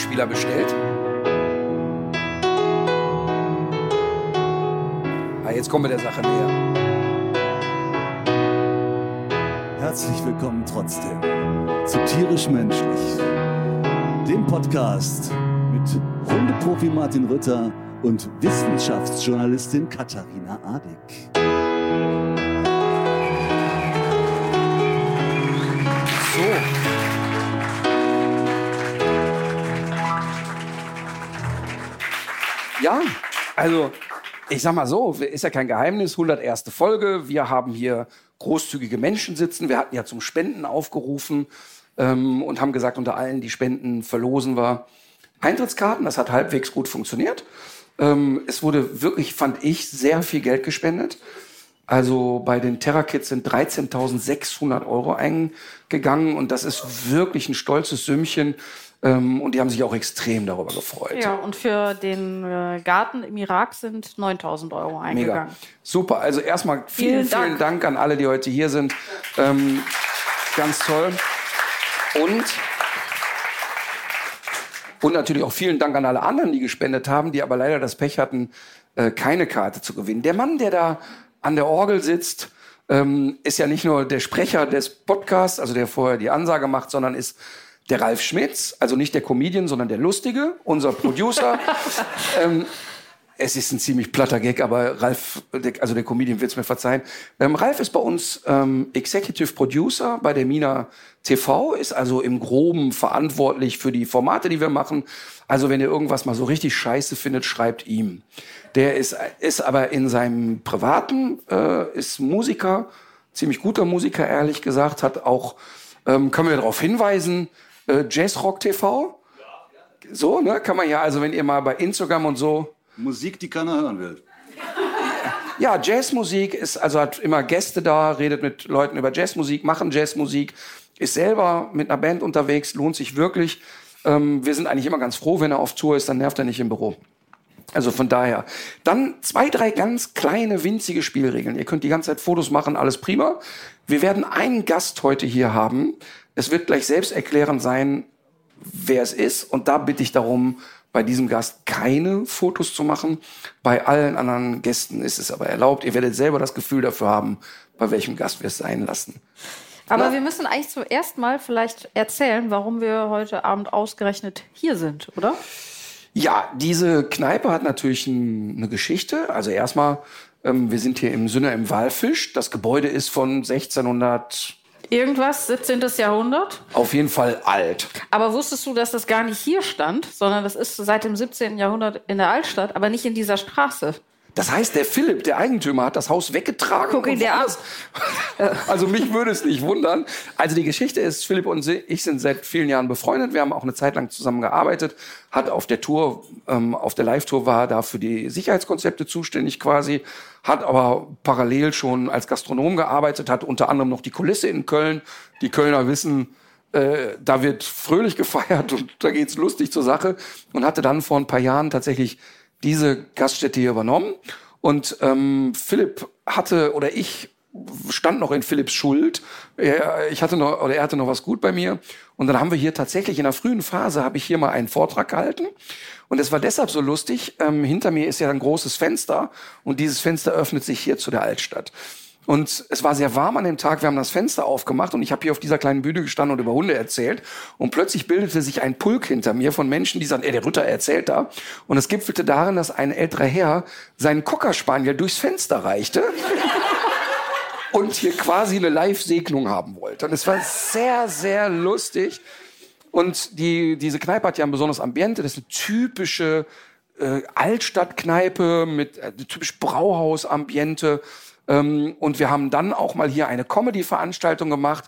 Orgelspieler bestellt. Ah, jetzt kommen wir der Sache näher. Herzlich willkommen trotzdem zu Tierisch Menschlich, dem Podcast mit Hundeprofi Martin Rütter und Wissenschaftsjournalistin Katharina Adig. So. Ja, also ich sag mal so, ist ja kein Geheimnis, 101. Folge. Wir haben hier großzügige Menschen sitzen. Wir hatten ja zum Spenden aufgerufen ähm, und haben gesagt, unter allen, die spenden, verlosen wir Eintrittskarten. Das hat halbwegs gut funktioniert. Ähm, es wurde wirklich, fand ich, sehr viel Geld gespendet. Also bei den Terra Kids sind 13.600 Euro eingegangen und das ist wirklich ein stolzes Sümmchen. Ähm, und die haben sich auch extrem darüber gefreut. Ja, und für den äh, Garten im Irak sind 9.000 Euro eingegangen. Mega. Super. Also erstmal vielen, Vielen Dank. vielen Dank an alle, die heute hier sind. Ähm, ganz toll. Und und natürlich auch vielen Dank an alle anderen, die gespendet haben, die aber leider das Pech hatten, äh, keine Karte zu gewinnen. Der Mann, der da an der Orgel sitzt, ähm, ist ja nicht nur der Sprecher des Podcasts, also der vorher die Ansage macht, sondern ist der Ralf Schmitz, also nicht der Comedian, sondern der Lustige, unser Producer. ähm, es ist ein ziemlich platter Gag, aber Ralf, also der Comedian wird es mir verzeihen. Ähm, Ralf ist bei uns ähm, Executive Producer bei der Mina TV, ist also im Groben verantwortlich für die Formate, die wir machen. Also wenn ihr irgendwas mal so richtig scheiße findet, schreibt ihm. Der ist, ist aber in seinem Privaten, äh, ist Musiker, ziemlich guter Musiker, ehrlich gesagt, hat auch, ähm, können wir darauf hinweisen, äh, Jazzrock TV. So, ne, kann man ja, also wenn ihr mal bei Instagram und so, Musik, die keiner hören will. ja, Jazzmusik ist, also hat immer Gäste da, redet mit Leuten über Jazzmusik, machen Jazzmusik, ist selber mit einer Band unterwegs, lohnt sich wirklich. Ähm, wir sind eigentlich immer ganz froh, wenn er auf Tour ist, dann nervt er nicht im Büro. Also von daher. Dann zwei, drei ganz kleine, winzige Spielregeln. Ihr könnt die ganze Zeit Fotos machen, alles prima. Wir werden einen Gast heute hier haben. Es wird gleich selbsterklärend sein, wer es ist. Und da bitte ich darum, bei diesem Gast keine Fotos zu machen. Bei allen anderen Gästen ist es aber erlaubt. Ihr werdet selber das Gefühl dafür haben, bei welchem Gast wir es sein lassen. Aber Na? wir müssen eigentlich zuerst mal vielleicht erzählen, warum wir heute Abend ausgerechnet hier sind, oder? Ja, diese Kneipe hat natürlich ein, eine Geschichte. Also erstmal, ähm, wir sind hier im Sünner im Walfisch. Das Gebäude ist von 1600, Irgendwas, 17. Jahrhundert. auf jeden Fall alt. Aber wusstest du, dass das gar nicht hier stand, sondern das ist seit dem 17. Jahrhundert in der Altstadt, aber nicht in dieser Straße? Das heißt, der Philipp, der Eigentümer, hat das Haus weggetragen. Guck ihn dir an. Also mich würde es nicht wundern. Also die Geschichte ist, Philipp und ich sind seit vielen Jahren befreundet. Wir haben auch eine Zeit lang zusammen gearbeitet. Hat auf der Tour, ähm, auf der Live-Tour war da für die Sicherheitskonzepte zuständig quasi. Hat aber parallel schon als Gastronom gearbeitet, hat unter anderem noch die Kulisse in Köln. Die Kölner wissen, äh, da wird fröhlich gefeiert und da geht's lustig zur Sache und hatte dann vor ein paar Jahren tatsächlich diese Gaststätte hier übernommen und ähm, Philipp hatte oder ich stand noch in Philipps Schuld. Er, ich hatte noch oder er hatte noch was gut bei mir und dann haben wir hier tatsächlich in der frühen Phase habe ich hier mal einen Vortrag gehalten und es war deshalb so lustig. Ähm, hinter mir ist ja ein großes Fenster und dieses Fenster öffnet sich hier zu der Altstadt. Und es war sehr warm an dem Tag. Wir haben das Fenster aufgemacht und ich habe hier auf dieser kleinen Bühne gestanden und über Hunde erzählt. Und plötzlich bildete sich ein Pulk hinter mir von Menschen, die sagten, ey, der Ritter erzählt da. Und es gipfelte darin, dass ein älterer Herr seinen Cockerspaniel durchs Fenster reichte. und hier quasi eine Live-Segnung haben wollte. Und es war sehr, sehr lustig. Und die, diese Kneipe hat ja ein besonderes Ambiente. Das ist eine typische äh, Altstadtkneipe mit äh, typisch Brauhaus-Ambiente. Ähm, und wir haben dann auch mal hier eine Comedy-Veranstaltung gemacht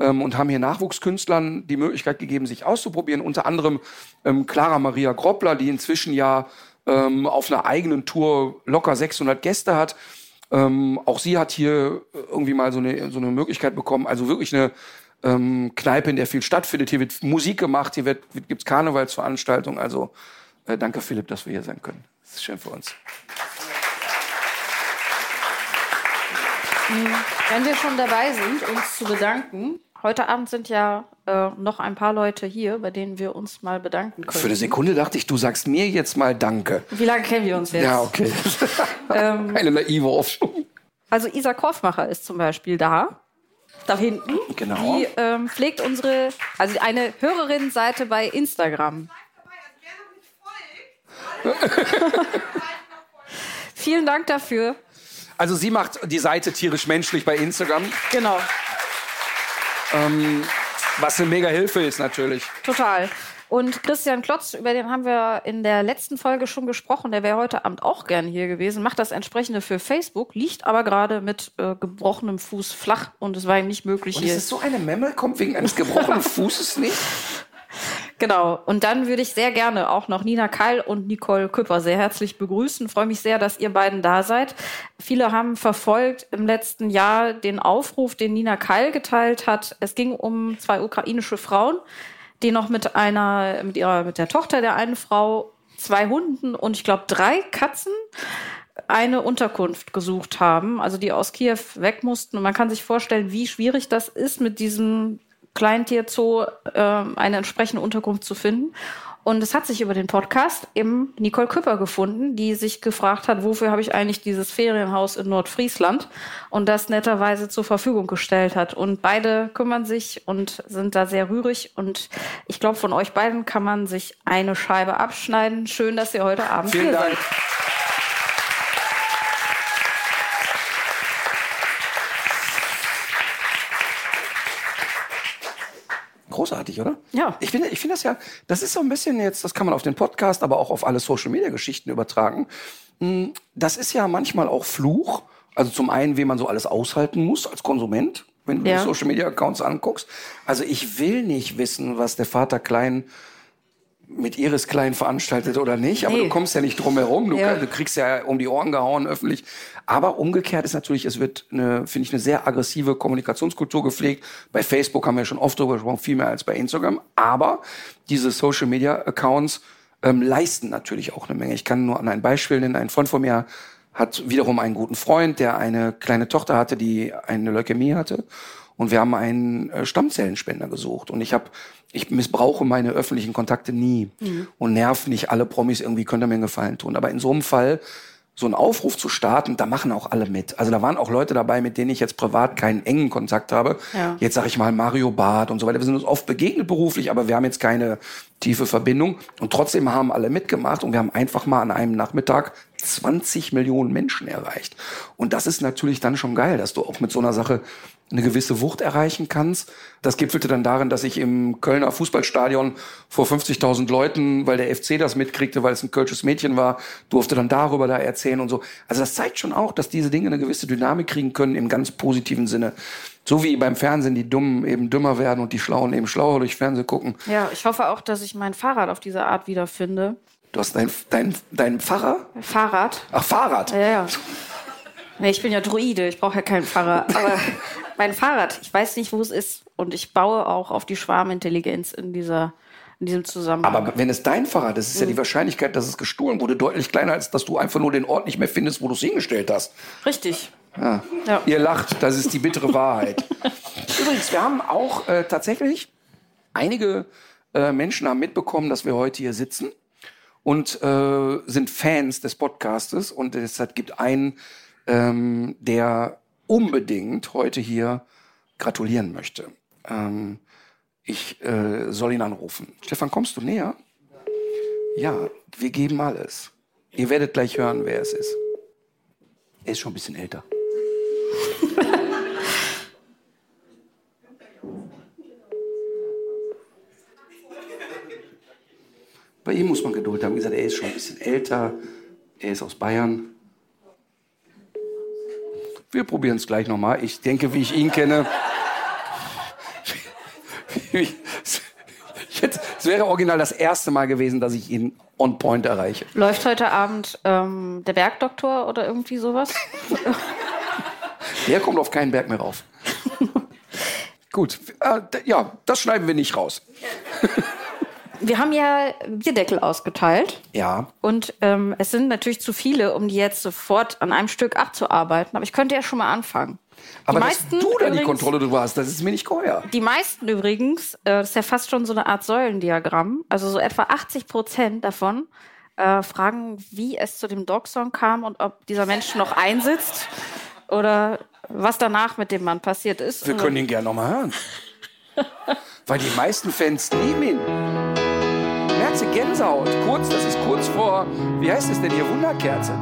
ähm, und haben hier Nachwuchskünstlern die Möglichkeit gegeben, sich auszuprobieren. Unter anderem ähm, Clara Maria Groppler, die inzwischen ja ähm, auf einer eigenen Tour locker 600 Gäste hat. Ähm, auch sie hat hier irgendwie mal so eine, so eine Möglichkeit bekommen. Also wirklich eine ähm, Kneipe, in der viel stattfindet. Hier wird Musik gemacht, hier wird, gibt's Karnevalsveranstaltungen. Also äh, danke Philipp, dass wir hier sein können. Das ist schön für uns. Wenn wir schon dabei sind, uns zu bedanken, heute Abend sind ja äh, noch ein paar Leute hier, bei denen wir uns mal bedanken können. Für eine Sekunde dachte ich, du sagst mir jetzt mal Danke. Wie lange kennen wir uns jetzt? Ja, okay. Ähm, Eine naive Hoffnung. Also Isa Korfmacher ist zum Beispiel da. Da hinten. Genau. Die ähm, pflegt unsere, also eine Hörerinnenseite bei Instagram. Vielen Dank dafür. Also sie macht die Seite tierisch-menschlich bei Instagram, Genau, was eine mega Hilfe ist natürlich. total. Und Christian Klotz, über den haben wir in der letzten Folge schon gesprochen. Der wäre heute Abend auch gern hier gewesen. Macht das entsprechende für Facebook, liegt aber gerade mit äh, gebrochenem Fuß flach und es war ihm nicht möglich Und hier. ist es so eine Memme, kommt wegen eines gebrochenen Fußes nicht? Genau. Und dann würde ich sehr gerne auch noch Nina Keil und Nicole Küpper sehr herzlich begrüßen. Freue mich sehr, dass ihr beiden da seid. Viele haben verfolgt im letzten Jahr den Aufruf, den Nina Keil geteilt hat. Es ging um zwei ukrainische Frauen, die noch mit einer, mit ihrer, mit der Tochter der einen Frau, zwei Hunden und ich glaube drei Katzen eine Unterkunft gesucht haben, also die aus Kiew weg mussten. Und man kann sich vorstellen, wie schwierig das ist, mit diesem Kleintierzoo ähm, eine entsprechende Unterkunft zu finden. Und es hat sich über den Podcast eben Nicole Küpper gefunden, die sich gefragt hat, wofür habe ich eigentlich dieses Ferienhaus in Nordfriesland und das netterweise zur Verfügung gestellt hat. Und beide kümmern sich und sind da sehr rührig. Und ich glaube, von euch beiden kann man sich eine Scheibe abschneiden. Schön, dass ihr heute Abend Vielen hier Dank. seid. Großartig, oder? Ja. Ich finde, ich finde das ja, das ist so ein bisschen jetzt, das kann man auf den Podcast, aber auch auf alle Social Media Geschichten übertragen. Hm, Das ist ja manchmal auch Fluch. Also zum einen, wie man so alles aushalten muss als Konsument, wenn du Ja. die Social Media Accounts anguckst. Also ich will nicht wissen, was der Vater Klein mit Iris Klein veranstaltet oder nicht, aber Nee. du kommst ja nicht drum herum. Du, Ja. du kriegst ja um die Ohren gehauen öffentlich. Aber umgekehrt ist natürlich, es wird eine, finde ich, eine sehr aggressive Kommunikationskultur gepflegt. Bei Facebook haben wir schon oft darüber gesprochen, viel mehr als bei Instagram. Aber diese Social Media Accounts ähm, leisten natürlich auch eine Menge. Ich kann nur an ein Beispiel nennen. Ein Freund von mir hat wiederum einen guten Freund, der eine kleine Tochter hatte, die eine Leukämie hatte. Und wir haben einen äh, Stammzellenspender gesucht. Und ich habe, ich missbrauche meine öffentlichen Kontakte nie und nerv nicht alle Promis irgendwie, könnt ihr mir einen Gefallen tun. Aber in so einem Fall so einen Aufruf zu starten, da machen auch alle mit. Also da waren auch Leute dabei, mit denen ich jetzt privat keinen engen Kontakt habe. Ja. Jetzt sage ich mal Mario Barth und so weiter. Wir sind uns oft begegnet beruflich, aber wir haben jetzt keine tiefe Verbindung. Und trotzdem haben alle mitgemacht und wir haben einfach mal an einem Nachmittag 20 Millionen Menschen erreicht. Und das ist natürlich dann schon geil, dass du auch mit so einer Sache eine gewisse Wucht erreichen kannst. Das gipfelte dann darin, dass ich im Kölner Fußballstadion vor 50.000 Leuten, weil der FC das mitkriegte, weil es ein kölsches Mädchen war, durfte dann darüber da erzählen und so. Also das zeigt schon auch, dass diese Dinge eine gewisse Dynamik kriegen können im ganz positiven Sinne. So wie beim Fernsehen die Dummen eben dümmer werden und die Schlauen eben schlauer durch Fernsehen gucken. Ja, ich hoffe auch, dass ich mein Fahrrad auf diese Art wiederfinde. Du hast dein, dein, dein Pfarrer? Fahrrad? Ach, Fahrrad. Ja, ja. Nee, ich bin ja Druide, ich brauche ja keinen Fahrer. Aber mein Fahrrad, ich weiß nicht, wo es ist. Und ich baue auch auf die Schwarmintelligenz in, dieser, in diesem Zusammenhang. Aber wenn es dein Fahrrad ist, ist ja die Wahrscheinlichkeit, dass es gestohlen wurde, deutlich kleiner, als dass du einfach nur den Ort nicht mehr findest, wo du es hingestellt hast. Richtig. Ja. Ja. Ihr lacht, das ist die bittere Wahrheit. Übrigens, wir haben auch äh, tatsächlich einige äh, Menschen haben mitbekommen, dass wir heute hier sitzen und äh, sind Fans des Podcastes und deshalb gibt einen, ähm, der unbedingt heute hier gratulieren möchte. Ähm, ich äh, soll ihn anrufen. Stefan, kommst du näher? Ja, wir geben alles. Ihr werdet gleich hören, wer es ist. Er ist schon ein bisschen älter. Bei ihm muss man Geduld haben. Wie gesagt, er ist schon ein bisschen älter. Er ist aus Bayern. Wir probieren es gleich nochmal. Ich denke, wie ich ihn kenne. Jetzt, es wäre original das erste Mal gewesen, dass ich ihn on point erreiche. Läuft heute Abend ähm, der Bergdoktor oder irgendwie sowas? Der kommt auf keinen Berg mehr rauf. Gut, äh, ja, das schneiden wir nicht raus. Wir haben ja Bierdeckel ausgeteilt. Ja. Und ähm, es sind natürlich zu viele, um die jetzt sofort an einem Stück abzuarbeiten. Aber ich könnte ja schon mal anfangen. Aber die meisten du da die Kontrolle drüber hast, das ist mir nicht geheuer. Die meisten übrigens, äh, das ist ja fast schon so eine Art Säulendiagramm, also so etwa 80 Prozent davon äh, fragen, wie es zu dem Dog-Song kam und ob dieser Mensch noch einsitzt oder was danach mit dem Mann passiert ist. Wir können ihn gerne nochmal hören. Weil die meisten Fans lieben ihn. Kerze Gänsehaut. Kurz, das ist kurz vor, wie heißt es denn hier, Wunderkerze.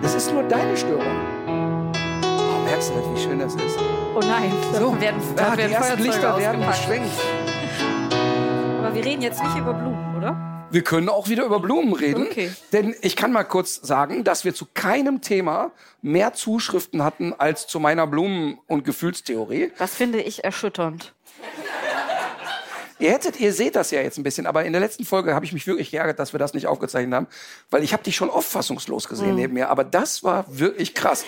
Das ist nur deine Störung. Oh, merkst du nicht, wie schön das ist? Oh nein, So, werden, da, die werden ersten Feuerzeuge Lichter werden geschwenkt. Aber wir reden jetzt nicht über Blumen, oder? Wir können auch wieder über Blumen reden. Okay. Denn ich kann mal kurz sagen, dass wir zu keinem Thema mehr Zuschriften hatten als zu meiner Blumen- und Gefühlstheorie. Das finde ich erschütternd. Ihr hättet, ihr seht das ja jetzt ein bisschen, aber in der letzten Folge habe ich mich wirklich geärgert, dass wir das nicht aufgezeichnet haben, weil ich habe dich schon oft fassungslos gesehen neben mir, aber das war wirklich krass,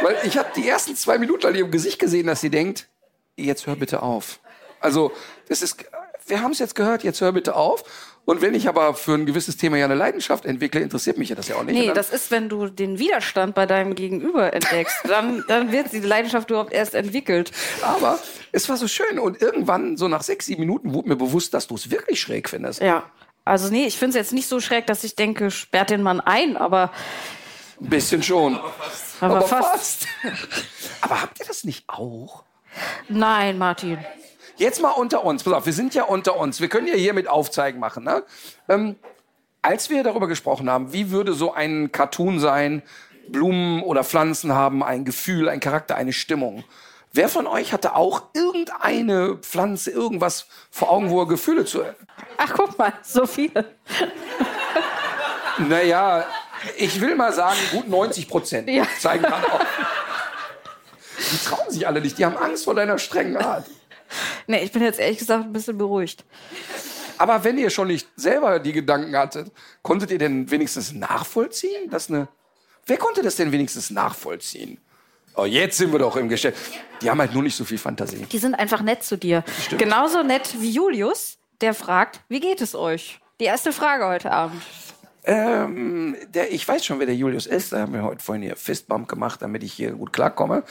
weil ich habe die ersten zwei Minuten an ihrem Gesicht gesehen, dass sie denkt, jetzt hör bitte auf. Also das ist, wir haben es jetzt gehört, jetzt hör bitte auf. Und wenn ich aber für ein gewisses Thema ja eine Leidenschaft entwickle, interessiert mich ja das ja auch nicht. Nee, das ist, wenn du den Widerstand bei deinem Gegenüber entdeckst, dann, dann wird die Leidenschaft überhaupt erst entwickelt. aber es war so schön und irgendwann, so nach sechs, sieben Minuten, wurde mir bewusst, dass du es wirklich schräg findest. Ja. Also nee, ich finde es jetzt nicht so schräg, dass ich denke, sperrt den Mann ein, aber, Ein bisschen schon. aber, Aber fast. fast. Aber habt ihr das nicht auch? Nein, Martin. Jetzt mal unter uns. Pass auf, wir sind ja unter uns. Wir können ja hier mit Aufzeigen machen. Ne? Ähm, als wir darüber gesprochen haben, wie würde so ein Cartoon sein, Blumen oder Pflanzen haben ein Gefühl, ein Charakter, eine Stimmung. Wer von euch hatte auch irgendeine Pflanze, irgendwas vor Augen, wo er Gefühle zu... Ach, guck mal, so viele. Naja, ich will mal sagen, gut 90 Prozent Ja. zeigen gerade auf. Die trauen sich alle nicht. Die haben Angst vor deiner strengen Art. Nee, ich bin jetzt ehrlich gesagt ein bisschen beruhigt. Aber wenn ihr schon nicht selber die Gedanken hattet, konntet ihr denn wenigstens nachvollziehen, dass eine. Wer konnte das denn wenigstens nachvollziehen? Oh, jetzt sind wir doch im Geschäft. Die haben halt nur nicht so viel Fantasie. Die sind einfach nett zu dir. Genauso nett wie Julius, der fragt, wie geht es euch? Die erste Frage heute Abend. Ähm, der, ich weiß schon, wer der Julius ist. Da haben wir heute vorhin hier Fistbump gemacht, damit ich hier gut klarkomme.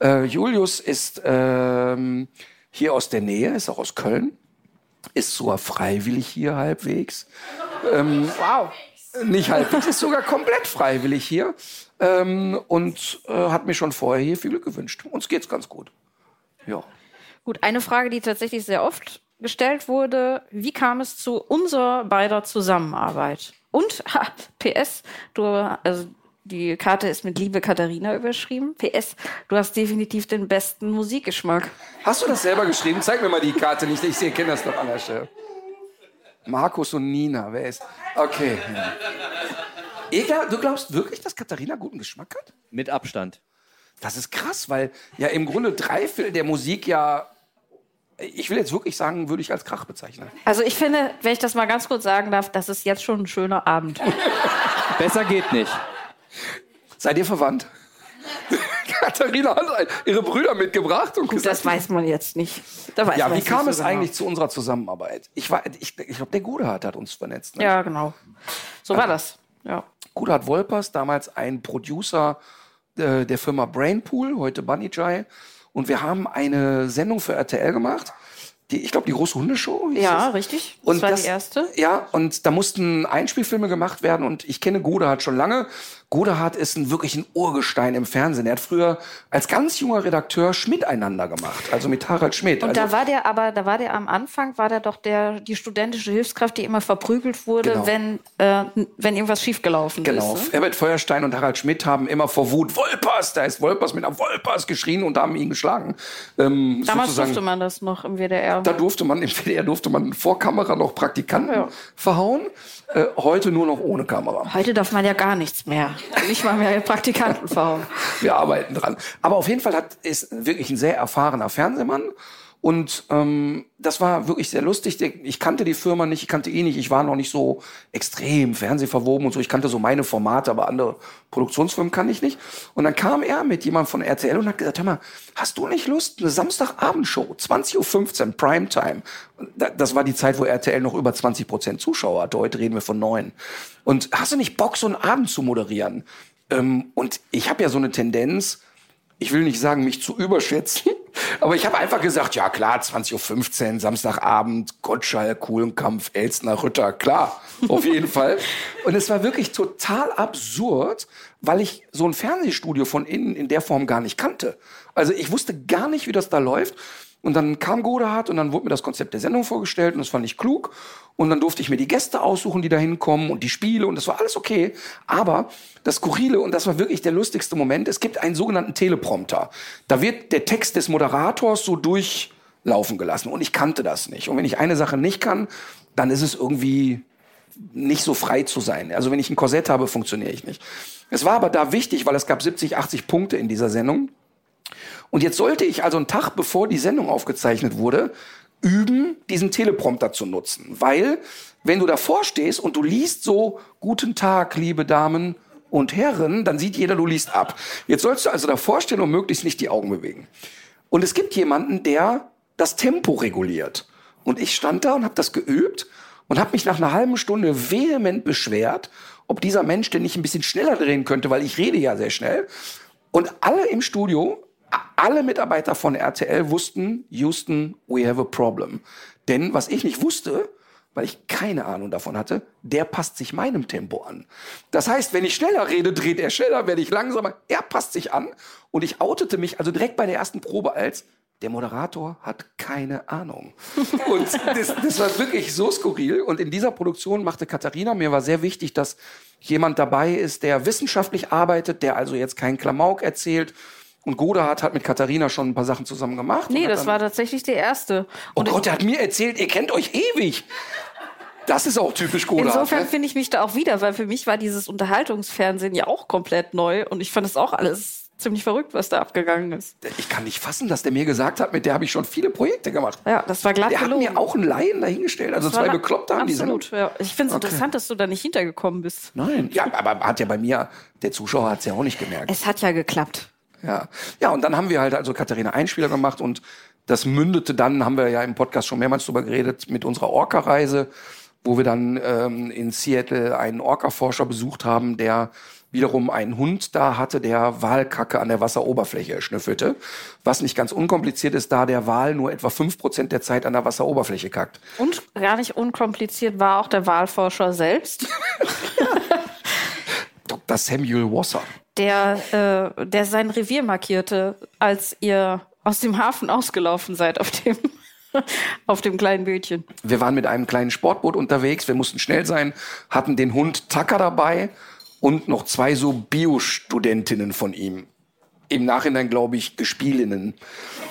Äh, Julius ist ähm, hier aus der Nähe, ist auch aus Köln. Ist sogar freiwillig hier halbwegs. Ähm, Wow. Nicht halbwegs, ist sogar komplett freiwillig hier. Ähm, und äh, hat mir schon vorher hier viel Glück gewünscht. Uns geht's ganz gut. Ja. Gut, eine Frage, die tatsächlich sehr oft gestellt wurde. Wie kam es zu unserer beider Zusammenarbeit? Und, ha, PS, du, also die Karte ist mit Liebe Katharina überschrieben. PS, du hast definitiv den besten Musikgeschmack. Hast du das selber geschrieben? Zeig mir mal die Karte nicht. Ich sehe, kenne das doch an der Stelle. Markus und Nina, wer ist? Okay. Ja. Ega, du glaubst wirklich, dass Katharina guten Geschmack hat? Mit Abstand. Das ist krass, weil ja im Grunde drei Viertel der Musik ja, ich will jetzt wirklich sagen, würde ich als Krach bezeichnen. Also ich finde, wenn ich das mal ganz kurz sagen darf, das ist jetzt schon ein schöner Abend. Besser geht nicht. Seid ihr verwandt? Katharina hat ihre Brüder mitgebracht und gesagt, Das weiß man jetzt nicht. Ja, wie kam es so genau. eigentlich zu unserer Zusammenarbeit? Ich, war- ich, ich glaube, der Godehard hat uns vernetzt. Ne? Ja, genau. So war das. Ja. Godehard Wolpers, damals ein Producer äh, der Firma Brainpool, heute Bunny Jai. Und wir haben eine Sendung für RTL gemacht. Die, ich glaube, die große Hundeshow. Ja, es. richtig. Das war die erste. Ja, und da mussten Einspielfilme gemacht werden und ich kenne Godehard schon lange. Godehard ist ein wirklich ein Urgestein im Fernsehen. Er hat früher als ganz junger Redakteur Schmiteinander gemacht, also mit Harald Schmidt. Und also, da war der aber, da war der am Anfang, war der doch der, die studentische Hilfskraft, die immer verprügelt wurde, Genau. wenn, äh, wenn irgendwas schiefgelaufen Genau. ist. Ne? Herbert Feuerstein und Harald Schmidt haben immer vor Wut Wolpers, da ist Wolpers mit einer Wolpers geschrien und haben ihn geschlagen. Ähm, Damals durfte man das noch im WDR. Da durfte man, im WDR durfte man vor Kamera noch Praktikanten Ja. verhauen, äh, heute nur noch ohne Kamera. Heute darf man ja gar nichts mehr. Nicht mal mehr Praktikanten verhauen. Wir arbeiten dran. Aber auf jeden Fall hat, ist wirklich ein sehr erfahrener Fernsehmann. Und ähm, das war wirklich sehr lustig. Ich kannte die Firma nicht, ich kannte ihn nicht. Ich war noch nicht so extrem fernsehverwoben und so. Ich kannte so meine Formate, aber andere Produktionsfirmen kann ich nicht. Und dann kam er mit jemandem von RTL und hat gesagt, hör mal, hast du nicht Lust, eine Samstagabendshow, 20.15 Uhr, Primetime. Das war die Zeit, wo RTL noch über 20 Prozent Zuschauer hatte. Heute reden wir von neun. Und hast du nicht Bock, so einen Abend zu moderieren? Ähm, und ich habe ja so eine Tendenz, ich will nicht sagen, mich zu überschätzen, aber ich habe einfach gesagt, ja klar, 20.15 Uhr, Samstagabend, Gottschall, Kuhlenkampf, Elstner, Rütter, klar, auf jeden Fall. Und es war wirklich total absurd, weil ich so ein Fernsehstudio von innen in der Form gar nicht kannte. Also ich wusste gar nicht, wie das da läuft. Und dann kam Godehard und dann wurde mir das Konzept der Sendung vorgestellt und das fand ich klug. Und dann durfte ich mir die Gäste aussuchen, die da hinkommen und die Spiele und das war alles okay. Aber das Skurrile, und das war wirklich der lustigste Moment, es gibt einen sogenannten Teleprompter. Da wird der Text des Moderators so durchlaufen gelassen und ich kannte das nicht. Und wenn ich eine Sache nicht kann, dann ist es irgendwie nicht so frei zu sein. Also wenn ich ein Korsett habe, funktioniere ich nicht. Es war aber da wichtig, weil es gab 70, 80 Punkte in dieser Sendung. Und jetzt sollte ich also einen Tag bevor die Sendung aufgezeichnet wurde, üben, diesen Teleprompter zu nutzen. Weil, wenn du davor stehst und du liest so, guten Tag, liebe Damen und Herren, dann sieht jeder, du liest ab. Jetzt sollst du also davor stehen und möglichst nicht die Augen bewegen. Und es gibt jemanden, der das Tempo reguliert. Und ich stand da und habe das geübt und habe mich nach einer halben Stunde vehement beschwert, ob dieser Mensch denn nicht ein bisschen schneller drehen könnte, weil ich rede ja sehr schnell. Und alle im Studio alle Mitarbeiter von RTL wussten, Houston, we have a problem. Denn was ich nicht wusste, weil ich keine Ahnung davon hatte, der passt sich meinem Tempo an. Das heißt, wenn ich schneller rede, dreht er schneller, werde ich langsamer, er passt sich an. Und ich outete mich also direkt bei der ersten Probe als, der Moderator hat keine Ahnung. Und das, das war wirklich so skurril. Und in dieser Produktion machte Katharina, mir war sehr wichtig, dass jemand dabei ist, der wissenschaftlich arbeitet, der also jetzt keinen Klamauk erzählt, und Godehard hat mit Katharina schon ein paar Sachen zusammen gemacht. Nee, das war tatsächlich der erste. Oh und Gott, der hat mir erzählt, ihr kennt euch ewig. Das ist auch typisch Godehard. Insofern ne? finde ich mich da auch wieder, weil für mich war dieses Unterhaltungsfernsehen ja auch komplett neu und ich fand es auch alles ziemlich verrückt, was da abgegangen ist. Ich kann nicht fassen, dass der mir gesagt hat, mit der habe ich schon viele Projekte gemacht. Ja, das war glatt Der gelogen. hat mir auch einen Laien dahingestellt, also zwei Bekloppte haben die Absolut, ja. Ich finde es okay. interessant, dass du da nicht hintergekommen bist. Nein, ja, aber hat ja bei mir, der Zuschauer hat es ja auch nicht gemerkt. Es hat ja geklappt. Ja. ja, und dann haben wir halt also Katharina Einspieler gemacht und das mündete dann, haben wir ja im Podcast schon mehrmals drüber geredet, mit unserer Orca-Reise, wo wir dann ähm, in Seattle einen Orca-Forscher besucht haben, der wiederum einen Hund da hatte, der Walkacke an der Wasseroberfläche schnüffelte. Was nicht ganz unkompliziert ist, da der Wal nur etwa fünf Prozent der Zeit an der Wasseroberfläche kackt. Und gar nicht unkompliziert war auch der Walforscher selbst. Dr. Samuel Wasser der, äh, der sein Revier markierte, als ihr aus dem Hafen ausgelaufen seid auf dem auf dem kleinen Bötchen. Wir waren mit einem kleinen Sportboot unterwegs, wir mussten schnell sein, hatten den Hund Tucker dabei und noch zwei so Biostudentinnen von ihm im Nachhinein, glaube ich, Gespielinnen.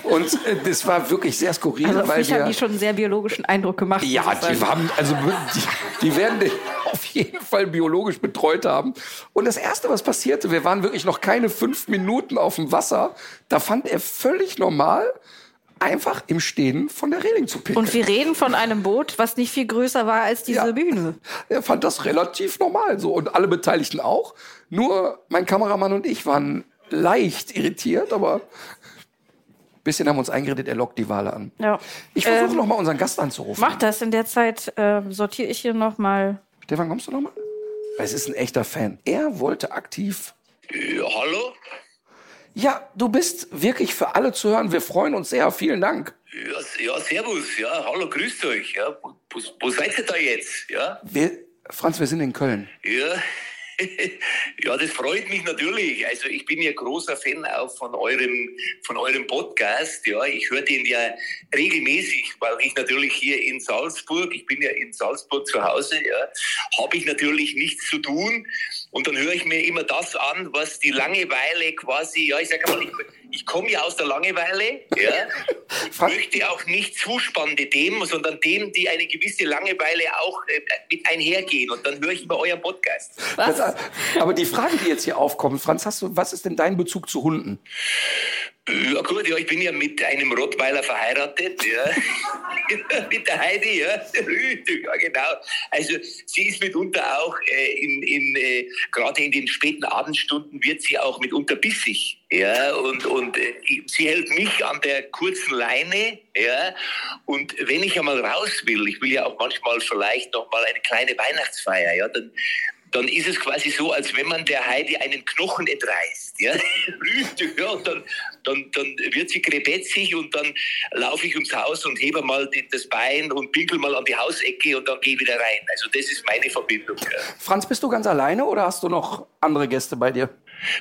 Und äh, das war wirklich sehr skurril. Also weil mich haben die schon einen sehr biologischen Eindruck gemacht. Ja, die haben, also die, die werden den auf jeden Fall biologisch betreut haben. Und das Erste, was passierte, wir waren wirklich noch keine fünf Minuten auf dem Wasser. Da fand er völlig normal, einfach im Stehen von der Reling zu picken. Und wir reden von einem Boot, was nicht viel größer war als diese ja. Bühne. Er fand das relativ normal so und alle Beteiligten auch. Nur mein Kameramann und ich waren leicht irritiert, aber ein bisschen haben wir uns eingeredet, er lockt die Wale an. Ja. Ich versuche ähm, noch mal unseren Gast anzurufen. Mach das. In der Zeit äh, sortiere ich hier noch mal. Stefan, kommst du noch mal? Es ist ein echter Fan. Er wollte aktiv. Ja, hallo? Ja, du bist wirklich für alle zu hören. Wir freuen uns sehr. Vielen Dank. Ja, ja servus. Ja, hallo, grüßt euch. Ja, wo, wo seid ihr da jetzt? Ja? Wir, Franz, wir sind in Köln. Ja, ja, das freut mich natürlich. Also ich bin ja großer Fan auch von eurem, von eurem Podcast. Ja, ich höre den ja regelmäßig, weil ich natürlich hier in Salzburg, ich bin ja in Salzburg zu Hause, ja, habe ich natürlich nichts zu tun. Und dann höre ich mir immer das an, was die Langeweile quasi, ja, ich sage mal, ich, ich komme ja aus der Langeweile, ja. Ich möchte auch nicht zu spannende Themen, sondern Themen, die eine gewisse Langeweile auch äh, mit einhergehen. Und dann höre ich immer euren Podcast. Das, aber die Frage, die jetzt hier aufkommt, Franz, hast du, was ist denn dein Bezug zu Hunden? Ja gut, ja, ich bin ja mit einem Rottweiler verheiratet, ja. mit der Heidi, ja. ja, genau. Also sie ist mitunter auch äh, in, in äh, gerade in den späten Abendstunden wird sie auch mitunter bissig. Ja, und, und äh, sie hält mich an der kurzen Leine, ja. Und wenn ich einmal raus will, ich will ja auch manchmal vielleicht noch mal eine kleine Weihnachtsfeier, ja, dann dann ist es quasi so, als wenn man der Heidi einen Knochen entreißt. Ja? ja dann, dann, dann wird sie krebetzig und dann laufe ich ums Haus und hebe mal das Bein und pinkel mal an die Hausecke und dann gehe ich wieder rein. Also das ist meine Verbindung. Ja. Franz, bist du ganz alleine oder hast du noch andere Gäste bei dir?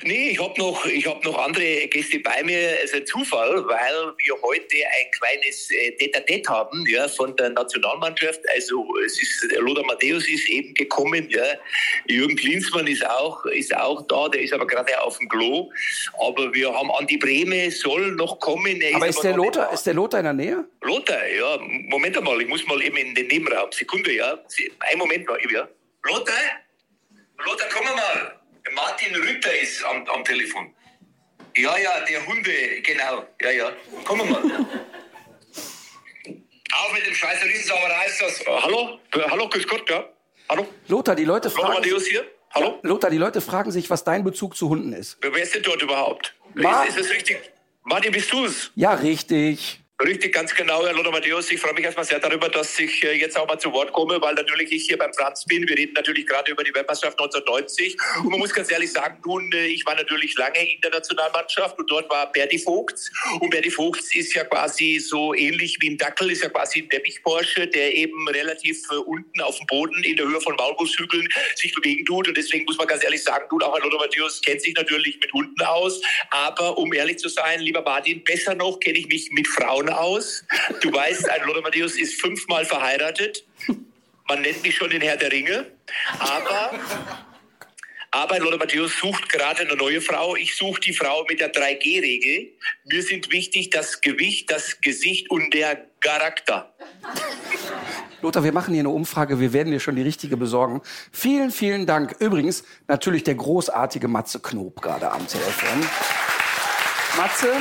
Nee, ich habe noch, hab noch andere Gäste bei mir. Es ist ein Zufall, weil wir heute ein kleines äh, Tete-a-Tete haben ja, von der Nationalmannschaft. Also es ist, Lothar Matthäus ist eben gekommen. Ja. Jürgen Klinsmann ist auch, ist auch da, der ist aber gerade auf dem Klo. Aber wir haben Andi Breme, soll noch kommen. Er aber ist, ist der Lothar, ist der Lothar in der Nähe? Lothar, ja. Moment mal, ich muss mal eben in den Nebenraum. Sekunde, ja. Ein Moment mal, ja. Lothar? Lothar, komm mal. Martin Rütter ist am, am Telefon. Ja, ja, der Hunde, genau. Ja, ja. Kommen wir mal. Auf mit dem Scheißer Riesensauerei ist das. Uh, hallo? Hallo, grüß Gott, ja. Hallo? Lothar, die Leute fragen. Amadeus hier? Hallo? Ja, Lothar, die Leute fragen sich, was dein Bezug zu Hunden ist. Wer ist denn dort überhaupt? Mar ist, ist es richtig? Martin, bist du es? Ja, richtig. Richtig, ganz genau, Herr Lothar Matthäus. Ich freue mich erstmal sehr darüber, dass ich äh, jetzt auch mal zu Wort komme, weil natürlich ich hier beim Franz bin. Wir reden natürlich gerade über die Weltmeisterschaft 1990. Und man muss ganz ehrlich sagen, nun, äh, ich war natürlich lange in der Nationalmannschaft und dort war Berti Vogts. Und Berti Vogts ist ja quasi so ähnlich wie ein Dackel, ist ja quasi ein Teppichporsche, der eben relativ äh, unten auf dem Boden in der Höhe von Maulwurfshügeln sich bewegen tut. Und deswegen muss man ganz ehrlich sagen, nun, auch Herr Lothar Matthäus kennt sich natürlich mit Hunden aus. Aber um ehrlich zu sein, lieber Martin, besser noch kenne ich mich mit Frauen aus. Du weißt, ein Lothar Matthäus ist fünfmal verheiratet. Man nennt mich schon den Herr der Ringe. Aber, aber Lothar Matthäus sucht gerade eine neue Frau. Ich suche die Frau mit der 3G-Regel. Mir sind wichtig das Gewicht, das Gesicht und der Charakter. Lothar, wir machen hier eine Umfrage. Wir werden dir schon die richtige besorgen. Vielen, vielen Dank. Übrigens natürlich der großartige Matze Knob gerade am Telefon. Matze.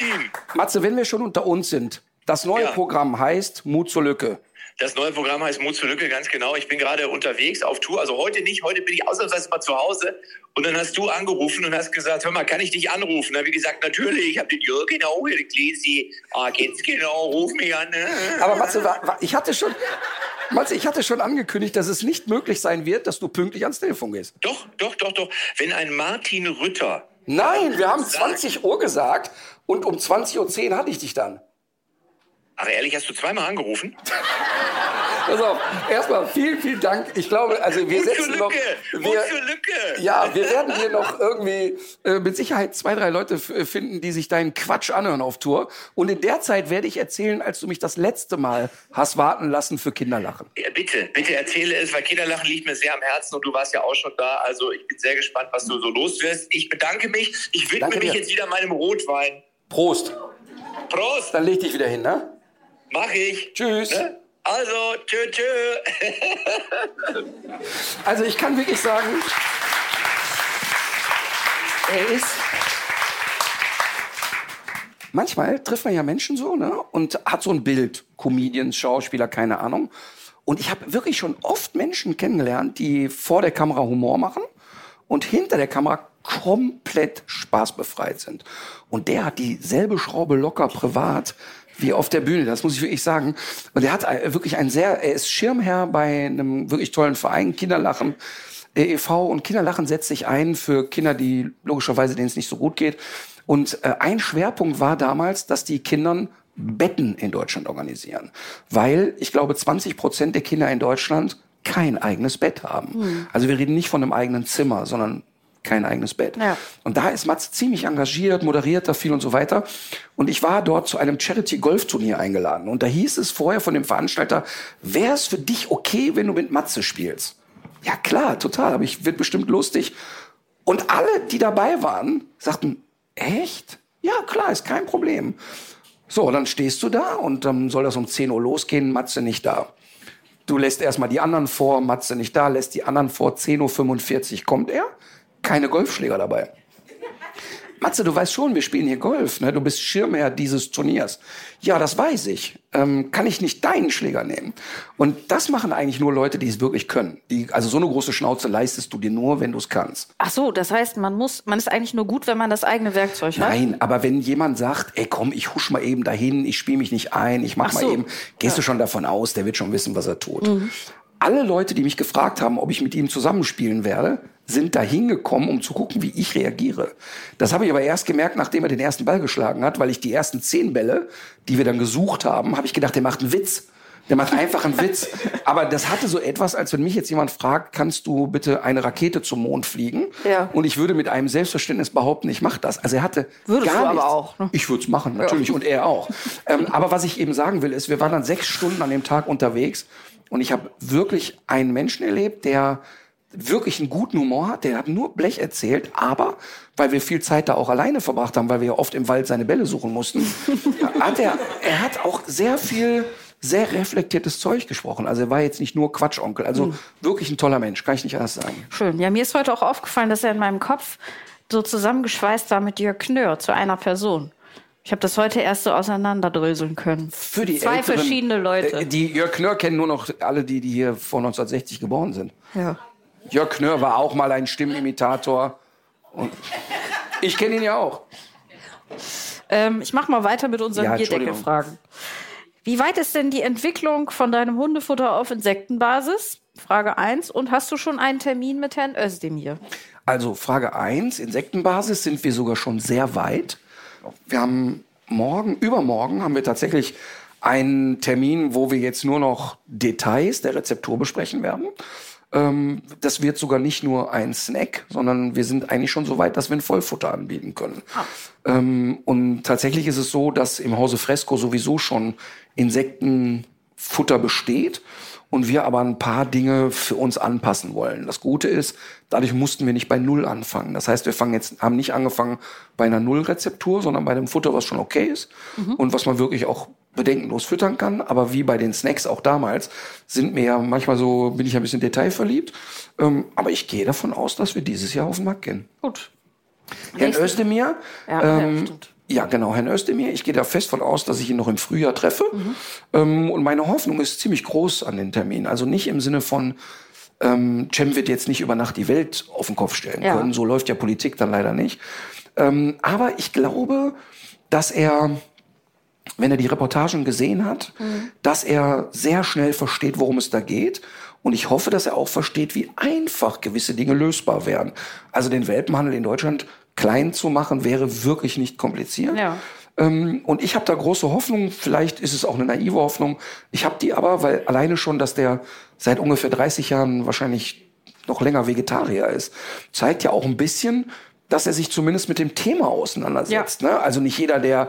Martin! Matze, wenn wir schon unter uns sind, das neue ja. Programm heißt Mut zur Lücke. Das neue Programm heißt Mut zur Lücke, ganz genau. Ich bin gerade unterwegs auf Tour, also heute nicht, heute bin ich ausnahmsweise mal zu Hause. Und dann hast du angerufen und hast gesagt, hör mal, kann ich dich anrufen? Da habe ich gesagt, natürlich, ich habe den Jörg genau gelesen. Ah, kennst genau, ruf mich an. Ne? Aber Matze, ich hatte schon, Matze, ich hatte schon angekündigt, dass es nicht möglich sein wird, dass du pünktlich ans Telefon gehst. Doch, doch, doch, doch. Wenn ein Martin Rütter Nein, wir haben 20 Uhr gesagt und um 20.10 Uhr hatte ich dich dann. Ach ehrlich, hast du zweimal angerufen? Pass auf, erstmal vielen, vielen Dank. Ich glaube, also wir Mut setzen noch. Wir, Lücke. Ja, wir werden hier noch irgendwie äh, mit Sicherheit zwei, drei Leute finden, die sich deinen Quatsch anhören auf Tour. Und in der Zeit werde ich erzählen, als du mich das letzte Mal hast warten lassen für Kinderlachen. Ja, bitte, bitte erzähle es, weil Kinderlachen liegt mir sehr am Herzen und du warst ja auch schon da. Also ich bin sehr gespannt, was du so los wirst. Ich bedanke mich. Ich widme Danke mich dir. jetzt wieder meinem Rotwein. Prost. Prost. Dann leg dich wieder hin, ne? Mach ich. Tschüss. Ne? Also, tschö, tschö. also ich kann wirklich sagen, er ist. Manchmal trifft man ja Menschen so, ne? Und hat so ein Bild, Comedians, Schauspieler, keine Ahnung. Und ich habe wirklich schon oft Menschen kennengelernt, die vor der Kamera Humor machen und hinter der Kamera komplett spaßbefreit sind. Und der hat dieselbe Schraube locker privat wie auf der Bühne. Das muss ich wirklich sagen. Und er hat wirklich ein sehr, er ist Schirmherr bei einem wirklich tollen Verein, Kinderlachen e.V. Und Kinderlachen setzt sich ein für Kinder, die logischerweise denen es nicht so gut geht. Und äh, ein Schwerpunkt war damals, dass die Kindern Betten in Deutschland organisieren. Weil ich glaube, 20 Prozent der Kinder in Deutschland kein eigenes Bett haben. Mhm. Also wir reden nicht von einem eigenen Zimmer, sondern kein eigenes Bett. Ja. Und da ist Mats ziemlich engagiert, moderiert da viel und so weiter. Und ich war dort zu einem Charity-Golf-Turnier eingeladen. Und da hieß es vorher von dem Veranstalter, wäre es für dich okay, wenn du mit Matze spielst? Ja klar, total, aber ich wird bestimmt lustig. Und alle, die dabei waren, sagten, echt? Ja klar, ist kein Problem. So, dann stehst du da und dann soll das um 10 Uhr losgehen, Matze nicht da. Du lässt erstmal die anderen vor, Matze nicht da, lässt die anderen vor, 10.45 Uhr kommt er, keine Golfschläger dabei. Matze, du weißt schon, wir spielen hier Golf, ne? Du bist Schirmherr dieses Turniers. Ja, das weiß ich. Ähm, kann ich nicht deinen Schläger nehmen? Und das machen eigentlich nur Leute, die es wirklich können. Die, also so eine große Schnauze leistest du dir nur, wenn du es kannst. Ach so, das heißt, man muss, man ist eigentlich nur gut, wenn man das eigene Werkzeug hat. Nein, aber wenn jemand sagt, ey komm, ich husch mal eben dahin, ich spiele mich nicht ein, ich mach Ach mal so. eben, gehst du schon davon aus, der wird schon wissen, was er tut. Alle Leute, die mich gefragt haben, ob ich mit ihm zusammenspielen werde, sind da hingekommen, um zu gucken, wie ich reagiere. Das habe ich aber erst gemerkt, nachdem er den ersten Ball geschlagen hat, weil ich die ersten zehn Bälle, die wir dann gesucht haben, habe ich gedacht, der macht einen Witz. Der macht einfach einen Witz. Aber das hatte so etwas, als wenn mich jetzt jemand fragt, kannst du bitte eine Rakete zum Mond fliegen? Ja. Und ich würde mit einem Selbstverständnis behaupten, ich mache das. Also er hatte Würdest gar du aber nichts. auch, ne? Ich würde es machen, natürlich. Und er auch. ähm, aber was ich eben sagen will, ist, wir waren dann sechs Stunden an dem Tag unterwegs und ich habe wirklich einen Menschen erlebt, der wirklich einen guten Humor hat, der hat nur Blech erzählt, aber weil wir viel Zeit da auch alleine verbracht haben, weil wir ja oft im Wald seine Bälle suchen mussten, hat er, er hat auch sehr viel sehr reflektiertes Zeug gesprochen. Also er war jetzt nicht nur Quatschonkel. Also wirklich ein toller Mensch, kann ich nicht anders sagen. Schön. Ja, mir ist heute auch aufgefallen, dass er in meinem Kopf so zusammengeschweißt war mit Jörg Knör zu einer Person. Ich habe das heute erst so auseinanderdröseln können. Für die Zwei Älteren, verschiedene Leute. äh, Die Jörg Knör kennen nur noch alle die, die hier vor 1960 geboren sind. ja. Jörg Knör war auch mal ein Stimmenimitator. Und ich kenne ihn ja auch. Ähm, ich mache mal weiter mit unseren Ja. Bierdeckelfragen. Wie weit ist denn die Entwicklung von deinem Hundefutter auf Insektenbasis? Frage 1. Und hast du schon einen Termin mit Herrn Özdemir? Also Frage 1, Insektenbasis sind wir sogar schon sehr weit. Wir haben morgen, übermorgen haben wir tatsächlich einen Termin, wo wir jetzt nur noch Details der Rezeptur besprechen werden. Ähm, das wird sogar nicht nur ein Snack, sondern wir sind eigentlich schon so weit, dass wir ein Vollfutter anbieten können. Ähm, und tatsächlich ist es so, dass im Hause Fresco sowieso schon Insektenfutter besteht und wir aber ein paar Dinge für uns anpassen wollen. Das Gute ist, dadurch mussten wir nicht bei Null anfangen. Das heißt, wir fangen jetzt, haben nicht angefangen bei einer Nullrezeptur, sondern bei einem Futter, was schon okay ist und was man wirklich auch bedenkenlos füttern kann. Aber wie bei den Snacks auch damals sind mir ja manchmal so, bin ich ein bisschen detailverliebt. Ähm, aber ich gehe davon aus, dass wir dieses Jahr auf den Markt gehen. Gut. Herrn Nächste- Özdemir. Ja, ja, ähm, stimmt. Ja, genau, Herrn Özdemir. Ich gehe da fest von aus, dass ich ihn noch im Frühjahr treffe. Mhm. Ähm, und meine Hoffnung ist ziemlich groß an den Termin. Also nicht im Sinne von, ähm, Cem wird jetzt nicht über Nacht die Welt auf den Kopf stellen Ja. können. So läuft ja Politik dann leider nicht. Ähm, aber ich glaube, dass er, wenn er die Reportagen gesehen hat, dass er sehr schnell versteht, worum es da geht. Und ich hoffe, dass er auch versteht, wie einfach gewisse Dinge lösbar wären. Also den Welpenhandel in Deutschland klein zu machen, wäre wirklich nicht kompliziert. Ja. Ähm, und ich habe da große Hoffnung. Vielleicht ist es auch eine naive Hoffnung. Ich habe die aber, weil alleine schon, dass der seit ungefähr 30 Jahren wahrscheinlich noch länger Vegetarier ist, zeigt ja auch ein bisschen, dass er sich zumindest mit dem Thema auseinandersetzt. Ne? Also nicht jeder, der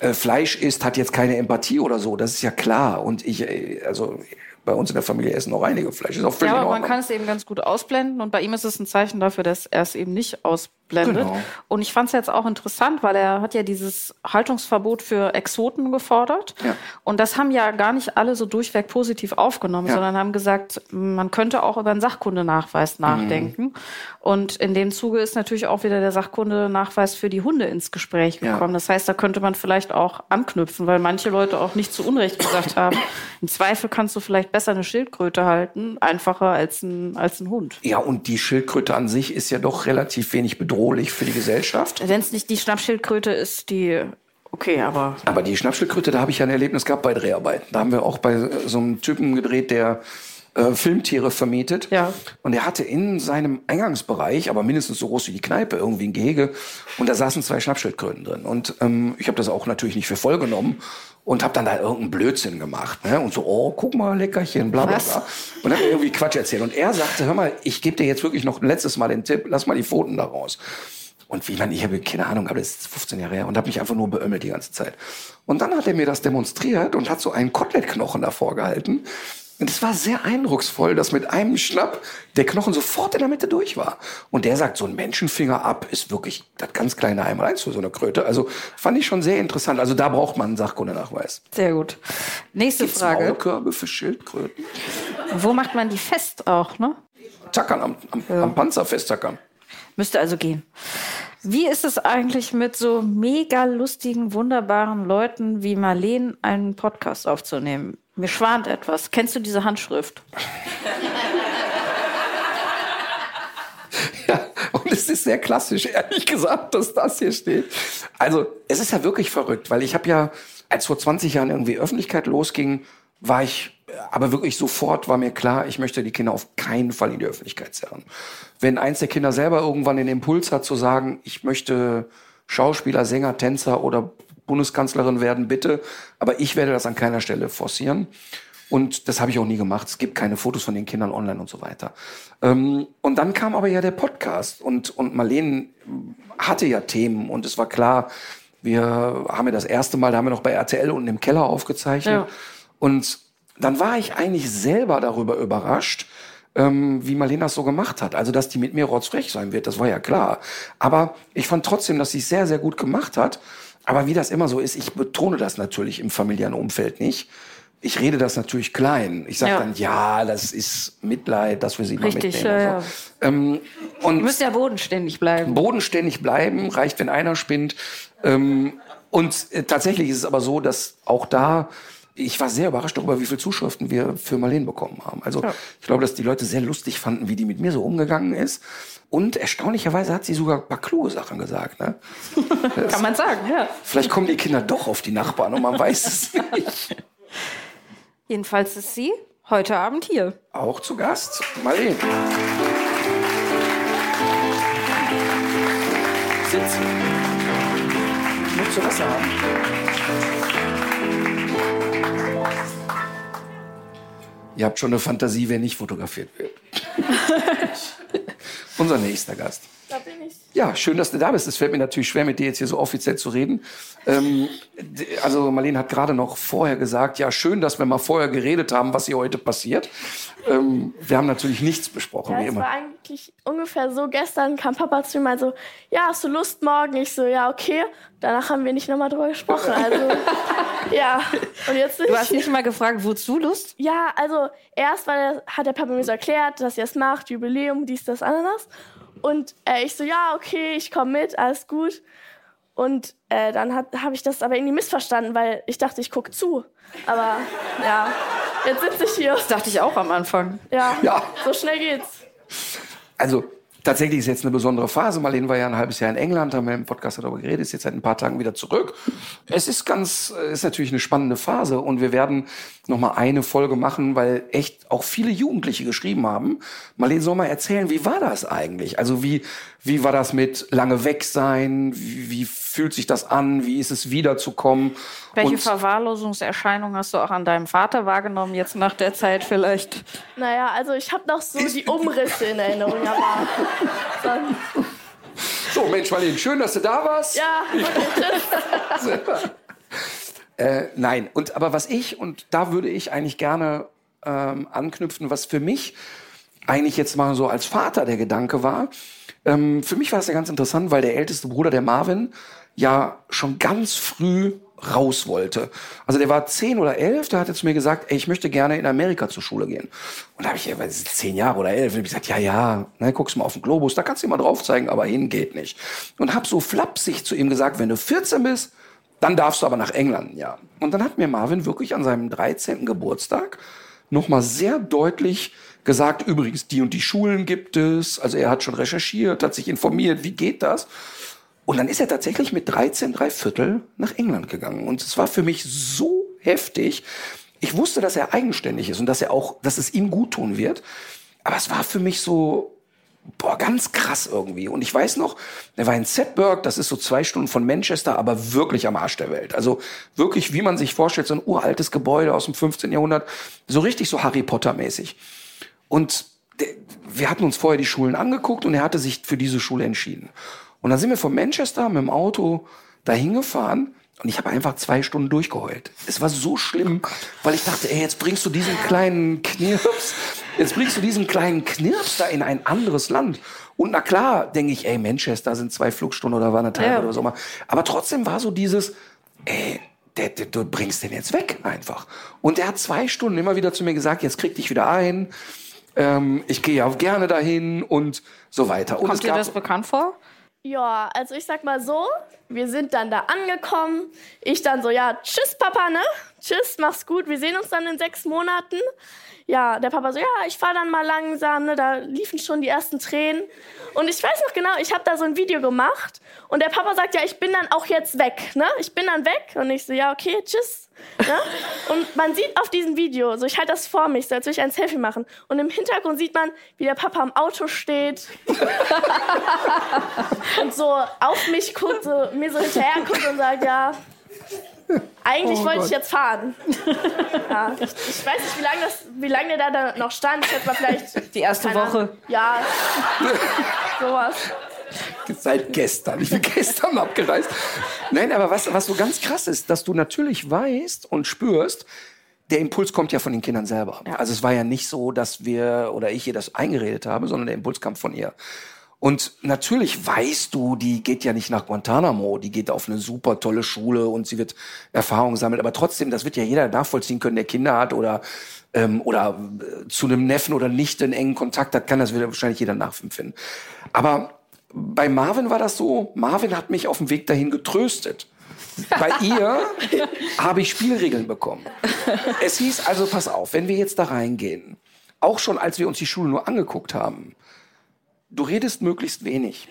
äh, Fleisch isst, hat jetzt keine Empathie oder so. Das ist ja klar. Und ich, äh, also bei uns in der Familie essen auch einige Fleisch. Ist auch völlig Ja, aber man kann es eben ganz gut ausblenden und bei ihm ist es ein Zeichen dafür, dass er es eben nicht ausblendet. Genau. Und ich fand es jetzt auch interessant, weil er hat ja dieses Haltungsverbot für Exoten gefordert. Ja. Und das haben ja gar nicht alle so durchweg positiv aufgenommen, Ja. sondern haben gesagt, man könnte auch über einen Sachkundenachweis nachdenken. Mhm. Und in dem Zuge ist natürlich auch wieder der Sachkundenachweis für die Hunde ins Gespräch Ja. gekommen. Das heißt, da könnte man vielleicht auch anknüpfen, weil manche Leute auch nicht zu Unrecht gesagt haben, im Zweifel kannst du vielleicht besser eine Schildkröte halten, einfacher als ein, als ein Hund. Ja, und die Schildkröte an sich ist ja doch relativ wenig bedrohlich für die Gesellschaft. Wenn es nicht die Schnappschildkröte ist, die okay, aber Aber die Schnappschildkröte, da habe ich ja ein Erlebnis gehabt bei Dreharbeiten. Da haben wir auch bei äh, so einem Typen gedreht, der äh, Filmtiere vermietet. Ja. Und er hatte in seinem Eingangsbereich, aber mindestens so groß wie die Kneipe, irgendwie ein Gehege. Und da saßen zwei Schnappschildkröten drin. Und ähm, ich habe das auch natürlich nicht für voll genommen und habe dann da irgendeinen Blödsinn gemacht. Ne? Und so, oh, guck mal, Leckerchen, bla bla bla. Und er irgendwie Quatsch erzählt. Und er sagte, hör mal, ich gebe dir jetzt wirklich noch ein letztes Mal den Tipp, lass mal die Pfoten da raus. Und wie man, ich habe keine Ahnung, aber das ist 15 Jahre her und habe mich einfach nur beömmelt die ganze Zeit. Und dann hat er mir das demonstriert und hat so einen Kotelettknochen davor gehalten. Und es war sehr eindrucksvoll, dass mit einem Schnapp der Knochen sofort in der Mitte durch war. Und der sagt, so ein Menschenfinger ab ist wirklich das ganz kleine Einmaleins für so eine Kröte. Also fand ich schon sehr interessant. Also da braucht man einen Sachkundenachweis. sehr gut. Nächste Frage. Maulkörbe für Schildkröten? Wo macht man die fest auch, ne? Tackern, am, am, am Panzer festtackern. Müsste also gehen. Wie ist es eigentlich mit so mega lustigen, wunderbaren Leuten wie Marleen einen Podcast aufzunehmen? Mir schwant etwas. Kennst du diese Handschrift? Ja, und es ist sehr klassisch, ehrlich gesagt, dass das hier steht. Also, es ist ja wirklich verrückt, weil ich habe ja, als vor 20 Jahren irgendwie Öffentlichkeit losging, war ich, aber wirklich sofort war mir klar, ich möchte die Kinder auf keinen Fall in die Öffentlichkeit zerren. Wenn eins der Kinder selber irgendwann den Impuls hat zu sagen, ich möchte Schauspieler, Sänger, Tänzer oder Bundeskanzlerin werden, bitte, aber ich werde das an keiner Stelle forcieren. Und das habe ich auch nie gemacht. Es gibt keine Fotos von den Kindern online und so weiter. Ähm, und dann kam aber ja der Podcast und, und Marlene hatte ja Themen und es war klar, wir haben ja das erste Mal, da haben wir noch bei RTL unten im Keller aufgezeichnet. Ja. Und dann war ich eigentlich selber darüber überrascht, ähm, wie Marlene das so gemacht hat. Also, dass die mit mir rotzfrech sein wird, das war ja klar. Aber ich fand trotzdem, dass sie es sehr, sehr gut gemacht hat. Aber wie das immer so ist, ich betone das natürlich im familiären Umfeld nicht. Ich rede das natürlich klein. Ich sage Ja. dann, ja, das ist Mitleid, dass wir sie mal Richtig, mitnehmen. ja, und so. Ähm, und Du musst ja bodenständig bleiben. bodenständig bleiben, reicht, wenn einer spinnt. Ähm, und äh, tatsächlich ist es aber so, dass auch da, ich war sehr überrascht darüber, wie viele Zuschriften wir für Marlene bekommen haben. Also ich glaube, dass die Leute sehr lustig fanden, wie die mit mir so umgegangen ist. Und erstaunlicherweise hat sie sogar ein paar kluge Sachen gesagt. Ne? Kann man sagen, ja. Vielleicht kommen die Kinder doch auf die Nachbarn und man weiß es nicht. Jedenfalls ist sie heute Abend hier. Auch zu Gast, Marlene. Sitz. Musst du Wasser haben? Ihr habt schon eine Fantasie, wer nicht fotografiert wird. Unser nächster Gast. Da bin ich. Ja, schön, dass du da bist. Es fällt mir natürlich schwer, mit dir jetzt hier so offiziell zu reden. Ähm, also Marlene hat gerade noch vorher gesagt, ja, schön, dass wir mal vorher geredet haben, was hier heute passiert. Ähm, wir haben natürlich nichts besprochen, Ja, wie es immer. war eigentlich ungefähr so. Gestern kam Papa zu mir und so, ja, hast du Lust morgen? Ich so, ja, okay. Danach haben wir nicht nochmal drüber gesprochen. Also, ja. Und jetzt Du ich hast nicht mal gefragt, wozu Lust? Ja, also erst der, hat der Papa mir so erklärt, dass er es macht, Jubiläum, dies, das, Ananas. Und äh, ich so, ja, okay, ich komme mit, alles gut. Und äh, dann habe ich das aber irgendwie missverstanden, weil ich dachte, ich gucke zu. Aber ja, jetzt sitze ich hier. Das dachte ich auch am Anfang. Ja, Ja. so schnell geht's. Also tatsächlich ist jetzt eine besondere Phase. Marlene war ja ein halbes Jahr in England, haben wir im Podcast darüber geredet, ist jetzt seit ein paar Tagen wieder zurück. Es ist ganz, äh, ist natürlich eine spannende Phase und wir werden noch mal eine Folge machen, weil echt auch viele Jugendliche geschrieben haben. Marlene soll mal erzählen, wie war das eigentlich? Also wie, wie war das mit lange weg sein? Wie, wie fühlt sich das an? Wie ist es wiederzukommen? Welche Und- Verwahrlosungserscheinungen hast du auch an deinem Vater wahrgenommen, jetzt nach der Zeit vielleicht? Naja, also ich habe noch so die Umrisse in Erinnerung, aber So, Mensch, Marlene, schön, dass du da warst. ja, okay. Äh, nein, und aber was ich, und da würde ich eigentlich gerne ähm, anknüpfen, was für mich eigentlich jetzt mal so als Vater der Gedanke war. Ähm, für mich war es ja ganz interessant, weil der älteste Bruder, der Marvin, ja schon ganz früh raus wollte. Also der war zehn oder elf, der hatte zu mir gesagt, ey, ich möchte gerne in Amerika zur Schule gehen. Und da habe ich, ja, zehn Jahre oder elf, und ich gesagt, ja, ja, ne, guckst mal auf den Globus, da kannst du mal drauf zeigen, aber hin geht nicht. Und habe so flapsig zu ihm gesagt, wenn du 14 bist, dann darfst du aber nach England, ja. Und dann hat mir Marvin wirklich an seinem 13. Geburtstag nochmal sehr deutlich gesagt, übrigens, die und die Schulen gibt es. Also er hat schon recherchiert, hat sich informiert, wie geht das? Und dann ist er tatsächlich mit 13, drei Viertel nach England gegangen. Und es war für mich so heftig. Ich wusste, dass er eigenständig ist und dass er auch, dass es ihm gut tun wird. Aber es war für mich so, boah, ganz krass irgendwie. Und ich weiß noch, er war in Sedberg, das ist so zwei Stunden von Manchester, aber wirklich am Arsch der Welt. Also wirklich, wie man sich vorstellt, so ein uraltes Gebäude aus dem 15. Jahrhundert, so richtig so Harry Potter mäßig. Und wir hatten uns vorher die Schulen angeguckt und er hatte sich für diese Schule entschieden. Und dann sind wir von Manchester mit dem Auto dahin gefahren und ich habe einfach zwei Stunden durchgeheult. Es war so schlimm, weil ich dachte, ey, jetzt bringst du diesen kleinen Knirps, jetzt bringst du diesen kleinen Knirps da in ein anderes Land. Und na klar, denke ich, ey, Manchester sind zwei Flugstunden oder war eine Teil Ja. oder so mal. Aber trotzdem war so dieses, ey, der, der, du bringst den jetzt weg einfach. Und er hat zwei Stunden immer wieder zu mir gesagt, jetzt krieg dich wieder ein. Ähm, ich gehe ja auch gerne dahin und so weiter. Und Kommt dir gab- das bekannt vor? Ja, also ich sag mal so, wir sind dann da angekommen. Ich dann so, ja, tschüss Papa, ne? Tschüss, mach's gut, wir sehen uns dann in sechs Monaten. Ja, der Papa so, ja, ich fahr dann mal langsam, ne? Da liefen schon die ersten Tränen. Und ich weiß noch genau, ich habe da so ein Video gemacht und der Papa sagt, ja, ich bin dann auch jetzt weg, ne? Ich bin dann weg und ich so, ja, okay, tschüss. Ne? Und man sieht auf diesem Video, so ich halte das vor mich, so als würde ich ein Selfie machen. Und im Hintergrund sieht man, wie der Papa am Auto steht und so auf mich guckt, so, mir so hinterher guckt und sagt, ja, eigentlich Oh wollte Gott. ich jetzt fahren. Ja, ich, ich weiß nicht, wie lange das, wie lange der da noch stand. Ich hätte mal vielleicht Die erste Woche. Ahnung. Ja, sowas. Seit gestern. Ich bin gestern abgereist. Nein, aber was, was so ganz krass ist, dass du natürlich weißt und spürst, der Impuls kommt ja von den Kindern selber. Also es war ja nicht so, dass wir oder ich ihr das eingeredet habe, sondern der Impuls kam von ihr. Und natürlich weißt du, die geht ja nicht nach Guantanamo, die geht auf eine super tolle Schule und sie wird Erfahrung sammeln. Aber trotzdem, das wird ja jeder nachvollziehen können, der Kinder hat oder ähm, oder äh, zu einem Neffen oder nicht einen engen Kontakt hat, kann das wahrscheinlich jeder nachempfinden. Aber bei Marvin war das so, Marvin hat mich auf dem Weg dahin getröstet. Bei ihr habe ich Spielregeln bekommen. Es hieß also, pass auf, wenn wir jetzt da reingehen, auch schon als wir uns die Schule nur angeguckt haben, du redest möglichst wenig.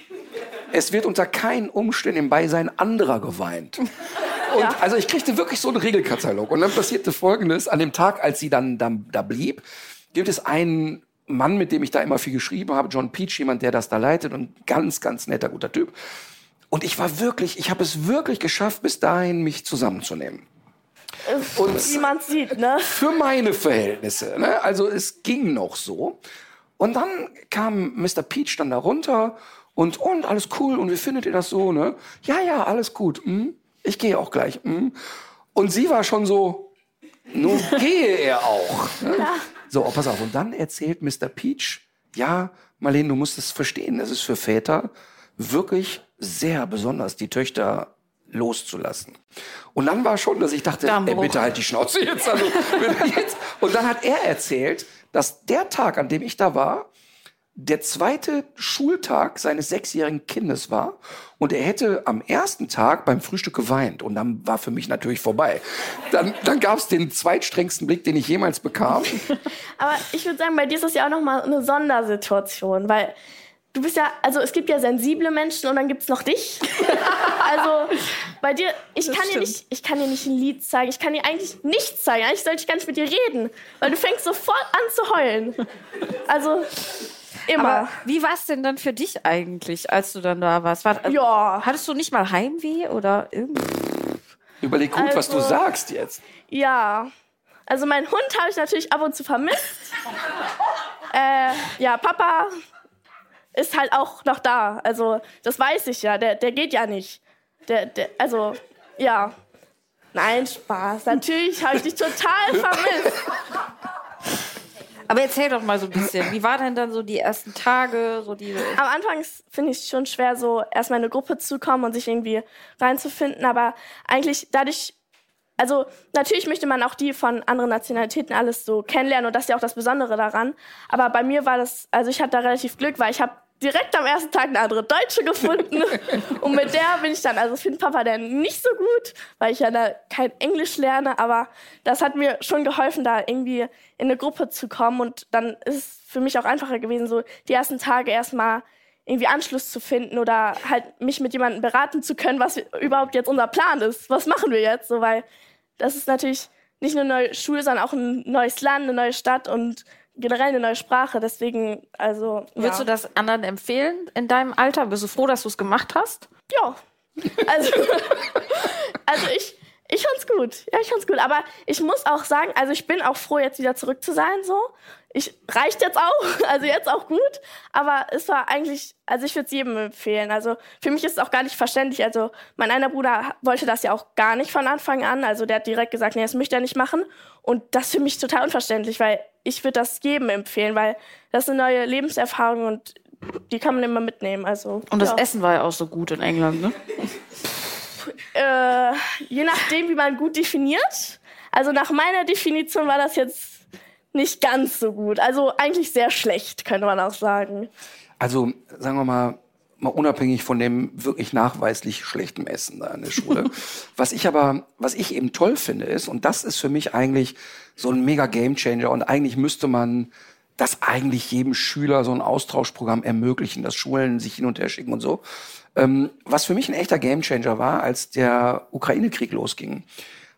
Es wird unter keinen Umständen im Beisein anderer geweint. Und also ich kriegte wirklich so einen Regelkatalog. Und dann passierte Folgendes. An dem Tag, als sie dann, dann da blieb, gibt es einen Mann, mit dem ich da immer viel geschrieben habe, John Peach, jemand, der das da leitet und ganz, ganz netter, guter Typ. Und ich war wirklich, ich habe es wirklich geschafft, bis dahin mich zusammenzunehmen. Und Wie man sieht, ne? für meine Verhältnisse. Ne? Also es ging noch so. Und dann kam Mr. Peach dann da runter und, und alles cool und wie findet ihr das so? Ne? Ja, ja, alles gut. Hm? Ich gehe auch gleich. Hm? Und sie war schon so, nun gehe er auch. Ne? So, oh, pass auf. Und dann erzählt Mr. Peach, ja, Marlene, du musst es verstehen, es ist für Väter wirklich sehr besonders, die Töchter loszulassen. Und dann war schon, dass ich dachte, ey, bitte halt die Schnauze jetzt. Also, jetzt. Und dann hat er erzählt, dass der Tag, an dem ich da war, der zweite Schultag seines sechsjährigen Kindes war und er hätte am ersten Tag beim Frühstück geweint und dann war für mich natürlich vorbei. Dann, dann gab es den zweitstrengsten Blick, den ich jemals bekam. Aber ich würde sagen, bei dir ist das ja auch nochmal eine Sondersituation, weil du bist ja, also es gibt ja sensible Menschen und dann gibt's noch dich. also bei dir, ich kann dir nicht, ich kann dir nicht ein Lied zeigen, ich kann dir eigentlich nichts zeigen. Eigentlich sollte ich gar nicht mit dir reden, weil du fängst sofort an zu heulen. Also immer. Aber wie war es denn dann für dich eigentlich, als du dann da warst? War, Ja. Hattest du nicht mal Heimweh oder irgendwie? Überleg gut, was du Also- sagst jetzt. Ja. Also meinen Hund habe ich natürlich ab und zu vermisst. äh, ja, Papa ist halt auch noch da. Also das weiß ich ja. Der, der geht ja nicht. Der, der, also ja. Nein, Spaß. Natürlich habe ich dich total vermisst. Aber erzähl doch mal so ein bisschen. Wie war denn dann so die ersten Tage? So die, Am Anfang finde ich es schon schwer, so erstmal in eine Gruppe zu kommen und sich irgendwie reinzufinden. Aber eigentlich dadurch, also natürlich möchte man auch die von anderen Nationalitäten alles so kennenlernen und das ist ja auch das Besondere daran. Aber bei mir war das, also ich hatte da relativ Glück, weil ich habe direkt am ersten Tag eine andere Deutsche gefunden und mit der bin ich dann, also finde Papa dann nicht so gut, weil ich ja da kein Englisch lerne, aber das hat mir schon geholfen, da irgendwie in eine Gruppe zu kommen und dann ist es für mich auch einfacher gewesen, so die ersten Tage erstmal irgendwie Anschluss zu finden oder halt mich mit jemandem beraten zu können, was überhaupt jetzt unser Plan ist. Was machen wir jetzt? So, weil das ist natürlich nicht nur eine neue Schule, sondern auch ein neues Land, eine neue Stadt und generell eine neue Sprache. Deswegen, also. Würdest ja. du das anderen empfehlen in deinem Alter? Bist du froh, dass du es gemacht hast? Ja. Also, also ich, ich fand's gut. Ja, ich fand's gut. Aber ich muss auch sagen, also ich bin auch froh, jetzt wieder zurück zu sein, so. Ich, reicht jetzt auch, also jetzt auch gut. Aber es war eigentlich, also ich würde es jedem empfehlen. Also für mich ist es auch gar nicht verständlich. Also mein einer Bruder wollte das ja auch gar nicht von Anfang an. Also der hat direkt gesagt, nee, das möchte er nicht machen. Und das ist für mich total unverständlich, weil ich würde das jedem empfehlen, weil das ist eine neue Lebenserfahrung und die kann man immer mitnehmen. Also, Und das ja. Essen war ja auch so gut in England, ne? Äh, je nachdem, wie man gut definiert. Also nach meiner Definition war das jetzt nicht ganz so gut. Also eigentlich sehr schlecht, könnte man auch sagen. Also sagen wir mal, mal unabhängig von dem wirklich nachweislich schlechten Essen da in der Schule. was ich aber, was ich eben toll finde ist, und das ist für mich eigentlich so ein mega Gamechanger und eigentlich müsste man das eigentlich jedem Schüler so ein Austauschprogramm ermöglichen, dass Schulen sich hin und her schicken und so. Ähm, was für mich ein echter Gamechanger war, als der Ukraine-Krieg losging,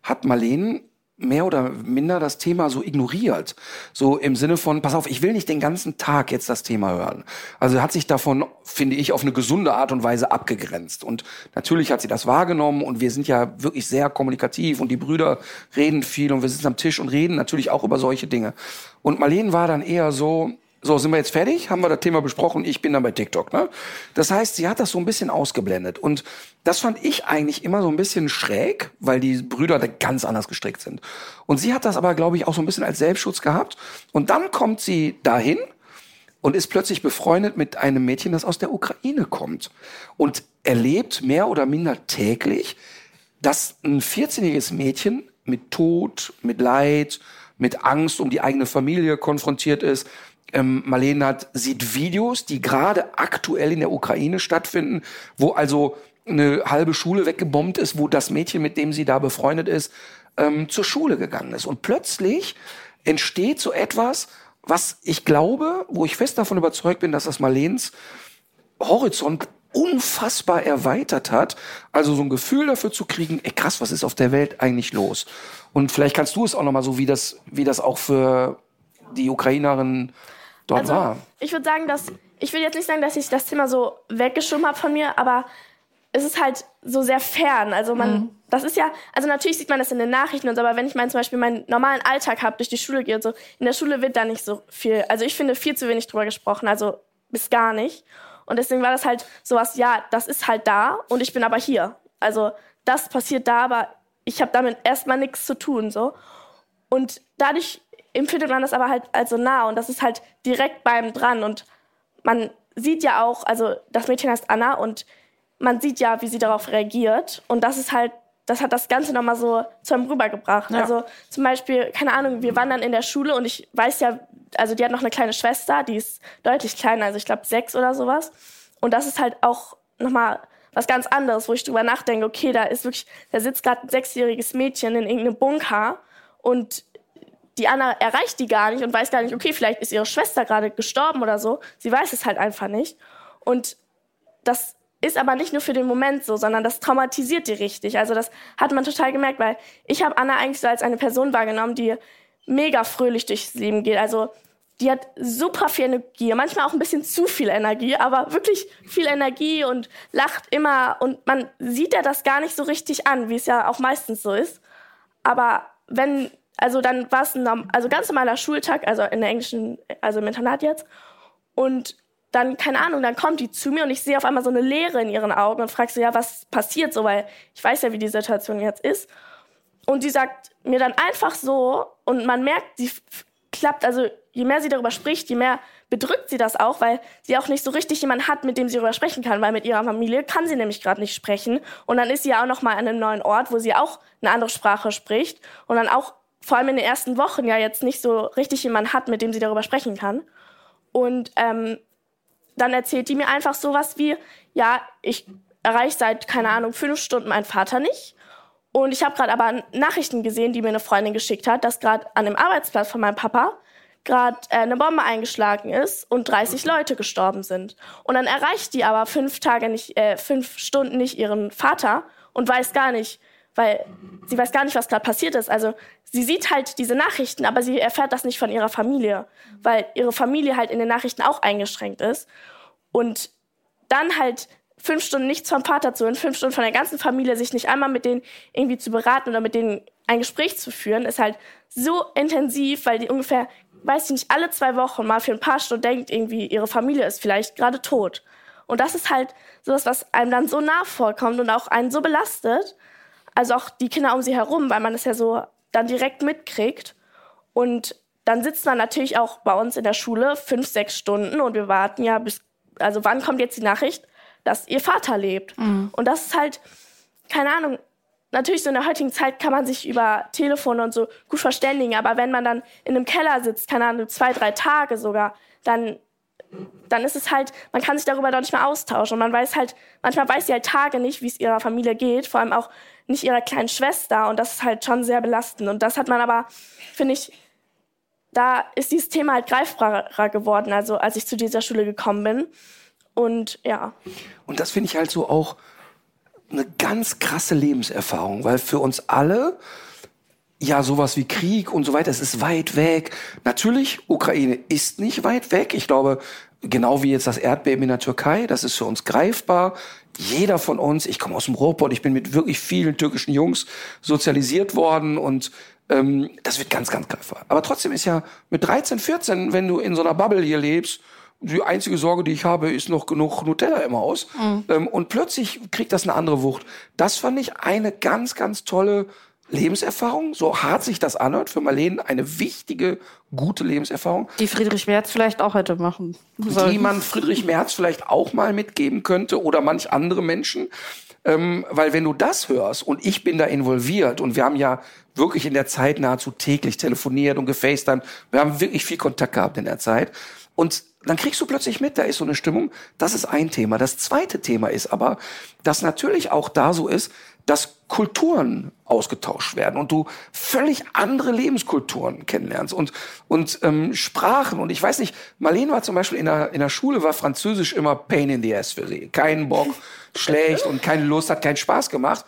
hat Marlene mehr oder minder das Thema so ignoriert. So im Sinne von, pass auf, ich will nicht den ganzen Tag jetzt das Thema hören. Also hat sich davon, finde ich, auf eine gesunde Art und Weise abgegrenzt. Und natürlich hat sie das wahrgenommen und wir sind ja wirklich sehr kommunikativ und die Brüder reden viel und wir sitzen am Tisch und reden natürlich auch über solche Dinge. Und Marlene war dann eher so, so, sind wir jetzt fertig? Haben wir das Thema besprochen? Ich bin dann bei TikTok. Ne? Das heißt, sie hat das so ein bisschen ausgeblendet. Und das fand ich eigentlich immer so ein bisschen schräg, weil die Brüder da ganz anders gestrickt sind. Und sie hat das aber, glaube ich, auch so ein bisschen als Selbstschutz gehabt. Und dann kommt sie dahin und ist plötzlich befreundet mit einem Mädchen, das aus der Ukraine kommt. Und erlebt mehr oder minder täglich, dass ein 14-jähriges Mädchen mit Tod, mit Leid, mit Angst um die eigene Familie konfrontiert ist, ähm, Marlene hat, sieht Videos, die gerade aktuell in der Ukraine stattfinden, wo also eine halbe Schule weggebombt ist, wo das Mädchen, mit dem sie da befreundet ist, ähm, zur Schule gegangen ist. Und plötzlich entsteht so etwas, was ich glaube, wo ich fest davon überzeugt bin, dass das Marlens Horizont unfassbar erweitert hat. Also so ein Gefühl dafür zu kriegen, ey krass, was ist auf der Welt eigentlich los? Und vielleicht kannst du es auch nochmal so, wie das, wie das auch für die Ukrainerin dort also, war. Ich würde sagen, dass ich will jetzt nicht sagen, dass ich das Thema so weggeschoben habe von mir, aber es ist halt so sehr fern. Also man, mhm. das ist ja, also natürlich sieht man das in den Nachrichten und so, aber wenn ich mein, zum Beispiel meinen normalen Alltag habe, durch die Schule gehe und so, in der Schule wird da nicht so viel, also ich finde viel zu wenig drüber gesprochen, also bis gar nicht. Und deswegen war das halt sowas, ja, das ist halt da und ich bin aber hier. Also das passiert da, aber ich habe damit erstmal nichts zu tun, so. Und dadurch empfindet man das aber halt also nah und das ist halt direkt beim dran und man sieht ja auch, also das Mädchen heißt Anna und man sieht ja, wie sie darauf reagiert und das ist halt, das hat das Ganze nochmal so zu einem rübergebracht. Ja. Also zum Beispiel, keine Ahnung, wir waren dann in der Schule und ich weiß ja, also die hat noch eine kleine Schwester, die ist deutlich kleiner, also ich glaube sechs oder sowas und das ist halt auch nochmal was ganz anderes, wo ich drüber nachdenke, okay, da ist wirklich, da sitzt gerade ein sechsjähriges Mädchen in irgendeinem Bunker und die Anna erreicht die gar nicht und weiß gar nicht, okay, vielleicht ist ihre Schwester gerade gestorben oder so. Sie weiß es halt einfach nicht. Und das ist aber nicht nur für den Moment so, sondern das traumatisiert die richtig. Also das hat man total gemerkt, weil ich habe Anna eigentlich so als eine Person wahrgenommen, die mega fröhlich durchs Leben geht. Also die hat super viel Energie, manchmal auch ein bisschen zu viel Energie, aber wirklich viel Energie und lacht immer und man sieht ja das gar nicht so richtig an, wie es ja auch meistens so ist. Aber wenn also dann war es ein also ganz normaler Schultag, also in der englischen, also im Internat jetzt. Und dann, keine Ahnung, dann kommt die zu mir und ich sehe auf einmal so eine Leere in ihren Augen und frage sie, ja, was passiert so, weil ich weiß ja, wie die Situation jetzt ist. Und sie sagt mir dann einfach so, und man merkt, sie klappt, also je mehr sie darüber spricht, je mehr bedrückt sie das auch, weil sie auch nicht so richtig jemanden hat, mit dem sie darüber sprechen kann, weil mit ihrer Familie kann sie nämlich gerade nicht sprechen. Und dann ist sie ja auch noch mal an einem neuen Ort, wo sie auch eine andere Sprache spricht und dann auch vor allem in den ersten Wochen ja jetzt nicht so richtig jemanden hat, mit dem sie darüber sprechen kann. Und ähm, dann erzählt die mir einfach sowas wie, ja, ich erreiche seit, keine Ahnung, fünf Stunden meinen Vater nicht. Und ich habe gerade aber Nachrichten gesehen, die mir eine Freundin geschickt hat, dass gerade an dem Arbeitsplatz von meinem Papa gerade äh, eine Bombe eingeschlagen ist und 30 Leute gestorben sind. Und dann erreicht die aber fünf Tage nicht, äh, fünf Stunden nicht ihren Vater und weiß gar nicht, weil sie weiß gar nicht, was gerade passiert ist. Also sie sieht halt diese Nachrichten, aber sie erfährt das nicht von ihrer Familie, weil ihre Familie halt in den Nachrichten auch eingeschränkt ist. Und dann halt fünf Stunden nichts vom Vater zu hören, fünf Stunden von der ganzen Familie, sich nicht einmal mit denen irgendwie zu beraten oder mit denen ein Gespräch zu führen, ist halt so intensiv, weil die ungefähr, weiß ich nicht, alle zwei Wochen mal für ein paar Stunden denkt, irgendwie ihre Familie ist vielleicht gerade tot. Und das ist halt sowas, was einem dann so nah vorkommt und auch einen so belastet, also auch die Kinder um sie herum, weil man es ja so dann direkt mitkriegt. Und dann sitzt man natürlich auch bei uns in der Schule fünf, sechs Stunden und wir warten ja bis, also wann kommt jetzt die Nachricht, dass ihr Vater lebt? Mhm. Und das ist halt, keine Ahnung, natürlich so in der heutigen Zeit kann man sich über Telefone und so gut verständigen, aber wenn man dann in einem Keller sitzt, keine Ahnung, zwei, drei Tage sogar, dann dann ist es halt, man kann sich darüber doch nicht mehr austauschen. Und man weiß halt, manchmal weiß sie halt Tage nicht, wie es ihrer Familie geht, vor allem auch nicht ihrer kleinen Schwester. Und das ist halt schon sehr belastend. Und das hat man aber, finde ich, da ist dieses Thema halt greifbarer geworden, also als ich zu dieser Schule gekommen bin. Und ja. Und das finde ich halt so auch eine ganz krasse Lebenserfahrung, weil für uns alle ja sowas wie Krieg und so weiter, es ist weit weg. Natürlich, Ukraine ist nicht weit weg. Ich glaube, genau wie jetzt das Erdbeben in der Türkei, das ist für uns greifbar. Jeder von uns, ich komme aus dem Ruhrpott, ich bin mit wirklich vielen türkischen Jungs sozialisiert worden und ähm, das wird ganz, ganz greifbar. Aber trotzdem ist ja mit 13, 14, wenn du in so einer Bubble hier lebst, die einzige Sorge, die ich habe, ist noch genug Nutella im Haus. Mhm. Ähm, und plötzlich kriegt das eine andere Wucht. Das fand ich eine ganz, ganz tolle Lebenserfahrung, so hart sich das anhört, für Marlene eine wichtige, gute Lebenserfahrung. Die Friedrich Merz vielleicht auch hätte machen sollen. Die man Friedrich Merz vielleicht auch mal mitgeben könnte oder manch andere Menschen. Ähm, weil wenn du das hörst und ich bin da involviert und wir haben ja wirklich in der Zeit nahezu täglich telefoniert und gefacetimed, wir haben wirklich viel Kontakt gehabt in der Zeit und dann kriegst du plötzlich mit, da ist so eine Stimmung. Das ist ein Thema. Das zweite Thema ist aber, dass natürlich auch da so ist, dass Kulturen ausgetauscht werden und du völlig andere Lebenskulturen kennenlernst und und ähm, Sprachen. Und ich weiß nicht, Marlene war zum Beispiel in der in der Schule war Französisch immer Pain in the ass für sie, keinen Bock, schlecht und keine Lust, hat keinen Spaß gemacht,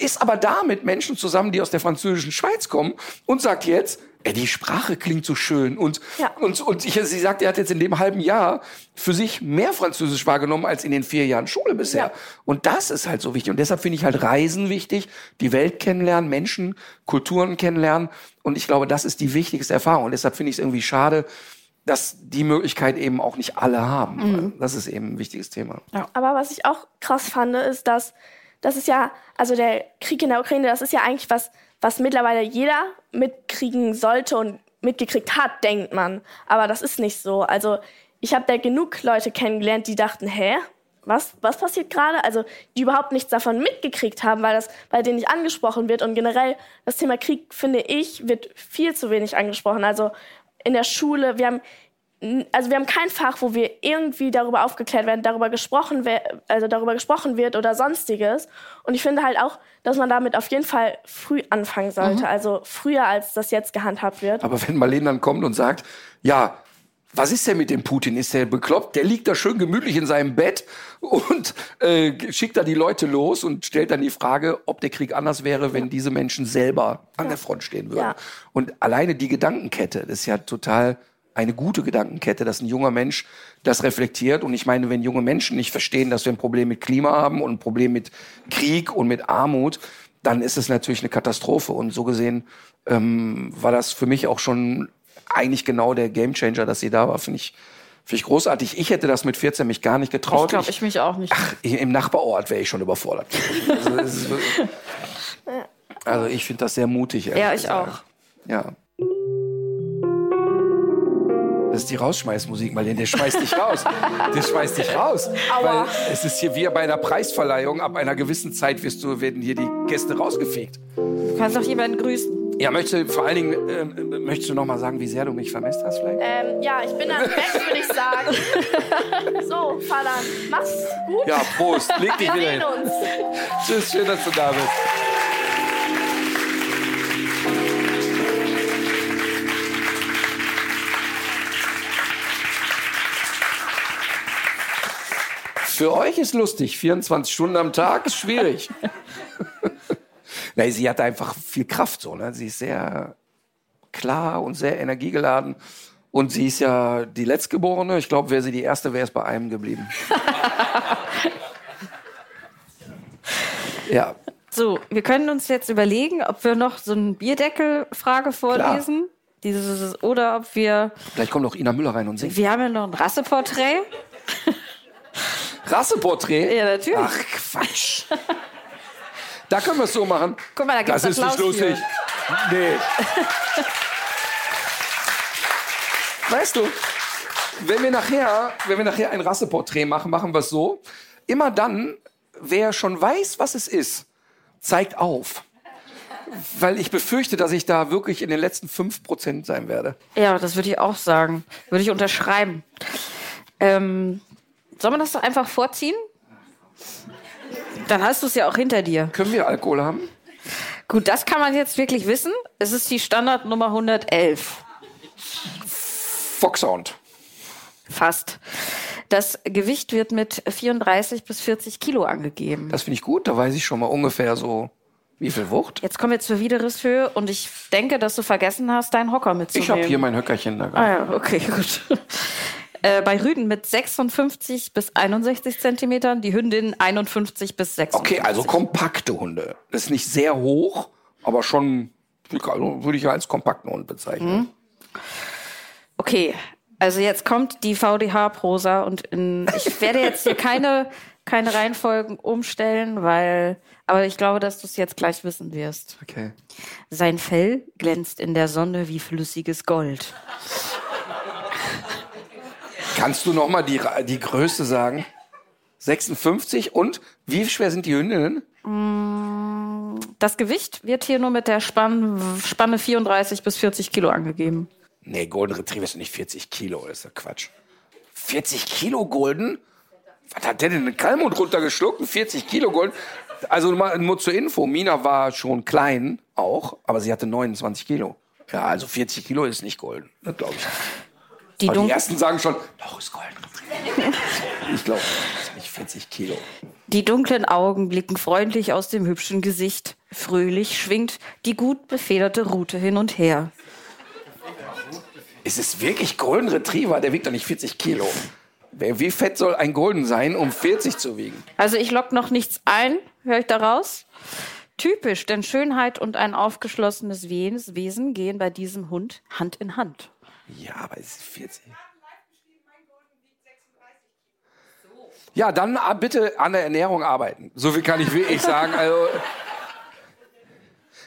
ist aber da mit Menschen zusammen, die aus der französischen Schweiz kommen und sagt jetzt ey, die Sprache klingt so schön. Und, ja. und, und ich, sie sagt, er hat jetzt in dem halben Jahr für sich mehr Französisch wahrgenommen als in den vier Jahren Schule bisher. Ja. Und das ist halt so wichtig. Und deshalb finde ich halt Reisen wichtig, die Welt kennenlernen, Menschen, Kulturen kennenlernen. Und ich glaube, das ist die wichtigste Erfahrung. Und deshalb finde ich es irgendwie schade, dass die Möglichkeit eben auch nicht alle haben. Mhm. Das ist eben ein wichtiges Thema. Ja. Aber was ich auch krass fand, ist, dass das ist ja, also der Krieg in der Ukraine, das ist ja eigentlich was, was mittlerweile jeder mitkriegen sollte und mitgekriegt hat, denkt man. Aber das ist nicht so. Also ich habe da genug Leute kennengelernt, die dachten, hä? Was, was passiert gerade? Also, die überhaupt nichts davon mitgekriegt haben, weil das bei denen nicht angesprochen wird. Und generell, das Thema Krieg, finde ich, wird viel zu wenig angesprochen. Also, in der Schule, wir haben also wir haben kein Fach, wo wir irgendwie darüber aufgeklärt werden, darüber gesprochen, also darüber gesprochen wird oder sonstiges. Und ich finde halt auch, dass man damit auf jeden Fall früh anfangen sollte, mhm. also früher als das jetzt gehandhabt wird. Aber wenn Marlene dann kommt und sagt, ja, was ist denn mit dem Putin? Ist der bekloppt? Der liegt da schön gemütlich in seinem Bett und äh, schickt da die Leute los und stellt dann die Frage, ob der Krieg anders wäre, wenn diese Menschen selber an der Front stehen würden. Ja. Und alleine die Gedankenkette, das ist ja total eine gute Gedankenkette, dass ein junger Mensch das reflektiert. Und ich meine, wenn junge Menschen nicht verstehen, dass wir ein Problem mit Klima haben und ein Problem mit Krieg und mit Armut, dann ist es natürlich eine Katastrophe. Und so gesehen ähm, war das für mich auch schon eigentlich genau der Gamechanger, dass sie da war, finde ich. Finde ich großartig. Ich hätte das mit 14 mich gar nicht getraut. Ich glaube, ich mich auch nicht. Ach, im Nachbarort wäre ich schon überfordert. Also, also ich finde das sehr mutig. Ja, ich gesagt. auch. Ja. Das ist die Rausschmeißmusik, weil der schmeißt dich raus. Der schmeißt dich raus. Aua. Weil es ist hier wie bei einer Preisverleihung. Ab einer gewissen Zeit wirst du, werden hier die Gäste rausgefegt. Du kannst doch jemanden grüßen. Ja, möchtest du vor allen Dingen, äh, möchtest du noch mal sagen, wie sehr du mich vermisst hast vielleicht? Ähm, ja, ich bin dann weg, würde ich sagen. so, Vater, mach's gut. Ja, Prost. Leg dich Wir wieder hin. Uns. Tschüss, schön, dass du da bist. Für euch ist lustig, 24 Stunden am Tag ist schwierig. Nein, sie hat einfach viel Kraft so. Ne? Sie ist sehr klar und sehr energiegeladen. Und sie ist ja die Letztgeborene. Ich glaube, wäre sie die Erste, wäre es bei einem geblieben. ja. So, wir können uns jetzt überlegen, ob wir noch so eine Bierdeckel-Frage vorlesen. Dieses, oder ob wir. Vielleicht kommt noch Ina Müller rein und singt. Wir haben ja noch ein Rasseporträt. Rasseporträt? Ja, natürlich. Ach, Quatsch. Da können wir es so machen. Guck mal, da gibt's Das ist nicht lustig. Nee. weißt du, wenn wir nachher, wenn wir nachher ein Rasseporträt machen, machen wir es so. Immer dann, wer schon weiß, was es ist, zeigt auf. Weil ich befürchte, dass ich da wirklich in den letzten 5% sein werde. Ja, das würde ich auch sagen. Würde ich unterschreiben. Ähm, soll man das doch einfach vorziehen? Dann hast du es ja auch hinter dir. Können wir Alkohol haben? Gut, das kann man jetzt wirklich wissen. Es ist die Standardnummer 111. Foxhound. Fast. Das Gewicht wird mit 34 bis 40 Kilo angegeben. Das finde ich gut. Da weiß ich schon mal ungefähr so, wie viel Wucht. Jetzt kommen wir zur Widerrisshöhe und ich denke, dass du vergessen hast, deinen Hocker mitzunehmen. Ich habe hier mein Höckerchen da. Ah ja, okay, gut. Äh, bei Rüden mit 56 bis 61 Zentimetern, die Hündin 51 bis 56. Okay, also kompakte Hunde. Das ist nicht sehr hoch, aber schon, also würde ich ja als kompakten Hund bezeichnen. Okay, also jetzt kommt die VDH-Prosa und in, ich werde jetzt hier keine, keine Reihenfolgen umstellen, weil, aber ich glaube, dass du es jetzt gleich wissen wirst. Okay. Sein Fell glänzt in der Sonne wie flüssiges Gold. Kannst du noch mal die, die Größe sagen? 56 und wie schwer sind die Hündinnen? Das Gewicht wird hier nur mit der Spann Spanne 34 bis 40 Kilo angegeben. Nee, Golden Retriever sind nicht 40 Kilo, das ist ja Quatsch. 40 Kilo Golden? Was hat der denn den Kalmund runtergeschluckt? Ein 40 Kilo Golden? Also mal nur zur Info, Mina war schon klein auch, aber sie hatte 29 Kilo. Ja, also 40 Kilo ist nicht Golden, das glaube ich. Die, die ersten sagen schon, doch, ist Golden ich glaube, das ist nicht 40 Kilo. die dunklen Augen blicken freundlich aus dem hübschen Gesicht. Fröhlich schwingt die gut befederte Rute hin und her. Ist es wirklich Golden Retriever? Der wiegt doch nicht 40 Kilo. Wie fett soll ein Golden sein, um 40 zu wiegen? Also ich lock noch nichts ein, höre ich da raus? Typisch, denn Schönheit und ein aufgeschlossenes Wes- Wesen gehen bei diesem Hund Hand in Hand. Ja, aber es ist 40. Ja, dann ah, bitte an der Ernährung arbeiten. So viel kann ich wirklich sagen. Also,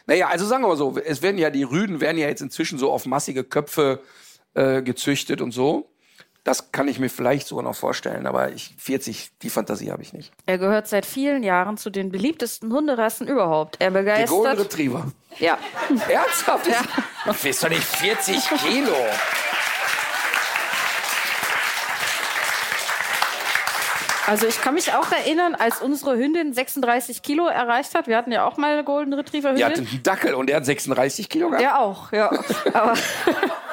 naja, also sagen wir mal so, es werden ja die Rüden werden ja jetzt inzwischen so auf massige Köpfe äh, gezüchtet und so. Das kann ich mir vielleicht sogar noch vorstellen, aber ich 40, die Fantasie habe ich nicht. Er gehört seit vielen Jahren zu den beliebtesten Hunderassen überhaupt. Er Der Golden begeistert. Retriever. Ja. Ernsthaft? Ja. Du bist doch nicht 40 Kilo. Also ich kann mich auch erinnern, als unsere Hündin 36 Kilo erreicht hat. Wir hatten ja auch mal eine Golden Retriever Die hatte Hündin. einen Dackel und der hat 36 Kilo gehabt. Ja, auch, ja. Aber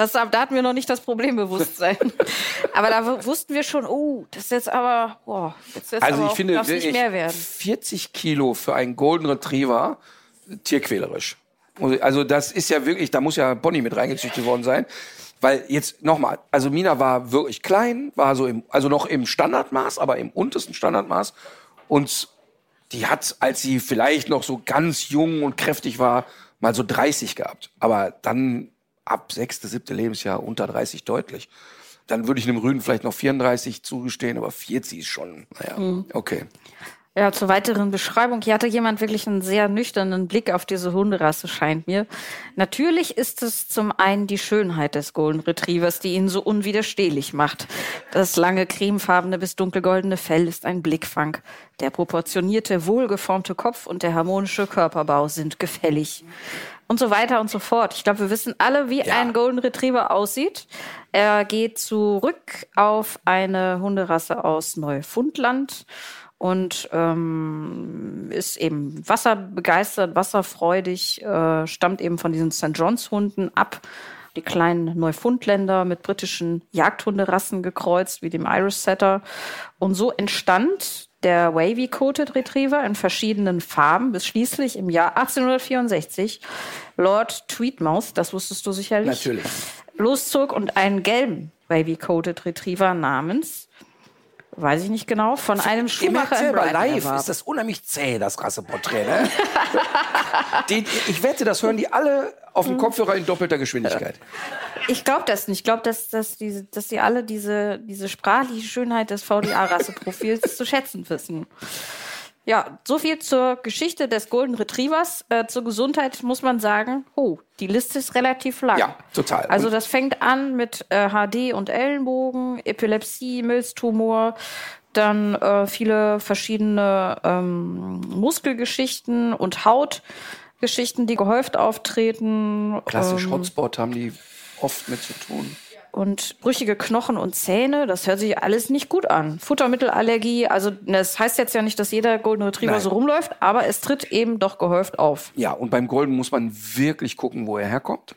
das, da hatten wir noch nicht das Problembewusstsein. Aber da wussten wir schon, oh, das ist jetzt aber, boah, jetzt jetzt Also aber ich auch, finde nicht mehr werden. 40 Kilo für einen Golden Retriever tierquälerisch. Also das ist ja wirklich, da muss ja Pony mit reingezüchtet worden sein. Weil jetzt nochmal, also Mina war wirklich klein, war so im, also noch im Standardmaß, aber im untersten Standardmaß. Und die hat, als sie vielleicht noch so ganz jung und kräftig war, mal so 30 gehabt. Aber dann ab sechste, siebte Lebensjahr unter 30 deutlich. Dann würde ich einem Rüden vielleicht noch 34 zugestehen, aber 40 ist schon, naja, okay. Ja, zur weiteren Beschreibung. Hier hatte jemand wirklich einen sehr nüchternen Blick auf diese Hunderasse, scheint mir. Natürlich ist es zum einen die Schönheit des Golden Retrievers, die ihn so unwiderstehlich macht. Das lange cremefarbene bis dunkelgoldene Fell ist ein Blickfang. Der proportionierte, wohlgeformte Kopf und der harmonische Körperbau sind gefällig. Und so weiter und so fort. Ich glaube, wir wissen alle, wie Ja. ein Golden Retriever aussieht. Er geht zurück auf eine Hunderasse aus Neufundland und ähm, ist eben wasserbegeistert, wasserfreudig, äh, stammt eben von diesen St. John's Hunden ab. Die kleinen Neufundländer mit britischen Jagdhunderassen gekreuzt, wie dem Irish Setter. Und so entstand der Wavy Coated Retriever in verschiedenen Farben, bis schließlich im Jahr 1864 Lord Tweedmouth, das wusstest du sicherlich, Natürlich. loszog und einen gelben Wavy Coated Retriever namens, weiß ich nicht genau, von einem Ihr merkt Schuhmacher in selber, live erwarb. ist das unheimlich zäh, das Rasseporträt. Ne? die, ich wette, das hören die alle auf Mhm. dem Kopfhörer in doppelter Geschwindigkeit. Ich glaube das nicht. Ich glaube, dass, dass, diese, dass die alle diese, diese sprachliche Schönheit des VDA-Rasseprofils zu schätzen wissen. Ja, so viel zur Geschichte des Golden Retrievers. Äh, zur Gesundheit muss man sagen, oh, die Liste ist relativ lang. Ja, total. Also das fängt an mit äh, HD und Ellenbogen, Epilepsie, Milztumor, dann äh, viele verschiedene ähm, Muskelgeschichten und Hautgeschichten, die gehäuft auftreten. Klassisch ähm, Hotspot haben die oft mit zu tun. Und brüchige Knochen und Zähne, das hört sich alles nicht gut an. Futtermittelallergie, also das heißt jetzt ja nicht, dass jeder Golden Retriever Nein. so rumläuft, aber es tritt eben doch gehäuft auf. Ja, und beim Golden muss man wirklich gucken, wo er herkommt.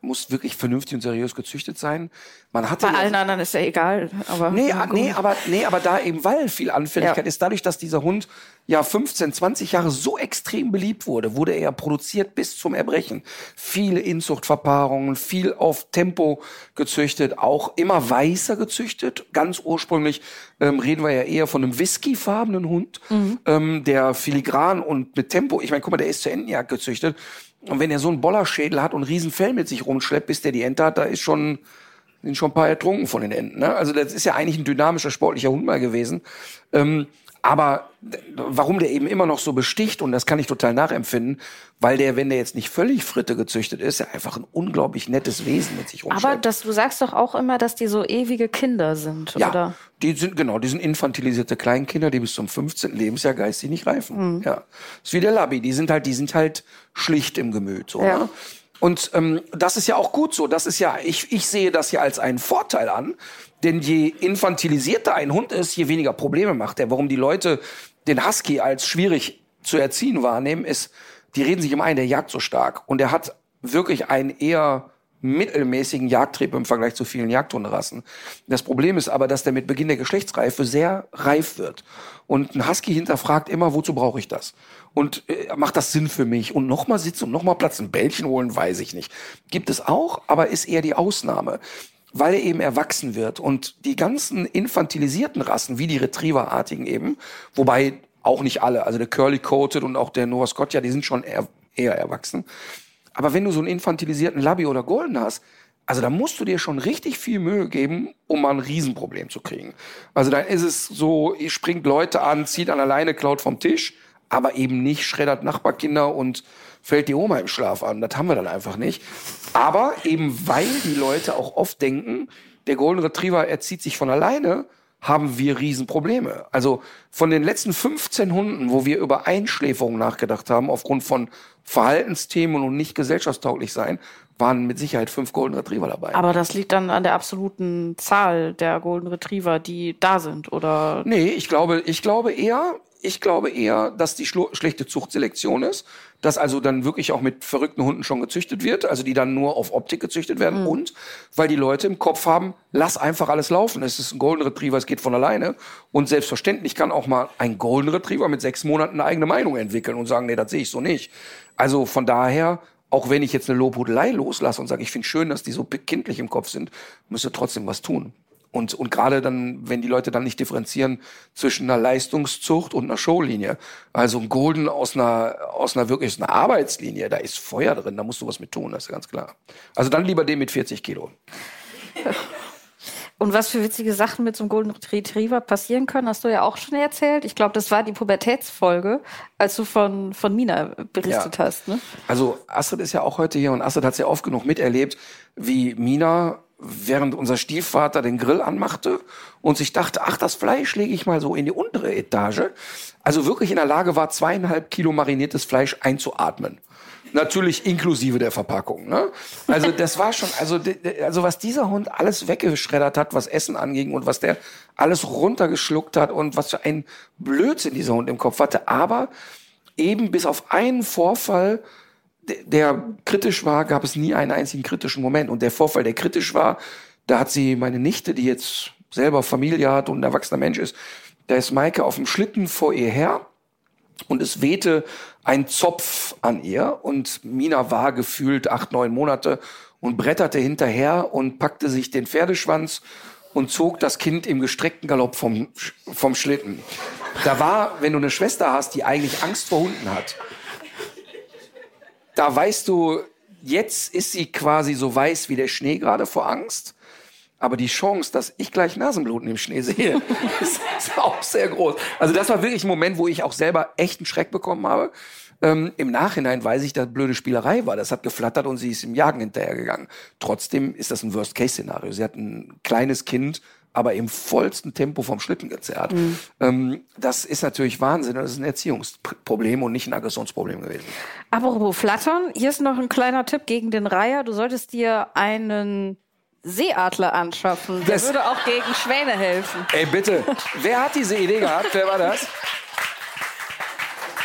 Muss wirklich vernünftig und seriös gezüchtet sein. Man hatte Bei allen anderen ist ja egal. Aber Nee, nee, aber, nee, aber da eben, weil viel Anfälligkeit Ja. ist, dadurch, dass dieser Hund ja 15, 20 Jahre so extrem beliebt wurde, wurde er produziert bis zum Erbrechen. Viele Inzuchtverpaarungen, viel auf Tempo gezüchtet, auch immer weißer gezüchtet. Ganz ursprünglich ähm, reden wir ja eher von einem whiskyfarbenen Hund, ähm, der filigran und mit Tempo, ich meine, guck mal, der ist zur Entenjagd gezüchtet. Und wenn er so einen Bollerschädel hat und riesen Fell mit sich rumschleppt, bis der die Ente hat, da ist schon, sind schon ein paar ertrunken von den Enten. Ne? Also das ist ja eigentlich ein dynamischer, sportlicher Hund mal gewesen. Ähm, aber warum der eben immer noch so besticht, und das kann ich total nachempfinden, weil der, wenn der jetzt nicht völlig fritte gezüchtet ist, ja einfach ein unglaublich nettes Wesen mit sich rumschleppt. aber das, du sagst doch auch immer, dass die so ewige Kinder sind, ja, oder? die sind, genau, die sind infantilisierte Kleinkinder, die bis zum 15. Lebensjahr geistig nicht reifen. Mhm. Ja. ist wie der Labby, die sind halt, die sind halt schlicht im Gemüt, so, Ja. ne? Und ähm, das ist ja auch gut so. Das ist ja, ich, ich sehe das ja als einen Vorteil an. Denn je infantilisierter ein Hund ist, je weniger Probleme macht er. Warum die Leute den Husky als schwierig zu erziehen wahrnehmen, ist, die reden sich immer ein, der jagt so stark. Und er hat wirklich einen eher mittelmäßigen Jagdtrieb im Vergleich zu vielen Jagdhunderassen. Das Problem ist aber, dass der mit Beginn der Geschlechtsreife sehr reif wird. Und ein Husky hinterfragt immer, wozu brauche ich das? Und äh, macht das Sinn für mich? Und nochmal sitzen und nochmal Platz, ein Bällchen holen, weiß ich nicht. Gibt es auch, aber ist eher die Ausnahme. Weil er eben erwachsen wird. Und die ganzen infantilisierten Rassen, wie die Retriever-artigen eben, wobei auch nicht alle, also der Curly Coated und auch der Nova Scotia, die sind schon eher, eher erwachsen. Aber wenn du so einen infantilisierten Labby oder Golden hast, also da musst du dir schon richtig viel Mühe geben, um mal ein Riesenproblem zu kriegen. Also dann ist es so, ihr springt Leute an, zieht an alleine, klaut vom Tisch, aber eben nicht schreddert Nachbarkinder und fällt die Oma im Schlaf an. Das haben wir dann einfach nicht. Aber eben weil die Leute auch oft denken, der Golden Retriever erzieht sich von alleine, haben wir Riesenprobleme. Also von den letzten 15 Hunden, wo wir über Einschläferung nachgedacht haben, aufgrund von Verhaltensthemen und nicht gesellschaftstauglich sein, waren mit Sicherheit fünf Golden Retriever dabei. Aber das liegt dann an der absoluten Zahl der Golden Retriever, die da sind, oder? Nee, ich glaube, ich glaube eher, ich glaube eher, dass die schlechte Zuchtselektion ist, dass also dann wirklich auch mit verrückten Hunden schon gezüchtet wird, also die dann nur auf Optik gezüchtet werden und weil die Leute im Kopf haben, lass einfach alles laufen. Es ist ein Golden Retriever, es geht von alleine und selbstverständlich kann auch mal ein Golden Retriever mit sechs Monaten eine eigene Meinung entwickeln und sagen, nee, das sehe ich so nicht. Also von daher, auch wenn ich jetzt eine Lobhudelei loslasse und sage, ich finde schön, dass die so kindlich im Kopf sind, müsste trotzdem was tun. Und, und gerade dann, wenn die Leute dann nicht differenzieren zwischen einer Leistungszucht und einer Showlinie. Also ein Golden aus einer, aus einer wirklich aus einer Arbeitslinie, da ist Feuer drin, da musst du was mit tun, das ist ganz klar. Also dann lieber den mit 40 Kilo. Und was für witzige Sachen mit so einem Golden Retriever passieren können, hast du ja auch schon erzählt. Ich glaube, das war die Pubertätsfolge, als du von, von Mina berichtet Ja. hast. Ne? Also Astrid ist ja auch heute hier und Astrid hat es ja oft genug miterlebt, wie Mina während unser Stiefvater den Grill anmachte und sich dachte, ach, das Fleisch lege ich mal so in die untere Etage. Also wirklich in der Lage war, zweieinhalb Kilo mariniertes Fleisch einzuatmen. Natürlich inklusive der Verpackung. Ne? Also das war schon, also, also was dieser Hund alles weggeschreddert hat, was Essen anging und was der alles runtergeschluckt hat und was für ein Blödsinn dieser Hund im Kopf hatte. Aber eben bis auf einen Vorfall, der kritisch war, gab es nie einen einzigen kritischen Moment. Und der Vorfall, der kritisch war, da hat sie meine Nichte, die jetzt selber Familie hat und ein erwachsener Mensch ist, da ist Maike auf dem Schlitten vor ihr her und es wehte ein Zopf an ihr und Mina war gefühlt acht, neun Monate und bretterte hinterher und packte sich den Pferdeschwanz und zog das Kind im gestreckten Galopp vom, vom Schlitten. Da war, wenn du eine Schwester hast, die eigentlich Angst vor Hunden hat, da weißt du, jetzt ist sie quasi so weiß wie der Schnee gerade vor Angst. Aber die Chance, dass ich gleich Nasenbluten im Schnee sehe, ist, ist auch sehr groß. Also das war wirklich ein Moment, wo ich auch selber echt einen Schreck bekommen habe. Ähm, Im Nachhinein weiß ich, dass blöde Spielerei war. Das hat geflattert und sie ist im Jagen hinterhergegangen. Trotzdem ist das ein Worst-Case-Szenario. Sie hat ein kleines Kind aber im vollsten Tempo vom Schlitten gezerrt. Ähm, das ist natürlich Wahnsinn. Das ist ein Erziehungsproblem und nicht ein Aggressionsproblem gewesen. Apropos Flattern, hier ist noch ein kleiner Tipp gegen den Reiher. Du solltest dir einen Seeadler anschaffen. Der Das- würde auch gegen Schwäne helfen. Ey, bitte. Wer hat diese Idee gehabt? Wer war das?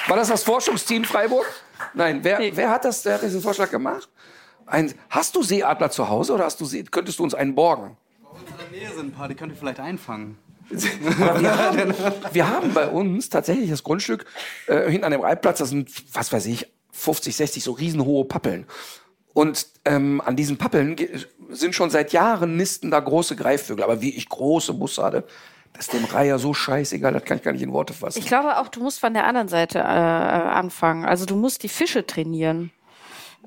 War das das Forschungsteam Freiburg? Nein, wer, Nee. wer hat das, wer hat diesen Vorschlag gemacht? Ein, hast du Seeadler zu Hause oder hast du See, könntest du uns einen borgen? Nähe sind ein paar, die könnt ihr vielleicht einfangen. Wir haben bei uns tatsächlich das Grundstück äh, hinten an dem Reitplatz, das sind, was weiß ich, 50, 60 so riesenhohe Pappeln. Und ähm, an diesen Pappeln sind schon seit Jahren nisten da große Greifvögel, aber wie ich große Bussarde. Das ist dem Reiher so scheißegal, das kann ich gar nicht in Worte fassen. Ich glaube auch, du musst von der anderen Seite äh, anfangen. Also du musst die Fische trainieren.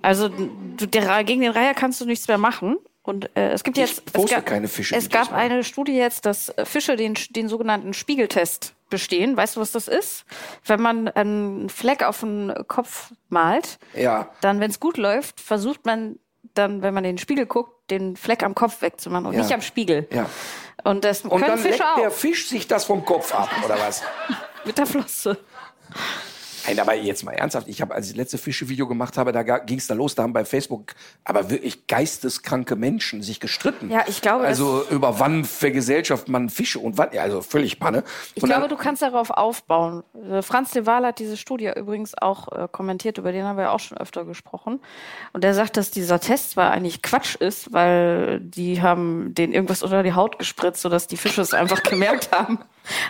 Also du, der, gegen den Reiher kannst du nichts mehr machen. Und äh, es gibt Ich jetzt es gab, keine Fische, Es gab eine Studie jetzt, dass Fische den, den sogenannten Spiegeltest bestehen. Weißt du, was das ist? Wenn man einen Fleck auf den Kopf malt, Ja. dann, wenn es gut läuft, versucht man dann, wenn man in den Spiegel guckt, den Fleck am Kopf wegzumachen und Ja. nicht am Spiegel. Ja. Und das Und können dann Fische leckt der auch Fisch sich das vom Kopf ab, oder was? mit der Flosse. Nein, aber jetzt mal ernsthaft, ich habe, als ich das letzte Fische-Video gemacht habe, da ging es da los, da haben bei Facebook aber wirklich geisteskranke Menschen sich gestritten. Ja, ich glaube, Also über wann vergesellschaft man Fische und wann, ja, also völlig Panne. Ich Und glaube, du kannst darauf aufbauen. Äh, Franz de Waal hat diese Studie übrigens auch äh, kommentiert, über den haben wir auch schon öfter gesprochen. Und er sagt, dass dieser Test zwar eigentlich Quatsch ist, weil die haben den irgendwas unter die Haut gespritzt, sodass die Fische es einfach gemerkt haben.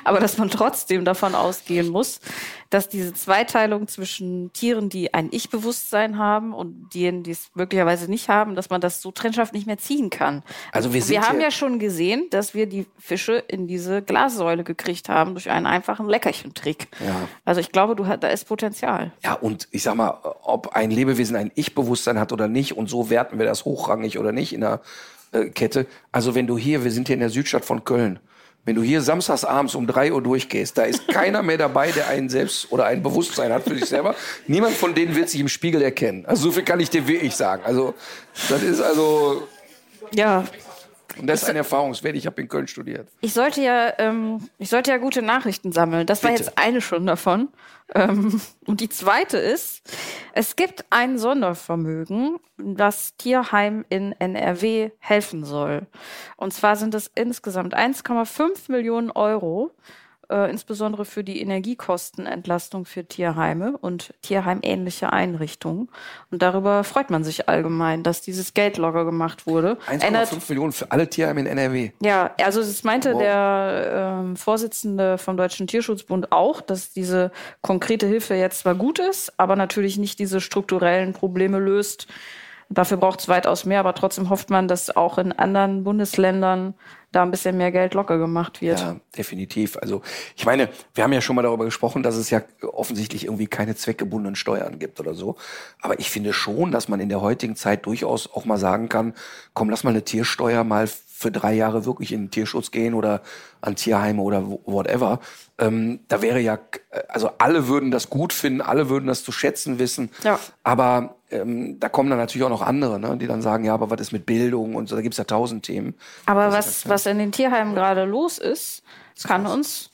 Aber dass man trotzdem davon ausgehen muss, dass diese Zweiteilung zwischen Tieren, die ein Ich-Bewusstsein haben und denen, die es möglicherweise nicht haben, dass man das so trennscharf nicht mehr ziehen kann. Also wir wir haben ja schon gesehen, dass wir die Fische in diese Glassäule gekriegt haben durch einen einfachen Leckerchentrick. Ja. Also ich glaube, du, da ist Potenzial. Ja, und ich sag mal, ob ein Lebewesen ein Ich-Bewusstsein hat oder nicht, und so werten wir das hochrangig oder nicht in der äh, Kette. Also wenn du hier, wir sind hier in der Südstadt von Köln, wenn du hier samstags abends um drei Uhr durchgehst, da ist keiner mehr dabei, der einen selbst oder ein Bewusstsein hat für sich selber. Niemand von denen wird sich im Spiegel erkennen. Also so viel kann ich dir wirklich sagen. Also das ist also, Ja, und das ist ein Erfahrungswert. Ich habe in Köln studiert. ich sollte ja, ähm, ich sollte ja gute Nachrichten sammeln. Das war Bitte. jetzt eine schon davon. Ähm, und die zweite ist, es gibt ein Sondervermögen, das Tierheim in NRW helfen soll. Und zwar sind es insgesamt 1,5 Millionen Euro, äh, insbesondere für die Energiekostenentlastung für Tierheime und tierheimähnliche Einrichtungen. Und darüber freut man sich allgemein, dass dieses Geld locker gemacht wurde. 1,5 Millionen für alle Tierheime in NRW. Ja, also das meinte Wow. der ähm, Vorsitzende vom Deutschen Tierschutzbund auch, dass diese konkrete Hilfe jetzt zwar gut ist, aber natürlich nicht diese strukturellen Probleme löst. Dafür braucht es weitaus mehr, aber trotzdem hofft man, dass auch in anderen Bundesländern da ein bisschen mehr Geld locker gemacht wird. Ja, definitiv. Also ich meine, wir haben ja schon mal darüber gesprochen, dass es ja offensichtlich irgendwie keine zweckgebundenen Steuern gibt oder so. Aber ich finde schon, dass man in der heutigen Zeit durchaus auch mal sagen kann, komm, lass mal eine Tiersteuer mal für drei Jahre wirklich in den Tierschutz gehen oder an Tierheime oder whatever. Ähm, da wäre ja, also alle würden das gut finden, alle würden das zu schätzen wissen. Ja. Aber ähm, da kommen dann natürlich auch noch andere, ne, die dann sagen, ja, aber was ist mit Bildung und so, da gibt's ja tausend Themen. Aber was, was in den Tierheimen gerade los ist, kann uns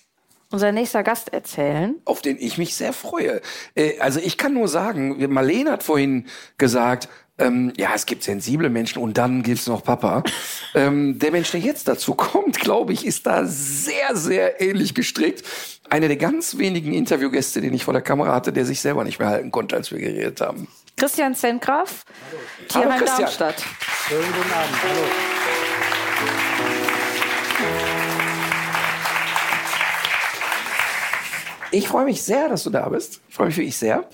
unser nächster Gast erzählen. auf den ich mich sehr freue. Äh, also ich kann nur sagen, Marlene hat vorhin gesagt, ähm, ja, es gibt sensible Menschen und dann gibt's noch Papa. ähm, der Mensch, der jetzt dazu kommt, glaube ich, ist da sehr, sehr ähnlich gestrickt. Einer der ganz wenigen Interviewgäste, den ich vor der Kamera hatte, der sich selber nicht mehr halten konnte, als wir geredet haben. Christian Zentgraf, Tierheim. Darmstadt. Schönen guten Abend. Hallo. Ich freue mich sehr, dass du da bist. Ich freue mich wirklich sehr.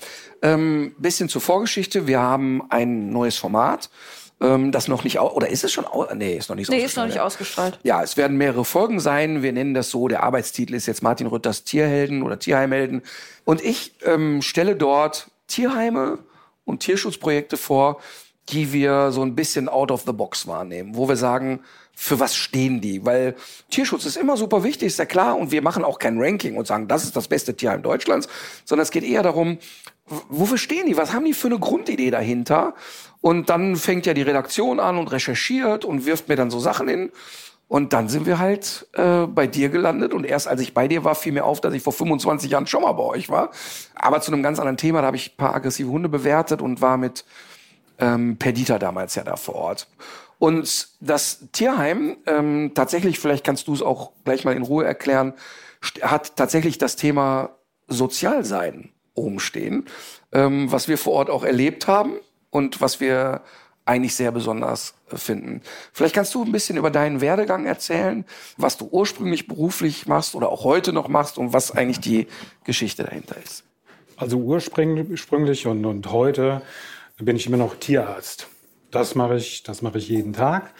Ähm, bisschen zur Vorgeschichte. Wir haben ein neues Format, ähm, das noch nicht, au oder ist es schon, au nee, ist noch nicht Nee, ist noch nicht ausgestrahlt. ausgestrahlt. Ja, es werden mehrere Folgen sein. Wir nennen das so. Der Arbeitstitel ist jetzt Martin Rütters Tierhelden oder Tierheimhelden. Und ich ähm, stelle dort Tierheime und Tierschutzprojekte vor, die wir so ein bisschen out of the box wahrnehmen, wo wir sagen, für was stehen die? Weil Tierschutz ist immer super wichtig, ist ja klar. Und wir machen auch kein Ranking und sagen, das ist das beste Tierheim Deutschlands, sondern es geht eher darum, wofür stehen die? Was haben die für eine Grundidee dahinter? Und dann fängt ja die Redaktion an und recherchiert und wirft mir dann so Sachen in Und dann sind wir halt äh, bei dir gelandet. Und erst als ich bei dir war, fiel mir auf, dass ich vor 25 Jahren schon mal bei euch war. Aber zu einem ganz anderen Thema. Da habe ich ein paar aggressive Hunde bewertet und war mit ähm, Perdita damals ja da vor Ort. Und das Tierheim, ähm, tatsächlich, vielleicht kannst du es auch gleich mal in Ruhe erklären, hat tatsächlich das Thema Sozialsein oben stehen, ähm, was wir vor Ort auch erlebt haben und was wir eigentlich sehr besonders äh, finden. Vielleicht kannst du ein bisschen über deinen Werdegang erzählen, was du ursprünglich beruflich machst oder auch heute noch machst und was eigentlich die Geschichte dahinter ist. Also ursprünglich und, und heute bin ich immer noch Tierarzt. Das mache ich, das mache ich jeden Tag.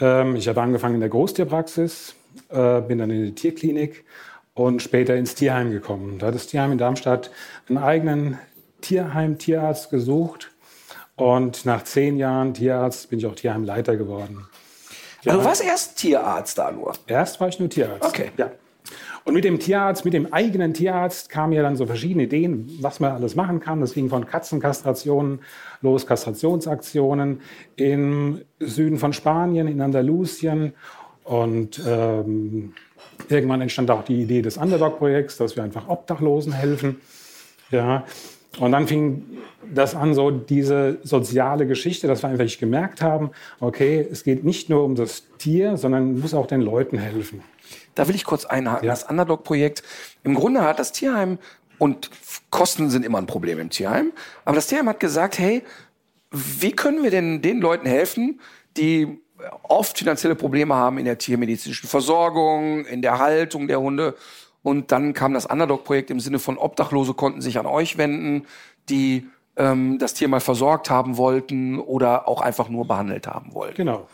Ähm, ich habe angefangen in der Großtierpraxis, äh, bin dann in die Tierklinik und später ins Tierheim gekommen. Da hat das Tierheim in Darmstadt einen eigenen Tierheim-Tierarzt gesucht. Und nach zehn Jahren Tierarzt bin ich auch Tierheimleiter geworden. Ja, also du warst erst Tierarzt da nur? Erst war ich nur Tierarzt. Okay. Ja. Und mit dem Tierarzt, mit dem eigenen Tierarzt kamen ja dann so verschiedene Ideen, was man alles machen kann. Das ging von Katzenkastrationen los, Kastrationsaktionen im Süden von Spanien, in Andalusien. Und ähm, irgendwann entstand auch die Idee des Underdog-Projekts, dass wir einfach Obdachlosen helfen. Ja. Und dann fing das an, so diese soziale Geschichte, dass wir einfach gemerkt haben, okay, es geht nicht nur um das Tier, sondern muss auch den Leuten helfen. Da will ich kurz einhaken. Ja. Das Underdog-Projekt, im Grunde hat das Tierheim, und Kosten sind immer ein Problem im Tierheim, aber das Tierheim hat gesagt, hey, wie können wir denn den Leuten helfen, die oft finanzielle Probleme haben in der tiermedizinischen Versorgung, in der Haltung der Hunde. Und dann kam das Underdog-Projekt im Sinne von Obdachlose konnten sich an euch wenden, die ähm, das Tier mal versorgt haben wollten oder auch einfach nur behandelt haben wollten. Genau.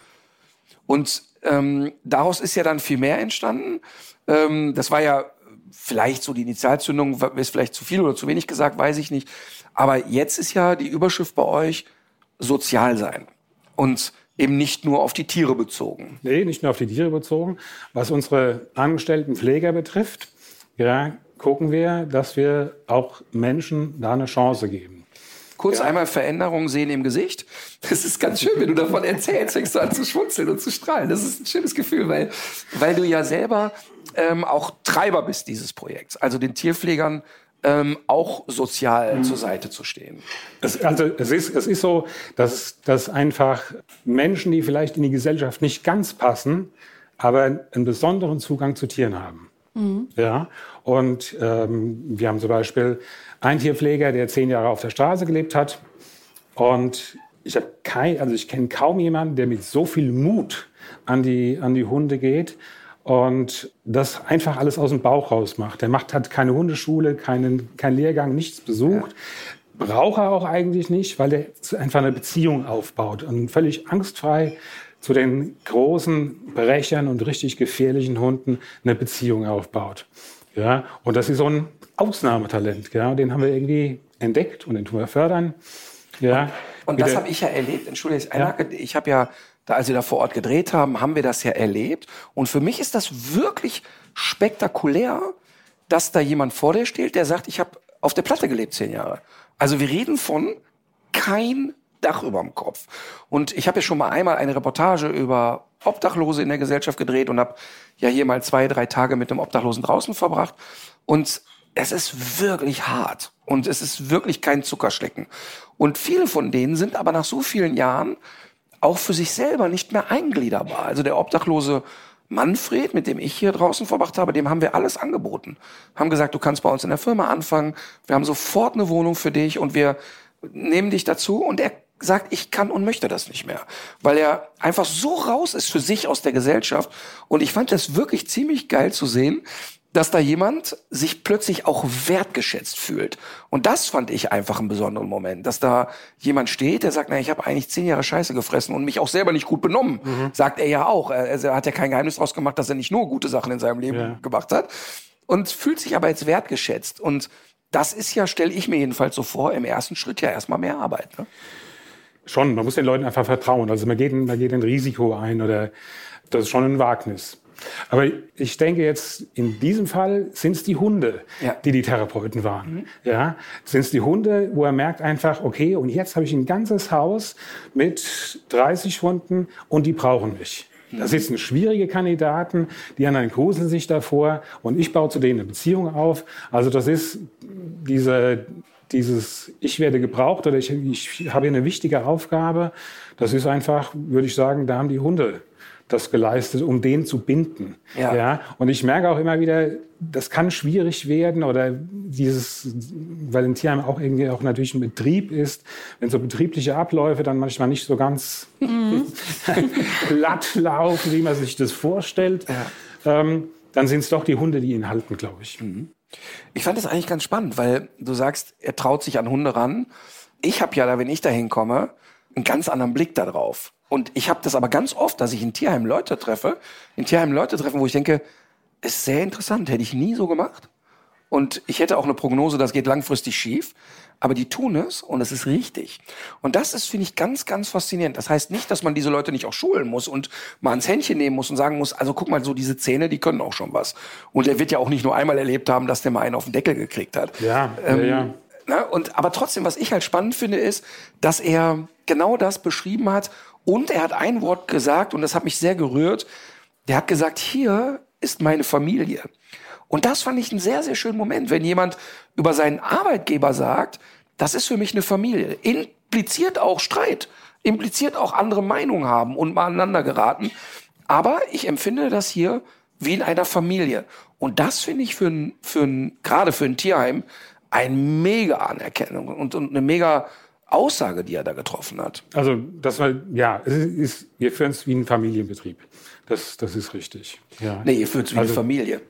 Und ähm, daraus ist ja dann viel mehr entstanden. Ähm, das war ja vielleicht so die Initialzündung, ist vielleicht zu viel oder zu wenig gesagt, weiß ich nicht. Aber jetzt ist ja die Überschrift bei euch sozial sein. Und eben nicht nur auf die Tiere bezogen. Nee, nicht nur auf die Tiere bezogen. Was unsere angestellten Pfleger betrifft, ja, gucken wir, dass wir auch Menschen da eine Chance geben. Kurz ja. einmal Veränderungen sehen im Gesicht. Das ist ganz schön, wenn du davon erzählst, fängst du an zu schmunzeln und zu strahlen. Das ist ein schönes Gefühl, weil, weil du ja selber ähm, auch Treiber bist dieses Projekts. Also den Tierpflegern ähm, auch sozial mhm. zur Seite zu stehen. Es, also es ist, es ist so, dass, dass einfach Menschen, die vielleicht in die Gesellschaft nicht ganz passen, aber einen besonderen Zugang zu Tieren haben. Mhm. Ja, und ähm, wir haben zum Beispiel einen Tierpfleger, der zehn Jahre auf der Straße gelebt hat. Und ich also ich kenne kaum jemanden, der mit so viel Mut an die, an die Hunde geht und das einfach alles aus dem Bauch raus macht. Der macht, hat keine Hundeschule, keinen, keinen Lehrgang, nichts besucht. Ja. Braucht er auch eigentlich nicht, weil er einfach eine Beziehung aufbaut und völlig angstfrei zu den großen Brechern und richtig gefährlichen Hunden eine Beziehung aufbaut. Ja, und das ist so ein Ausnahmetalent. Ja, den haben wir irgendwie entdeckt und den tun wir fördern. Ja, und, und das habe ich ja erlebt. Entschuldige, ich, ja. ich habe ja, da, als wir da vor Ort gedreht haben, haben wir das ja erlebt. Und für mich ist das wirklich spektakulär, dass da jemand vor dir steht, der sagt, ich habe auf der Platte gelebt zehn Jahre. Also wir reden von kein Dach über dem Kopf. Und ich habe ja schon mal einmal eine Reportage über Obdachlose in der Gesellschaft gedreht und habe ja hier mal zwei, drei Tage mit dem Obdachlosen draußen verbracht. Und es ist wirklich hart und es ist wirklich kein Zuckerschlecken. Und viele von denen sind aber nach so vielen Jahren auch für sich selber nicht mehr eingliederbar. Also der Obdachlose Manfred, mit dem ich hier draußen verbracht habe, dem haben wir alles angeboten. Haben gesagt, du kannst bei uns in der Firma anfangen. Wir haben sofort eine Wohnung für dich und wir nehmen dich dazu. Und er sagt, ich kann und möchte das nicht mehr, weil er einfach so raus ist für sich aus der Gesellschaft. Und ich fand das wirklich ziemlich geil zu sehen, dass da jemand sich plötzlich auch wertgeschätzt fühlt. Und das fand ich einfach einen besonderen Moment, dass da jemand steht, der sagt, na, ich habe eigentlich zehn Jahre Scheiße gefressen und mich auch selber nicht gut benommen. Mhm. Sagt er ja auch. Er, er, hat ja kein Geheimnis draus gemacht, dass er nicht nur gute Sachen in seinem Leben ja. gemacht hat. Und fühlt sich aber jetzt wertgeschätzt. Und das ist ja, stelle ich mir jedenfalls so vor, im ersten Schritt ja erstmal mehr Arbeit. Ne? Schon, man muss den Leuten einfach vertrauen. Also man geht, man geht ein Risiko ein oder das ist schon ein Wagnis. Aber ich denke jetzt, in diesem Fall sind es die Hunde, ja. die die Therapeuten waren. Mhm. Ja, sind es die Hunde, wo er merkt einfach, okay, und jetzt habe ich ein ganzes Haus mit 30 Hunden und die brauchen mich. Da sitzen schwierige Kandidaten, die anderen gruseln sich davor und ich baue zu denen eine Beziehung auf. Also das ist diese, dieses, ich werde gebraucht oder ich, ich habe eine wichtige Aufgabe. Das ist einfach, würde ich sagen, da haben die Hunde das geleistet, um den zu binden. Ja. ja. Und ich merke auch immer wieder, das kann schwierig werden oder dieses, weil ein Tierheim auch irgendwie auch natürlich ein Betrieb ist, wenn so betriebliche Abläufe dann manchmal nicht so ganz glatt laufen, wie man sich das vorstellt, ähm, dann sind es doch die Hunde, die ihn halten, glaube ich. Ich fand das eigentlich ganz spannend, weil du sagst, er traut sich an Hunde ran. Ich habe ja da, wenn ich da hinkomme, einen ganz anderen Blick darauf. Und ich habe das aber ganz oft, dass ich in Tierheim Leute treffe, in Tierheim Leute treffen, wo ich denke, ist sehr interessant, hätte ich nie so gemacht. Und ich hätte auch eine Prognose, das geht langfristig schief. Aber die tun es und es ist richtig. Und das ist, finde ich, ganz, ganz faszinierend. Das heißt nicht, dass man diese Leute nicht auch schulen muss und mal ans Händchen nehmen muss und sagen muss, also guck mal, so diese Zähne, die können auch schon was. Und er wird ja auch nicht nur einmal erlebt haben, dass der mal einen auf den Deckel gekriegt hat. Ja, Ähm, ja, ja. Na, und, aber trotzdem, was ich halt spannend finde, ist, dass er genau das beschrieben hat. Und er hat ein Wort gesagt, und das hat mich sehr gerührt. Der hat gesagt, hier ist meine Familie. Und das fand ich einen sehr, sehr schönen Moment, wenn jemand über seinen Arbeitgeber sagt, das ist für mich eine Familie. Impliziert auch Streit, impliziert auch andere Meinungen haben und mal aneinander geraten. Aber ich empfinde das hier wie in einer Familie. Und das finde ich für ein, für ein, gerade für ein Tierheim ein mega Anerkennung und, und eine mega Aussage, die er da getroffen hat. Also das war, ja, es ist, wir führen es wie ein Familienbetrieb. Das, das ist richtig. Ja. Nee, ihr führt es wie eine Familie.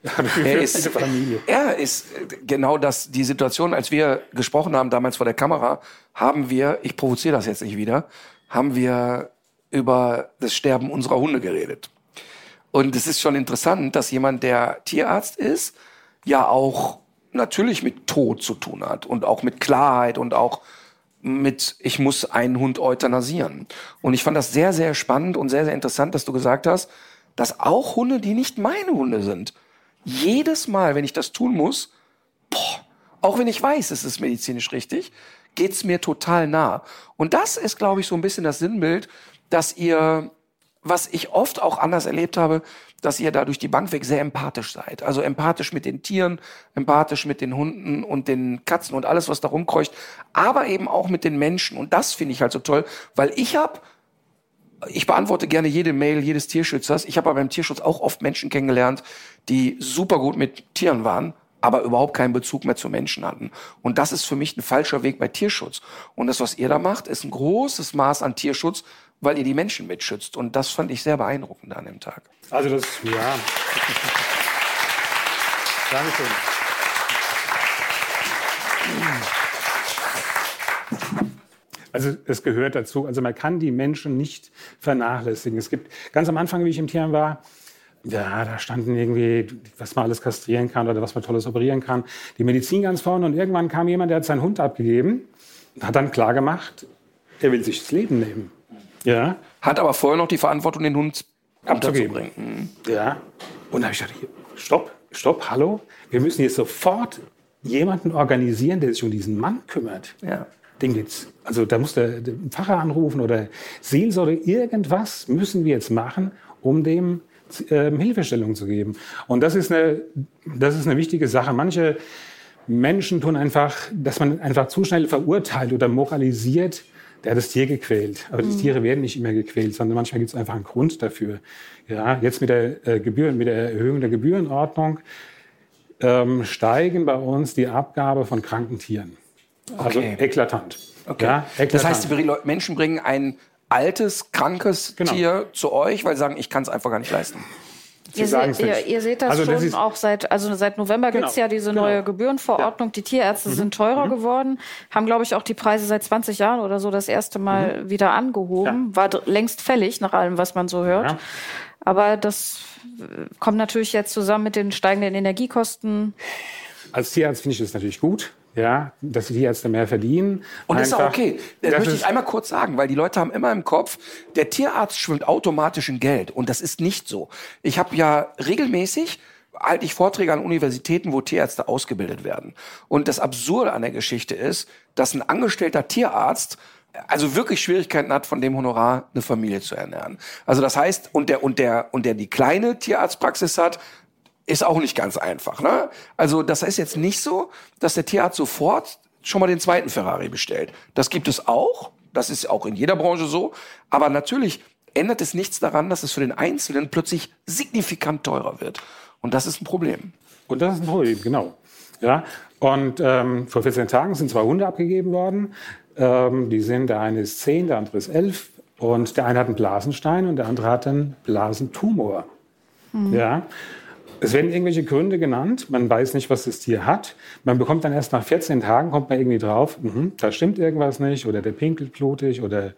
er, ist, Familie. er ist genau das, die Situation, als wir gesprochen haben damals vor der Kamera, haben wir, ich provoziere das jetzt nicht wieder, haben wir über das Sterben unserer Hunde geredet. Und es ist schon interessant, dass jemand, der Tierarzt ist, ja auch natürlich mit Tod zu tun hat und auch mit Klarheit und auch mit, ich muss einen Hund euthanasieren. Und ich fand das sehr, sehr spannend und sehr, sehr interessant, dass du gesagt hast, dass auch Hunde, die nicht meine Hunde sind, jedes Mal, wenn ich das tun muss, boah, auch wenn ich weiß, es ist medizinisch richtig, geht's mir total nah. Und das ist, glaube ich, so ein bisschen das Sinnbild, dass ihr, was ich oft auch anders erlebt habe, dass ihr da durch die Bank weg sehr empathisch seid. Also empathisch mit den Tieren, empathisch mit den Hunden und den Katzen und alles, was da rumkreucht, aber eben auch mit den Menschen. Und das finde ich halt so toll, weil ich habe ich beantworte gerne jede Mail jedes Tierschützers. Ich habe aber beim Tierschutz auch oft Menschen kennengelernt, die super gut mit Tieren waren, aber überhaupt keinen Bezug mehr zu Menschen hatten. Und das ist für mich ein falscher Weg bei Tierschutz. Und das, was ihr da macht, ist ein großes Maß an Tierschutz, weil ihr die Menschen mitschützt. Und das fand ich sehr beeindruckend an dem Tag. Also das, ja. Dankeschön. Also es gehört dazu. Also man kann die Menschen nicht vernachlässigen. Es gibt ganz am Anfang, wie ich im Tierheim war, ja, da standen irgendwie, was man alles kastrieren kann oder was man tolles operieren kann, die Medizin ganz vorne. Und irgendwann kam jemand, der hat seinen Hund abgegeben, hat dann klar gemacht, er will sich das Leben nehmen. Ja, Hat aber vorher noch die Verantwortung, den Hund abzugeben. unterzubringen. Ja. Und da habe ich gedacht, hier, stopp, stopp, hallo. Wir müssen jetzt sofort jemanden organisieren, der sich um diesen Mann kümmert. Ja. Den geht's. Also da muss der, der Pfarrer anrufen oder Seelsorge, irgendwas müssen wir jetzt machen, um dem ähm, Hilfestellung zu geben. Und das ist eine, das ist eine wichtige Sache. Manche Menschen tun einfach, dass man einfach zu schnell verurteilt oder moralisiert, der hat das Tier gequält. Aber die Tiere werden nicht immer gequält, sondern manchmal gibt es einfach einen Grund dafür. Ja, jetzt mit der äh, Gebühren, mit der Erhöhung der Gebührenordnung ähm, steigen bei uns die Abgabe von kranken Tieren. Also Okay. eklatant. Okay. Ja, eklatant. das heißt, die Menschen bringen ein altes, krankes Genau. Tier zu euch, weil sie sagen, ich kann es einfach gar nicht leisten. Ihr, se ihr, ihr seht das Also das schon ist- auch seit, also seit November Genau, gibt's ja diese genau. neue Gebührenverordnung. Die Tierärzte Mhm. sind teurer geworden, haben, glaube ich, auch die Preise seit 20 Jahren oder so das erste Mal wieder angehoben. War dr- längst fällig, nach allem, was man so hört. Mhm. Ja. Aber das äh, kommt natürlich jetzt zusammen mit den steigenden Energiekosten. Als Tierarzt finde ich das natürlich gut, ja, dass die Tierärzte mehr verdienen. Und das ist auch okay. Das, Das möchte ich einmal kurz sagen, weil die Leute haben immer im Kopf, der Tierarzt schwimmt automatisch in Geld. Und das ist nicht so. Ich habe ja regelmäßig halte ich Vorträge an Universitäten, wo Tierärzte ausgebildet werden. Und das Absurde an der Geschichte ist, dass ein angestellter Tierarzt also wirklich Schwierigkeiten hat, von dem Honorar eine Familie zu ernähren. Also das heißt, und der, und der, und der die kleine Tierarztpraxis hat, ist auch nicht ganz einfach. Ne? Also das ist jetzt nicht so, dass der Tierarzt sofort schon mal den zweiten Ferrari bestellt. Das gibt es auch. Das ist auch in jeder Branche so. Aber natürlich ändert es nichts daran, dass es für den Einzelnen plötzlich signifikant teurer wird. Und das ist ein Problem. Und das ist ein Problem, genau. Ja, und ähm, vor 14 Tagen sind zwei Hunde abgegeben worden. Ähm, die sind, der eine ist 10, der andere ist 11. Und der eine hat einen Blasenstein und der andere hat einen Blasentumor. Mhm. Ja. Es werden irgendwelche Gründe genannt. Man weiß nicht, was das Tier hat. Man bekommt dann erst nach 14 Tagen, kommt man irgendwie drauf, mh, da stimmt irgendwas nicht oder der pinkelt blutig oder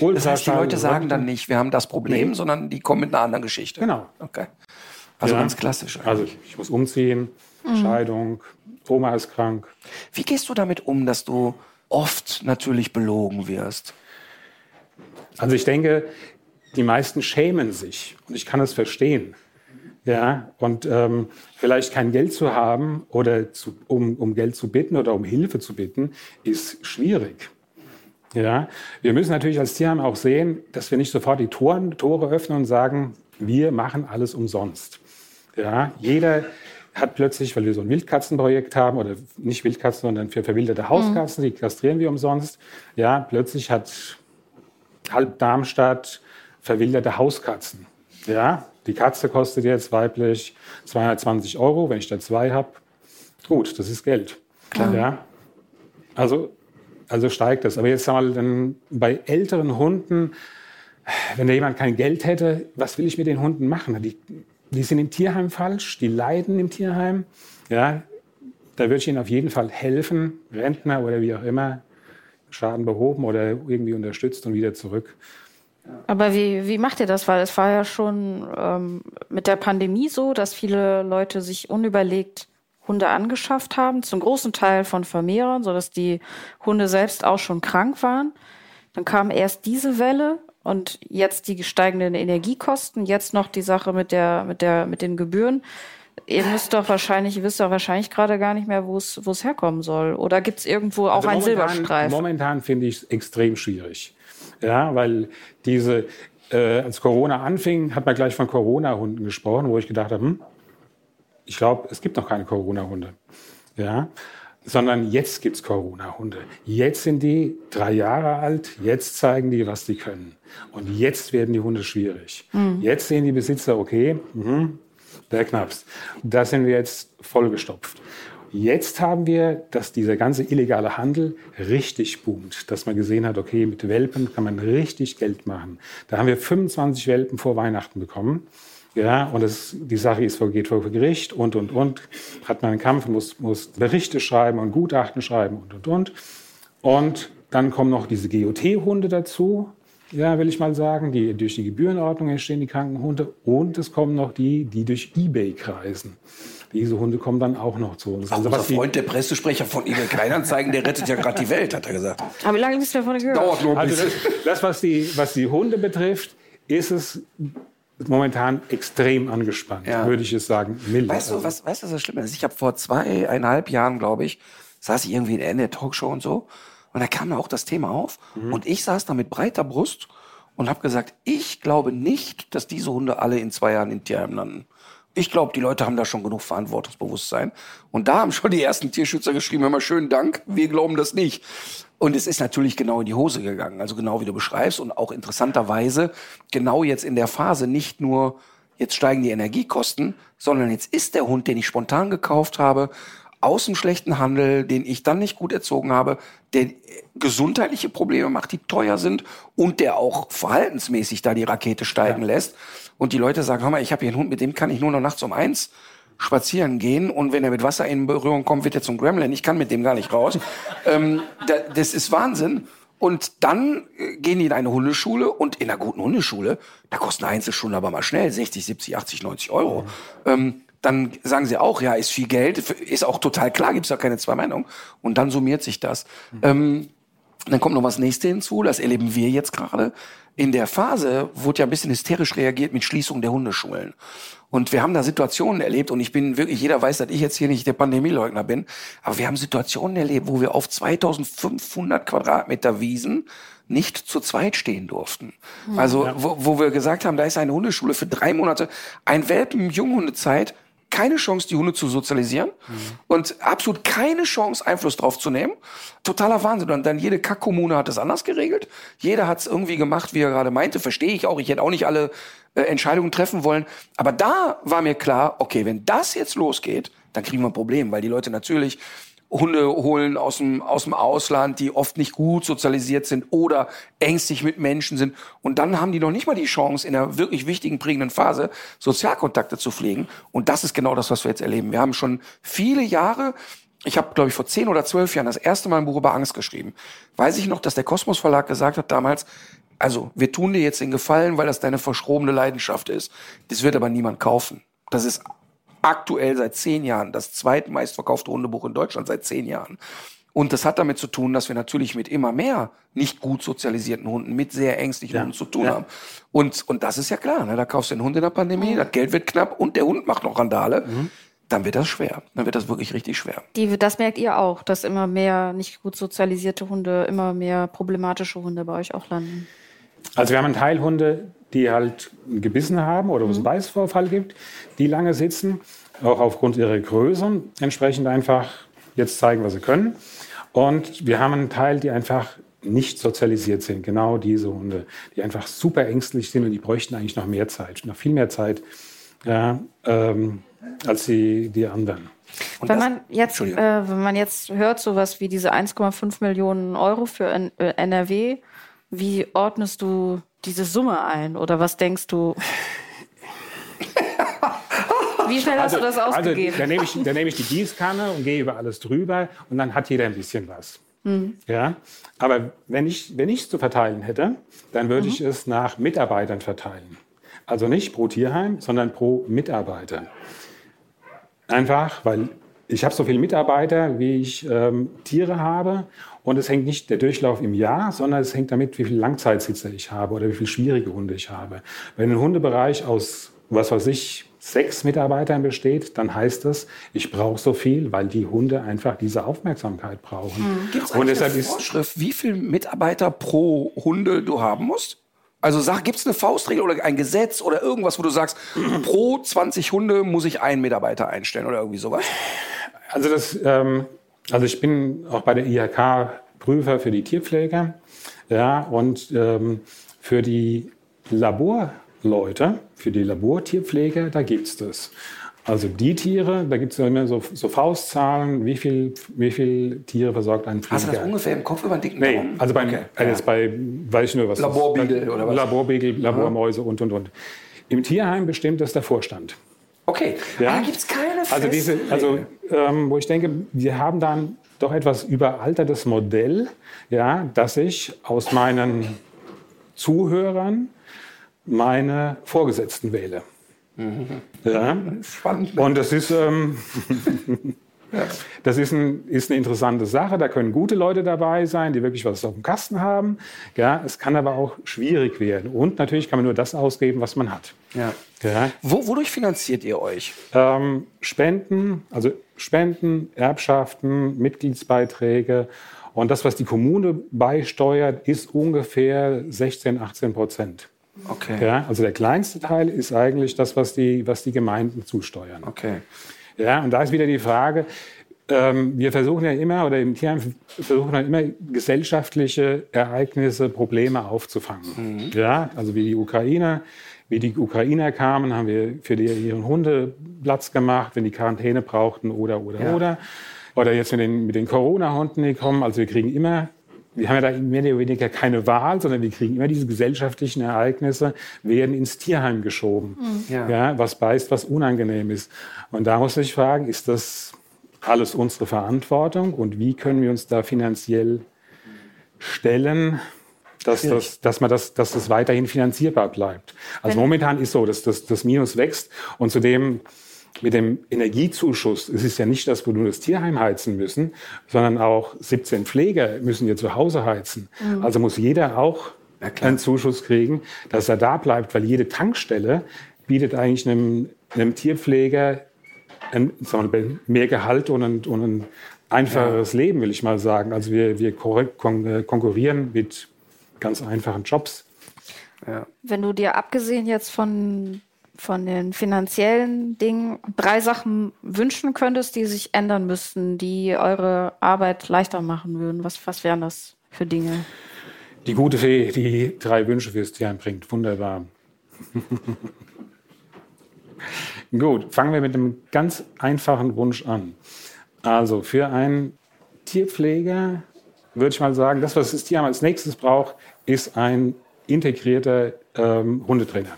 Das heißt, die Leute sagen dann nicht, wir haben das Problem, nee. sondern die kommen mit einer anderen Geschichte. Genau. Okay. Also ja. ganz klassisch. Eigentlich. Also ich muss umziehen, mhm. Scheidung, Oma ist krank. Wie gehst du damit um, dass du oft natürlich belogen wirst? Also ich denke, die meisten schämen sich und ich kann es verstehen. Ja, und ähm, vielleicht kein Geld zu haben oder zu, um, um Geld zu bitten oder um Hilfe zu bitten, ist schwierig. Ja, wir müssen natürlich als Tierheim auch sehen, dass wir nicht sofort die Toren, Tore öffnen und sagen, wir machen alles umsonst. Ja, jeder hat plötzlich, weil wir so ein Wildkatzenprojekt haben, oder nicht Wildkatzen, sondern für verwilderte Hauskatzen, mhm. die kastrieren wir umsonst. Ja, plötzlich hat halb Darmstadt verwilderte Hauskatzen. Ja, die Katze kostet jetzt weiblich 220 Euro, wenn ich da zwei habe. Gut, das ist Geld. Klar. Ja? Also, also steigt das. Aber jetzt mal dann bei älteren Hunden, wenn da jemand kein Geld hätte, was will ich mit den Hunden machen? Die, die sind im Tierheim falsch, die leiden im Tierheim. Ja, da würde ich ihnen auf jeden Fall helfen, Rentner oder wie auch immer, Schaden behoben oder irgendwie unterstützt und wieder zurück. Aber wie, wie macht ihr das? Weil es war ja schon ähm, mit der Pandemie so, dass viele Leute sich unüberlegt Hunde angeschafft haben, zum großen Teil von Vermehrern, sodass die Hunde selbst auch schon krank waren. Dann kam erst diese Welle und jetzt die steigenden Energiekosten, jetzt noch die Sache mit der, mit der, mit den Gebühren. Ihr müsst doch wahrscheinlich, ihr wisst doch wahrscheinlich gerade gar nicht mehr, wo es, wo es herkommen soll. Oder gibt es irgendwo auch also einen momentan, Silberstreif? Momentan finde ich es extrem schwierig. Ja, weil diese, äh, als Corona anfing, hat man gleich von Corona-Hunden gesprochen, wo ich gedacht habe, hm, ich glaube, es gibt noch keine Corona-Hunde. Ja, sondern jetzt gibt's Corona-Hunde. Jetzt sind die drei Jahre alt, jetzt zeigen die, was die können. Und jetzt werden die Hunde schwierig. Mhm. Jetzt sehen die Besitzer, okay, mh, der Knaps. Da sind wir jetzt vollgestopft. Jetzt haben wir, dass dieser ganze illegale Handel richtig boomt, dass man gesehen hat, okay, mit Welpen kann man richtig Geld machen. Da haben wir 25 Welpen vor Weihnachten bekommen. Ja, und das, die Sache ist, geht vor Gericht und, und, und. Hat man einen Kampf, muss, muss Berichte schreiben und Gutachten schreiben und, und, und. Und dann kommen noch diese GOT-Hunde dazu, ja, will ich mal sagen, die durch die Gebührenordnung entstehen, die Krankenhunde. Und es kommen noch die, die durch Ebay kreisen. Diese Hunde kommen dann auch noch zu uns. Also, unser Freund, der Pressesprecher von eBay Kleinanzeigen, der rettet ja gerade die Welt, hat er gesagt. Aber wie lange bist du davon gehört? Dauert nur ein also das, das, was, die, was die Hunde betrifft, ist es momentan extrem angespannt, ja. würde ich es sagen. Mild. Weißt du, was, weißt du, was das Schlimme ist? Ich habe vor zweieinhalb Jahren, glaube ich, saß ich irgendwie in der Talkshow und so. Und da kam auch das Thema auf. Mhm. Und ich saß da mit breiter Brust und habe gesagt, ich glaube nicht, dass diese Hunde alle in zwei Jahren in Tierheim landen. Ich glaube, die Leute haben da schon genug Verantwortungsbewusstsein. Und da haben schon die ersten Tierschützer geschrieben, hör mal, schönen Dank, wir glauben das nicht. Und es ist natürlich genau in die Hose gegangen, also genau wie du beschreibst und auch interessanterweise genau jetzt in der Phase nicht nur, jetzt steigen die Energiekosten, sondern jetzt ist der Hund, den ich spontan gekauft habe, aus dem schlechten Handel, den ich dann nicht gut erzogen habe, der gesundheitliche Probleme macht, die teuer sind und der auch verhaltensmäßig da die Rakete steigen ja. lässt und die Leute sagen, hör mal, ich habe hier einen Hund, mit dem kann ich nur noch nachts um eins spazieren gehen und wenn er mit Wasser in Berührung kommt, wird er zum Gremlin. Ich kann mit dem gar nicht raus. ähm, da, das ist Wahnsinn. Und dann äh, gehen die in eine Hundeschule und in einer guten Hundeschule, da kosten Einzelschulen aber mal schnell 60, 70, 80, 90 Euro. Ähm, dann sagen sie auch, ja, ist viel Geld, ist auch total klar, gibt es ja keine zwei Meinungen. Und dann summiert sich das. Mhm. Ähm, dann kommt noch was nächste hinzu, das erleben wir jetzt gerade. In der Phase wurde ja ein bisschen hysterisch reagiert mit Schließung der Hundeschulen. Und wir haben da Situationen erlebt und ich bin wirklich, jeder weiß, dass ich jetzt hier nicht der Pandemieleugner bin, aber wir haben Situationen erlebt, wo wir auf 2500 Quadratmeter Wiesen nicht zu zweit stehen durften. Also, wo, wo wir gesagt haben, da ist eine Hundeschule für drei Monate, ein Welpen Junghundezeit, keine Chance, die Hunde zu sozialisieren und absolut keine Chance, Einfluss drauf zu nehmen. Totaler Wahnsinn. Und dann jede Kackkommune hat es anders geregelt. Jeder hat es irgendwie gemacht, wie er gerade meinte. Verstehe ich auch. Ich hätte auch nicht alle äh, Entscheidungen treffen wollen. Aber da war mir klar, okay, wenn das jetzt losgeht, dann kriegen wir ein Problem, weil die Leute natürlich Hunde holen aus dem, aus dem Ausland, die oft nicht gut sozialisiert sind oder ängstlich mit Menschen sind. Und dann haben die noch nicht mal die Chance, in einer wirklich wichtigen, prägenden Phase Sozialkontakte zu pflegen. Und das ist genau das, was wir jetzt erleben. Wir haben schon viele Jahre, ich habe, glaube ich, vor zehn oder zwölf Jahren das erste Mal ein Buch über Angst geschrieben. Weiß ich noch, dass der Kosmos Verlag gesagt hat damals, also wir tun dir jetzt den Gefallen, weil das deine verschrobene Leidenschaft ist. Das wird aber niemand kaufen. Das ist aktuell seit zehn Jahren das zweitmeistverkaufte Hundebuch in Deutschland seit zehn Jahren. Und das hat damit zu tun, dass wir natürlich mit immer mehr nicht gut sozialisierten Hunden, mit sehr ängstlichen Hunden zu tun haben. Und, und das ist ja klar, ne? da kaufst du einen Hund in der Pandemie, das Geld wird knapp und der Hund macht noch Randale. Dann wird das schwer. Dann wird das wirklich richtig schwer. Die, das merkt ihr auch, dass immer mehr nicht gut sozialisierte Hunde, immer mehr problematische Hunde bei euch auch landen. Also wir haben einen Teil Hunde, die halt gebissen haben oder wo es einen Beißvorfall gibt, die lange sitzen, auch aufgrund ihrer Größe, entsprechend einfach jetzt zeigen, was sie können. Und wir haben einen Teil, die einfach nicht sozialisiert sind, genau diese Hunde, die einfach super ängstlich sind und die bräuchten eigentlich noch mehr Zeit, noch viel mehr Zeit ja, ähm, als die, die anderen. Und Wenn das- man jetzt, äh, wenn man jetzt hört, sowas wie diese 1,5 Millionen Euro für N äh, NRW, wie ordnest du diese Summe ein? Oder was denkst du? Wie schnell hast du das also ausgegeben? da nehme ich, da nehme ich die Gießkanne und gehe über alles drüber und dann hat jeder ein bisschen was. Mhm. Ja? Aber wenn ich wenn ich es zu verteilen hätte, dann würde ich es nach Mitarbeitern verteilen. Also nicht pro Tierheim, sondern pro Mitarbeiter. Einfach, weil ich habe so viele Mitarbeiter, wie ich ähm, Tiere habe. Und es hängt nicht der Durchlauf im Jahr, sondern es hängt damit, wie viele Langzeitsitzer ich habe oder wie viele schwierige Hunde ich habe. Wenn ein Hundebereich aus, was weiß ich, sechs Mitarbeitern besteht, dann heißt das, ich brauche so viel, weil die Hunde einfach diese Aufmerksamkeit brauchen. Gibt es Und eigentlich deshalb eine ist Vorschrift, wie viele Mitarbeiter pro Hunde du haben musst? Also gibt es eine Faustregel oder ein Gesetz oder irgendwas, wo du sagst, pro 20 Hunde muss ich einen Mitarbeiter einstellen oder irgendwie sowas? Also das, ähm, also ich bin auch bei der IHK Prüfer für die Tierpfleger, ja, und ähm, für die Laborleute, für die Labortierpfleger, da gibt's das. Also die Tiere, da gibt's ja immer so, so Faustzahlen, wie viel, wie viel Tiere versorgt ein Pfleger. Hast du das ungefähr im Kopf über den dicken Nee, Daumen? also beim, Okay. äh, jetzt bei, weiß ich nur was. Laborbeagle oder was? Laborbeagle, Labormäuse und, und, und. Im Tierheim bestimmt das der Vorstand. Okay, Ja. aber gibt es keine Also diese, also ähm, wo ich denke, wir haben dann doch etwas überaltertes Modell, ja, dass ich aus meinen Zuhörern meine Vorgesetzten wähle. Ja. Spannend. Und das ist, ähm, das ist, ein, ist eine interessante Sache. Da können gute Leute dabei sein, die wirklich was auf dem Kasten haben. Ja, es kann aber auch schwierig werden. Und natürlich kann man nur das ausgeben, was man hat. Ja. Ja. Wo, wodurch finanziert ihr euch? Ähm, Spenden, also Spenden, Erbschaften, Mitgliedsbeiträge und das, was die Kommune beisteuert, ist ungefähr 16, 18 Prozent. Okay. Ja, also der kleinste Teil ist eigentlich das, was die, was die Gemeinden zusteuern. Okay. Ja, und da ist wieder die Frage, ähm, wir versuchen ja immer, oder im Tierheim versuchen wir immer gesellschaftliche Ereignisse, Probleme aufzufangen. Ja, also wie die Ukraine, wie die Ukrainer kamen, haben wir für die, ihren Hunde Platz gemacht, wenn die Quarantäne brauchten oder, oder, Ja. oder. Oder jetzt mit den, mit den Corona-Hunden, die kommen. Also wir kriegen immer, wir haben ja da mehr oder weniger keine Wahl, sondern wir kriegen immer diese gesellschaftlichen Ereignisse, werden ins Tierheim geschoben. Ja. Ja, was beißt, was unangenehm ist. Und da muss ich fragen, ist das alles unsere Verantwortung und wie können wir uns da finanziell stellen, dass, das, dass, man das, dass das weiterhin finanzierbar bleibt. Also momentan ist so, dass das, das Minus wächst und zudem mit dem Energiezuschuss, es ist ja nicht, dass wir nur das Tierheim heizen müssen, sondern auch 17 Pfleger müssen ihr zu Hause heizen. Mhm. Also muss jeder auch einen Zuschuss kriegen, dass er da bleibt, weil jede Tankstelle bietet eigentlich einem, einem Tierpfleger ein, mehr Gehalt und ein, und ein einfacheres ja. Leben, will ich mal sagen. Also wir, wir äh, konkurrieren mit ganz einfachen Jobs. Ja. Wenn du dir abgesehen jetzt von, von den finanziellen Dingen drei Sachen wünschen könntest, die sich ändern müssten, die eure Arbeit leichter machen würden, was, was wären das für Dinge? Die gute Fee, die drei Wünsche fürs Tier einbringt. Wunderbar. Gut, fangen wir mit einem ganz einfachen Wunsch an. Also für einen Tierpfleger würde ich mal sagen, das, was das Tier als nächstes braucht, ist ein integrierter ähm, Hundetrainer.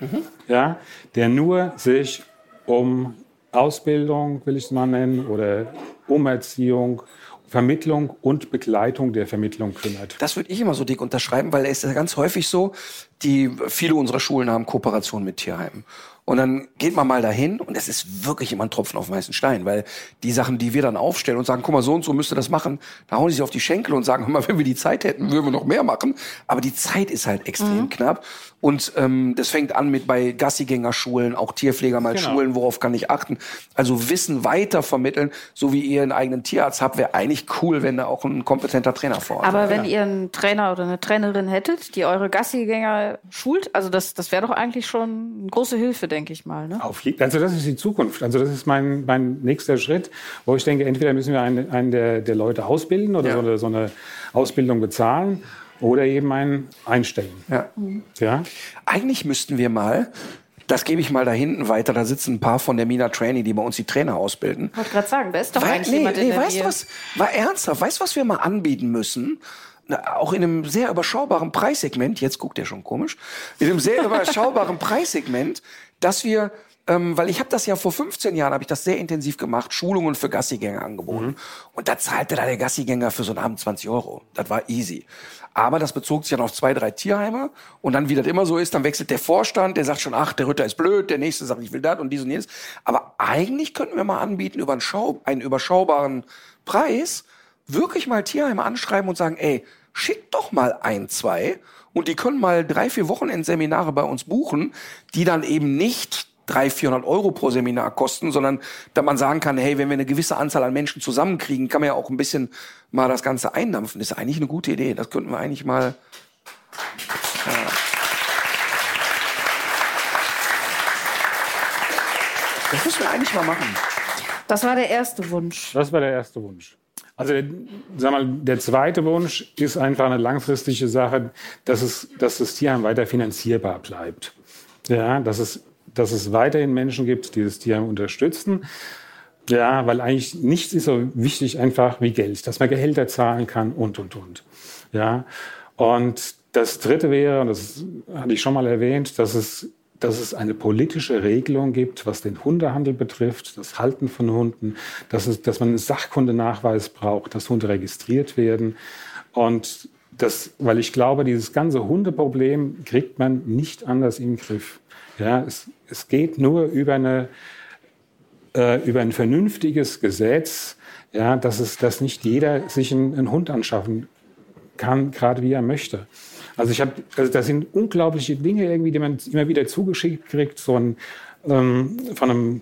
Mhm. Ja, der nur sich um Ausbildung, will ich es mal nennen, oder Umerziehung, Vermittlung und Begleitung der Vermittlung kümmert. Das würde ich immer so dick unterschreiben, weil es ist ja ganz häufig so, die viele unserer Schulen haben Kooperation mit Tierheimen. Und dann geht man mal dahin und es ist wirklich immer ein Tropfen auf den heißen Stein, weil die Sachen, die wir dann aufstellen und sagen, guck mal, so und so müsste das machen, da hauen die sich auf die Schenkel und sagen, mal, wenn wir die Zeit hätten, würden wir noch mehr machen. Aber die Zeit ist halt extrem mhm. knapp. Und ähm, das fängt an mit bei Gassigängerschulen, auch Tierpfleger mal genau. Schulen, worauf kann ich achten. Also Wissen weiter vermitteln, so wie ihr einen eigenen Tierarzt habt, wäre eigentlich cool, wenn da auch ein kompetenter Trainer vor Ort Aber wenn ja. ihr einen Trainer oder eine Trainerin hättet, die eure Gassigänger schult, also das, das wäre doch eigentlich schon eine große Hilfe, denke ich mal. Ne? Auf, also das ist die Zukunft. Also das ist mein, mein nächster Schritt, wo ich denke, entweder müssen wir einen, einen der, der Leute ausbilden oder ja. so, eine, so eine Ausbildung bezahlen oder eben einen einstellen. Ja. ja. Eigentlich müssten wir mal das gebe ich mal da hinten weiter. Da sitzen ein paar von der Mina Training, die bei uns die Trainer ausbilden. Ich wollte gerade sagen, wer ist doch Weil, eigentlich nee, jemand nee, in der weißt du was? War ernsthaft. Weißt du, was wir mal anbieten müssen? auch in einem sehr überschaubaren Preissegment, jetzt guckt er schon komisch, in einem sehr überschaubaren Preissegment, dass wir ähm, weil ich habe das ja vor 15 Jahren, habe ich das sehr intensiv gemacht, Schulungen für Gassigänger angeboten. Mhm. Und da zahlte da der Gassigänger für so einen Abend 20 Euro. Das war easy. Aber das bezog sich dann auf zwei, drei Tierheime. Und dann, wie das immer so ist, dann wechselt der Vorstand, der sagt schon, ach, der Ritter ist blöd, der nächste sagt, ich will das und dies und jenes. Aber eigentlich könnten wir mal anbieten, über einen, Schau einen überschaubaren Preis wirklich mal Tierheime anschreiben und sagen, ey, schickt doch mal ein, zwei und die können mal drei, vier Wochenendseminare bei uns buchen, die dann eben nicht 300, 400 Euro pro Seminar kosten, sondern da man sagen kann, hey, wenn wir eine gewisse Anzahl an Menschen zusammenkriegen, kann man ja auch ein bisschen mal das Ganze eindampfen. Das ist eigentlich eine gute Idee. Das könnten wir eigentlich mal. Ja. Das müssen wir eigentlich mal machen. Das war der erste Wunsch. Das war der erste Wunsch. Also sag mal, der zweite Wunsch ist einfach eine langfristige Sache, dass, es, dass das Tierheim weiter finanzierbar bleibt. Ja, dass es, dass es weiterhin Menschen gibt, die das Tierheim unterstützen. Ja, weil eigentlich nichts ist so wichtig einfach wie Geld, dass man Gehälter zahlen kann und, und, und. Ja, und das dritte wäre, und das hatte ich schon mal erwähnt, dass es dass es eine politische Regelung gibt, was den Hundehandel betrifft, das Halten von Hunden, dass, es, dass man einen Sachkundenachweis braucht, dass Hunde registriert werden. Und das, weil ich glaube, dieses ganze Hundeproblem kriegt man nicht anders in den Griff. Ja, es, es geht nur über, eine, äh, über ein vernünftiges Gesetz, ja, dass, es, dass nicht jeder sich einen, einen Hund anschaffen kann, gerade wie er möchte. Also ich habe, also das sind unglaubliche Dinge irgendwie, die man immer wieder zugeschickt kriegt, so ein, ähm, von einem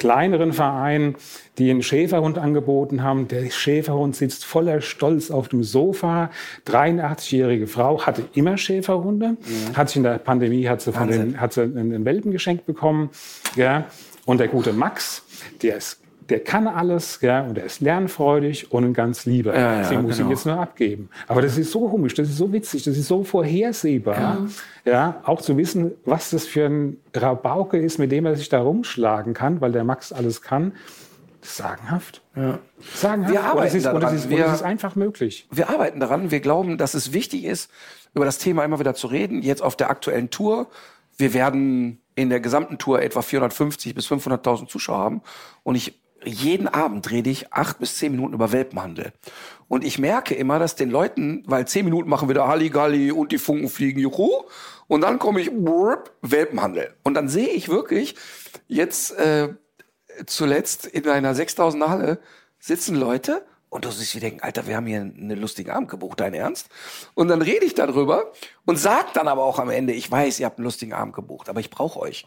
kleineren Verein, die einen Schäferhund angeboten haben. Der Schäferhund sitzt voller Stolz auf dem Sofa. 83-jährige Frau hatte immer Schäferhunde, mhm. hat sich in der Pandemie hat sie von den, hat sie einen Welpen geschenkt bekommen. Ja. Und der gute Max, der ist der kann alles, ja, und er ist lernfreudig und ein ganz lieber. Ja, ja, Deswegen muss genau. ich jetzt nur abgeben. Aber das ist so komisch, das ist so witzig, das ist so vorhersehbar, ja. ja, auch zu wissen, was das für ein Rabauke ist, mit dem er sich da rumschlagen kann, weil der Max alles kann. Sagenhaft. Ja. Sagenhaft. Wir arbeiten ist, daran. Ist, wir, ist einfach möglich. Wir arbeiten daran. Wir glauben, dass es wichtig ist, über das Thema immer wieder zu reden. Jetzt auf der aktuellen Tour. Wir werden in der gesamten Tour etwa 450 bis 500.000 Zuschauer haben. Und ich jeden Abend rede ich acht bis zehn Minuten über Welpenhandel. Und ich merke immer, dass den Leuten, weil zehn Minuten machen wieder Halligalli und die Funken fliegen, juhu. Und dann komme ich, brrr, Welpenhandel. Und dann sehe ich wirklich, jetzt äh, zuletzt in einer 6000er Halle sitzen Leute und du siehst, wie denken, Alter, wir haben hier einen lustigen Abend gebucht, dein Ernst? Und dann rede ich darüber und sag dann aber auch am Ende, ich weiß, ihr habt einen lustigen Abend gebucht, aber ich brauche euch.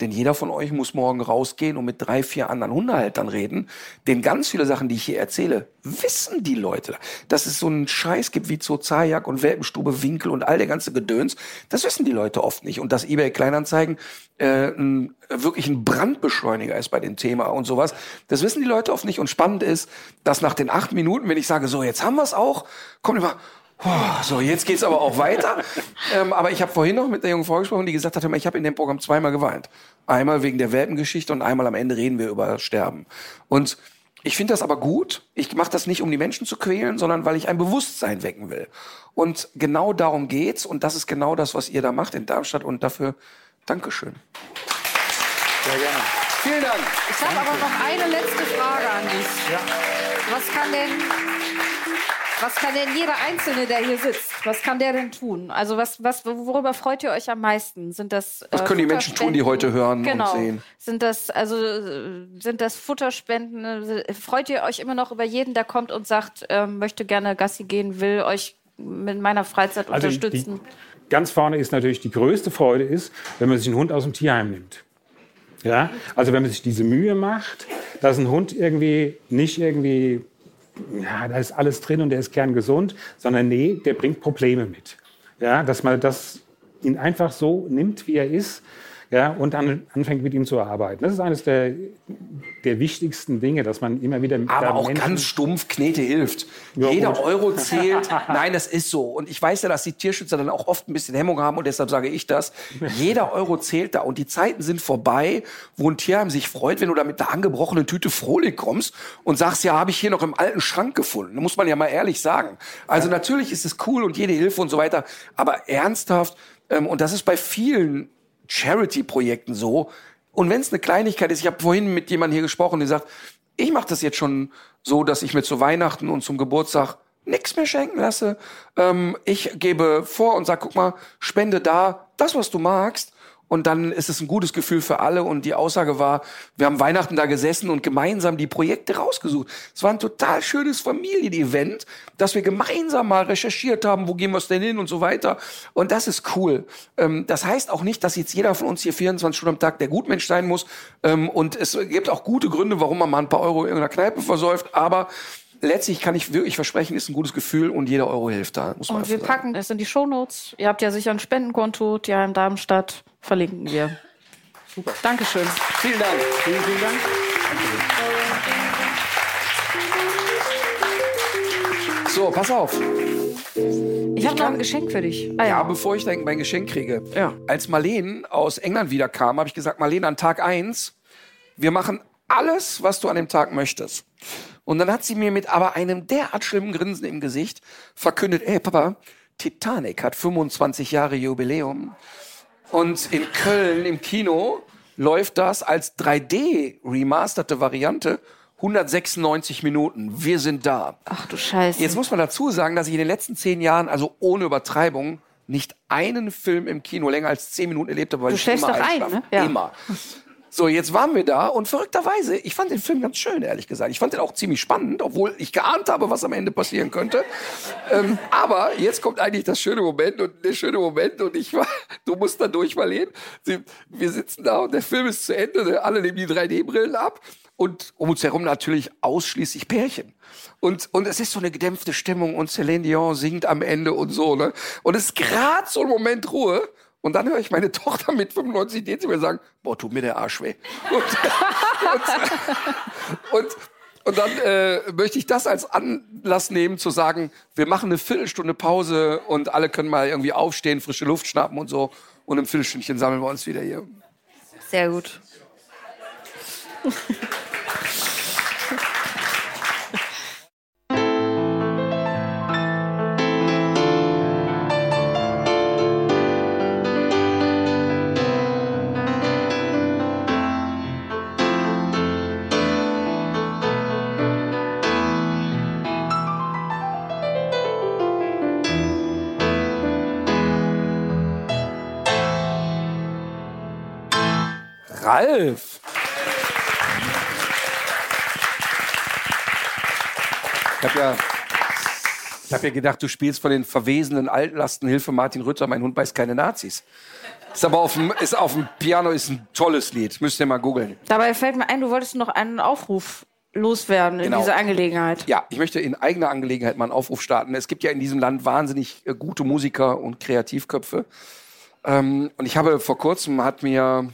Denn jeder von euch muss morgen rausgehen und mit drei, vier anderen Hundehaltern reden. Denn ganz viele Sachen, die ich hier erzähle, wissen die Leute. Dass es so einen Scheiß gibt wie Zoozajak und Welpenstube, Winkel und all der ganze Gedöns, das wissen die Leute oft nicht. Und dass eBay Kleinanzeigen äh, ein, wirklich ein Brandbeschleuniger ist bei dem Thema und sowas, das wissen die Leute oft nicht. Und spannend ist, dass nach den acht Minuten, wenn ich sage, so, jetzt haben wir es auch, kommt immer, so, jetzt geht's aber auch weiter. ähm, aber ich habe vorhin noch mit der jungen Frau gesprochen, die gesagt hat, ich habe in dem Programm zweimal geweint. Einmal wegen der Welpengeschichte und einmal am Ende reden wir über Sterben. Und ich finde das aber gut. Ich mache das nicht, um die Menschen zu quälen, sondern weil ich ein Bewusstsein wecken will. Und genau darum geht's. Und das ist genau das, was ihr da macht in Darmstadt. Und dafür Dankeschön. Sehr gerne. Vielen Dank. Ich habe aber noch eine letzte Frage an dich. Ja. Was kann denn was kann denn jeder Einzelne, der hier sitzt, was kann der denn tun? Also was, was, worüber freut ihr euch am meisten? Sind das äh, Was können die Menschen tun, die heute hören genau. und sehen? Sind das also äh, sind das Futterspenden? Freut ihr euch immer noch über jeden, der kommt und sagt, ähm, möchte gerne Gassi gehen, will euch mit meiner Freizeit Also unterstützen? Die, ganz vorne ist natürlich die größte Freude ist, wenn man sich einen Hund aus dem Tierheim nimmt. Ja, also wenn man sich diese Mühe macht, dass ein Hund irgendwie nicht irgendwie, ja, da ist alles drin und der ist kerngesund, sondern nee, der bringt Probleme mit. Ja, dass man das ihn einfach so nimmt, wie er ist, ja, und dann anfängt mit ihm zu arbeiten. Das ist eines der, der wichtigsten Dinge, dass man immer wieder mit Aber auch Menschen- ganz stumpf, Knete hilft. Ja, Jeder gut. Euro zählt. Nein, das ist so. Und ich weiß ja, dass die Tierschützer dann auch oft ein bisschen Hemmung haben und deshalb sage ich das. Jeder Euro zählt da. Und die Zeiten sind vorbei, wo ein Tierheim sich freut, wenn du da mit einer angebrochenen Tüte Frohlich kommst und sagst, ja, habe ich hier noch im alten Schrank gefunden. Da muss man ja mal ehrlich sagen. Also natürlich ist es cool und jede Hilfe und so weiter. Aber ernsthaft, ähm, und das ist bei vielen Charity-Projekten so. Und wenn es eine Kleinigkeit ist, ich habe vorhin mit jemandem hier gesprochen, der sagt, ich mache das jetzt schon so, dass ich mir zu Weihnachten und zum Geburtstag nichts mehr schenken lasse. Ähm, ich gebe vor und sag, guck mal, spende da das, was du magst. Und dann ist es ein gutes Gefühl für alle. Und die Aussage war, wir haben Weihnachten da gesessen und gemeinsam die Projekte rausgesucht. Es war ein total schönes Familienevent, dass wir gemeinsam mal recherchiert haben, wo gehen wir es denn hin und so weiter. Und das ist cool. Ähm, das heißt auch nicht, dass jetzt jeder von uns hier 24 Stunden am Tag der Gutmensch sein muss. Ähm, und es gibt auch gute Gründe, warum man mal ein paar Euro in irgendeiner Kneipe versäuft. Aber letztlich kann ich wirklich versprechen, ist ein gutes Gefühl und jeder Euro hilft da. Muss man Und wir sagen. packen es in die Shownotes. Ihr habt ja sicher ein Spendenkonto, Tierheim Darmstadt, verlinken wir. Super. Dankeschön. Vielen Dank. Vielen, vielen Dank. So, pass auf. Ich habe noch ein Geschenk für dich. Ah, Ja, ja. bevor ich dann mein Geschenk kriege. Ja. Als Marleen aus England wieder kam, habe ich gesagt, Marleen, an Tag eins, wir machen alles, was du an dem Tag möchtest. Und dann hat sie mir mit aber einem derart schlimmen Grinsen im Gesicht verkündet, ey Papa, Titanic hat 25 Jahre Jubiläum. Und in Köln im Kino läuft das als 3D-remasterte Variante 196 Minuten. Wir sind da. Ach du Scheiße. Jetzt muss man dazu sagen, dass ich in den letzten zehn Jahren, also ohne Übertreibung, nicht einen Film im Kino länger als zehn Minuten erlebt habe, weil Du ich immer doch ein, ne? Ja. Immer. So, jetzt waren wir da und verrückterweise, ich fand den Film ganz schön, ehrlich gesagt. Ich fand den auch ziemlich spannend, obwohl ich geahnt habe, was am Ende passieren könnte. ähm, aber jetzt kommt eigentlich das schöne Moment und der schöne Moment und ich war, du musst da durch, Marleen. Wir sitzen da und der Film ist zu Ende, ne? alle nehmen die 3D-Brillen ab und um uns herum natürlich ausschließlich Pärchen. Und, und es ist so eine gedämpfte Stimmung und Céline Dion singt am Ende und so, ne? Und es ist gerade so ein Moment Ruhe. Und dann höre ich meine Tochter mit 95 Dezibel sagen, boah, tut mir der Arsch weh. Und, und, und, und dann äh, möchte ich das als Anlass nehmen, zu sagen, wir machen eine Viertelstunde Pause und alle können mal irgendwie aufstehen, frische Luft schnappen und so. Und im Viertelstündchen sammeln wir uns wieder hier. Sehr gut. 12. Ich habe ja, hab ja gedacht, du spielst von den verwesenden Altlastenhilfe Martin Rütter, mein Hund beißt keine Nazis. Ist aber auf dem, ist auf dem Piano ist ein tolles Lied. Müsst ihr mal googeln. Dabei fällt mir ein, du wolltest noch einen Aufruf loswerden in genau. dieser Angelegenheit. Ja, ich möchte in eigener Angelegenheit mal einen Aufruf starten. Es gibt ja in diesem Land wahnsinnig äh, gute Musiker und Kreativköpfe. Ähm, und ich habe vor kurzem hat mir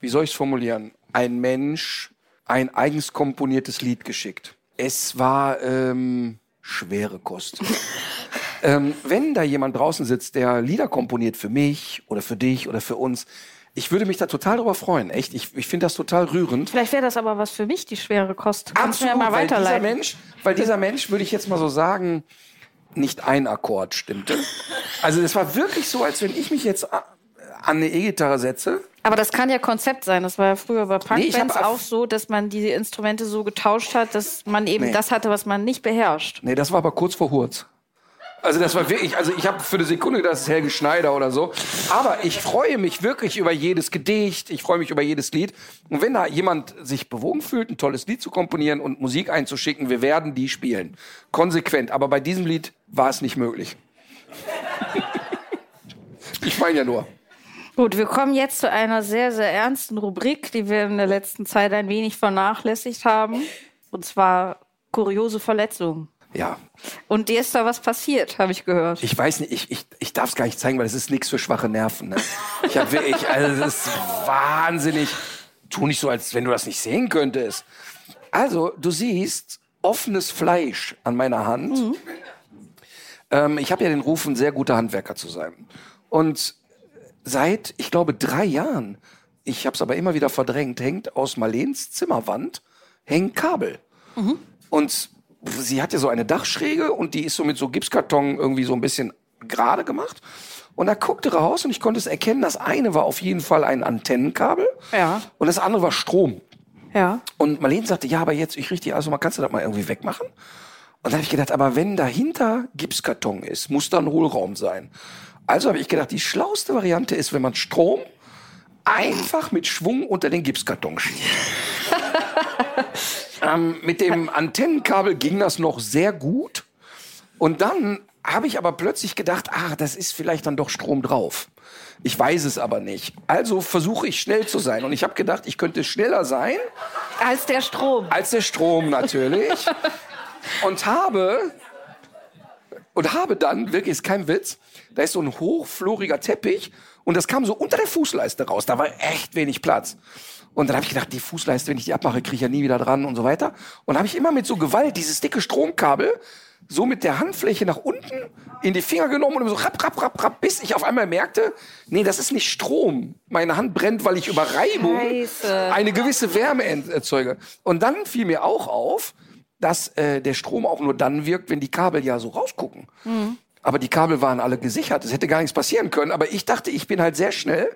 wie soll ich es formulieren, ein Mensch ein eigens komponiertes Lied geschickt. Es war ähm, schwere Kost. ähm, wenn da jemand draußen sitzt, der Lieder komponiert für mich oder für dich oder für uns, ich würde mich da total drüber freuen. Echt, ich, ich finde das total rührend. Vielleicht wäre das aber was für mich, die schwere Kost. Kannst du mir mal weil dieser weiterleiten. Mensch, weil dieser Mensch, würde ich jetzt mal so sagen, nicht ein Akkord stimmte. Also es war wirklich so, als wenn ich mich jetzt an eine E-Gitarre setze. Aber das kann ja Konzept sein. Das war ja früher bei Nee, Punkbands hab- auch so, dass man die Instrumente so getauscht hat, dass man eben Nee. das hatte, was man nicht beherrscht. Nee, das war aber kurz vor Hurz. Also das war wirklich, also ich habe für eine Sekunde gedacht, das ist Helge Schneider oder so. Aber ich freue mich wirklich über jedes Gedicht, ich freue mich über jedes Lied. Und wenn da jemand sich bewogen fühlt, ein tolles Lied zu komponieren und Musik einzuschicken, wir werden die spielen. Konsequent. Aber bei diesem Lied war es nicht möglich. ich meine ja nur. Gut, wir kommen jetzt zu einer sehr, sehr ernsten Rubrik, die wir in der letzten Zeit ein wenig vernachlässigt haben. Und zwar kuriose Verletzungen. Ja, Und dir ist da was passiert, habe ich gehört. ich weiß nicht, ich, ich, ich darf es gar nicht zeigen, weil es ist nichts für schwache Nerven. Ne? Ich habe wirklich, also das ist wahnsinnig. Tu nicht so, als wenn du das nicht sehen könntest. Also, du siehst offenes Fleisch an meiner Hand. Ähm, ich habe ja den Ruf, ein sehr guter Handwerker zu sein. Und seit, ich glaube, drei Jahren, ich habe es aber immer wieder verdrängt, hängt aus Marlens Zimmerwand hängen Kabel. Und sie hat ja so eine Dachschräge und die ist so mit so Gipskarton irgendwie so ein bisschen gerade gemacht. Und da guckte raus und ich konnte es erkennen, das eine war auf jeden Fall ein Antennenkabel Ja. und das andere war Strom. Ja. Und Marlene sagte, ja, aber jetzt, ich richtig, also mal kannst du das mal irgendwie wegmachen? Und dann habe ich gedacht, aber wenn dahinter Gipskarton ist, muss da ein Hohlraum sein. Also habe ich gedacht, die schlauste Variante ist, wenn man Strom einfach mit Schwung unter den Gipskarton schiebt. ähm, mit dem Antennenkabel ging das noch sehr gut. Und dann habe ich aber plötzlich gedacht, ah, das ist vielleicht dann doch Strom drauf. Ich weiß es aber nicht. Also versuche ich schnell zu sein. Und ich habe gedacht, ich könnte schneller sein Als der Strom. als der Strom natürlich. und habe und habe dann, wirklich ist kein Witz, da ist so ein hochfloriger Teppich und das kam so unter der Fußleiste raus. Da war echt wenig Platz. Und dann habe ich gedacht, die Fußleiste, wenn ich die abmache, kriege ich ja nie wieder dran und so weiter. Und habe ich immer mit so Gewalt dieses dicke Stromkabel so mit der Handfläche nach unten in die Finger genommen und so rapp, rapp, rapp, rapp, bis ich auf einmal merkte, nee, das ist nicht Strom. Meine Hand brennt, weil ich über Reibung Scheiße. eine gewisse Wärme erzeuge. Und dann fiel mir auch auf, dass äh, der Strom auch nur dann wirkt, wenn die Kabel ja so rausgucken. Aber die Kabel waren alle gesichert. Es hätte gar nichts passieren können. Aber ich dachte, ich bin halt sehr schnell.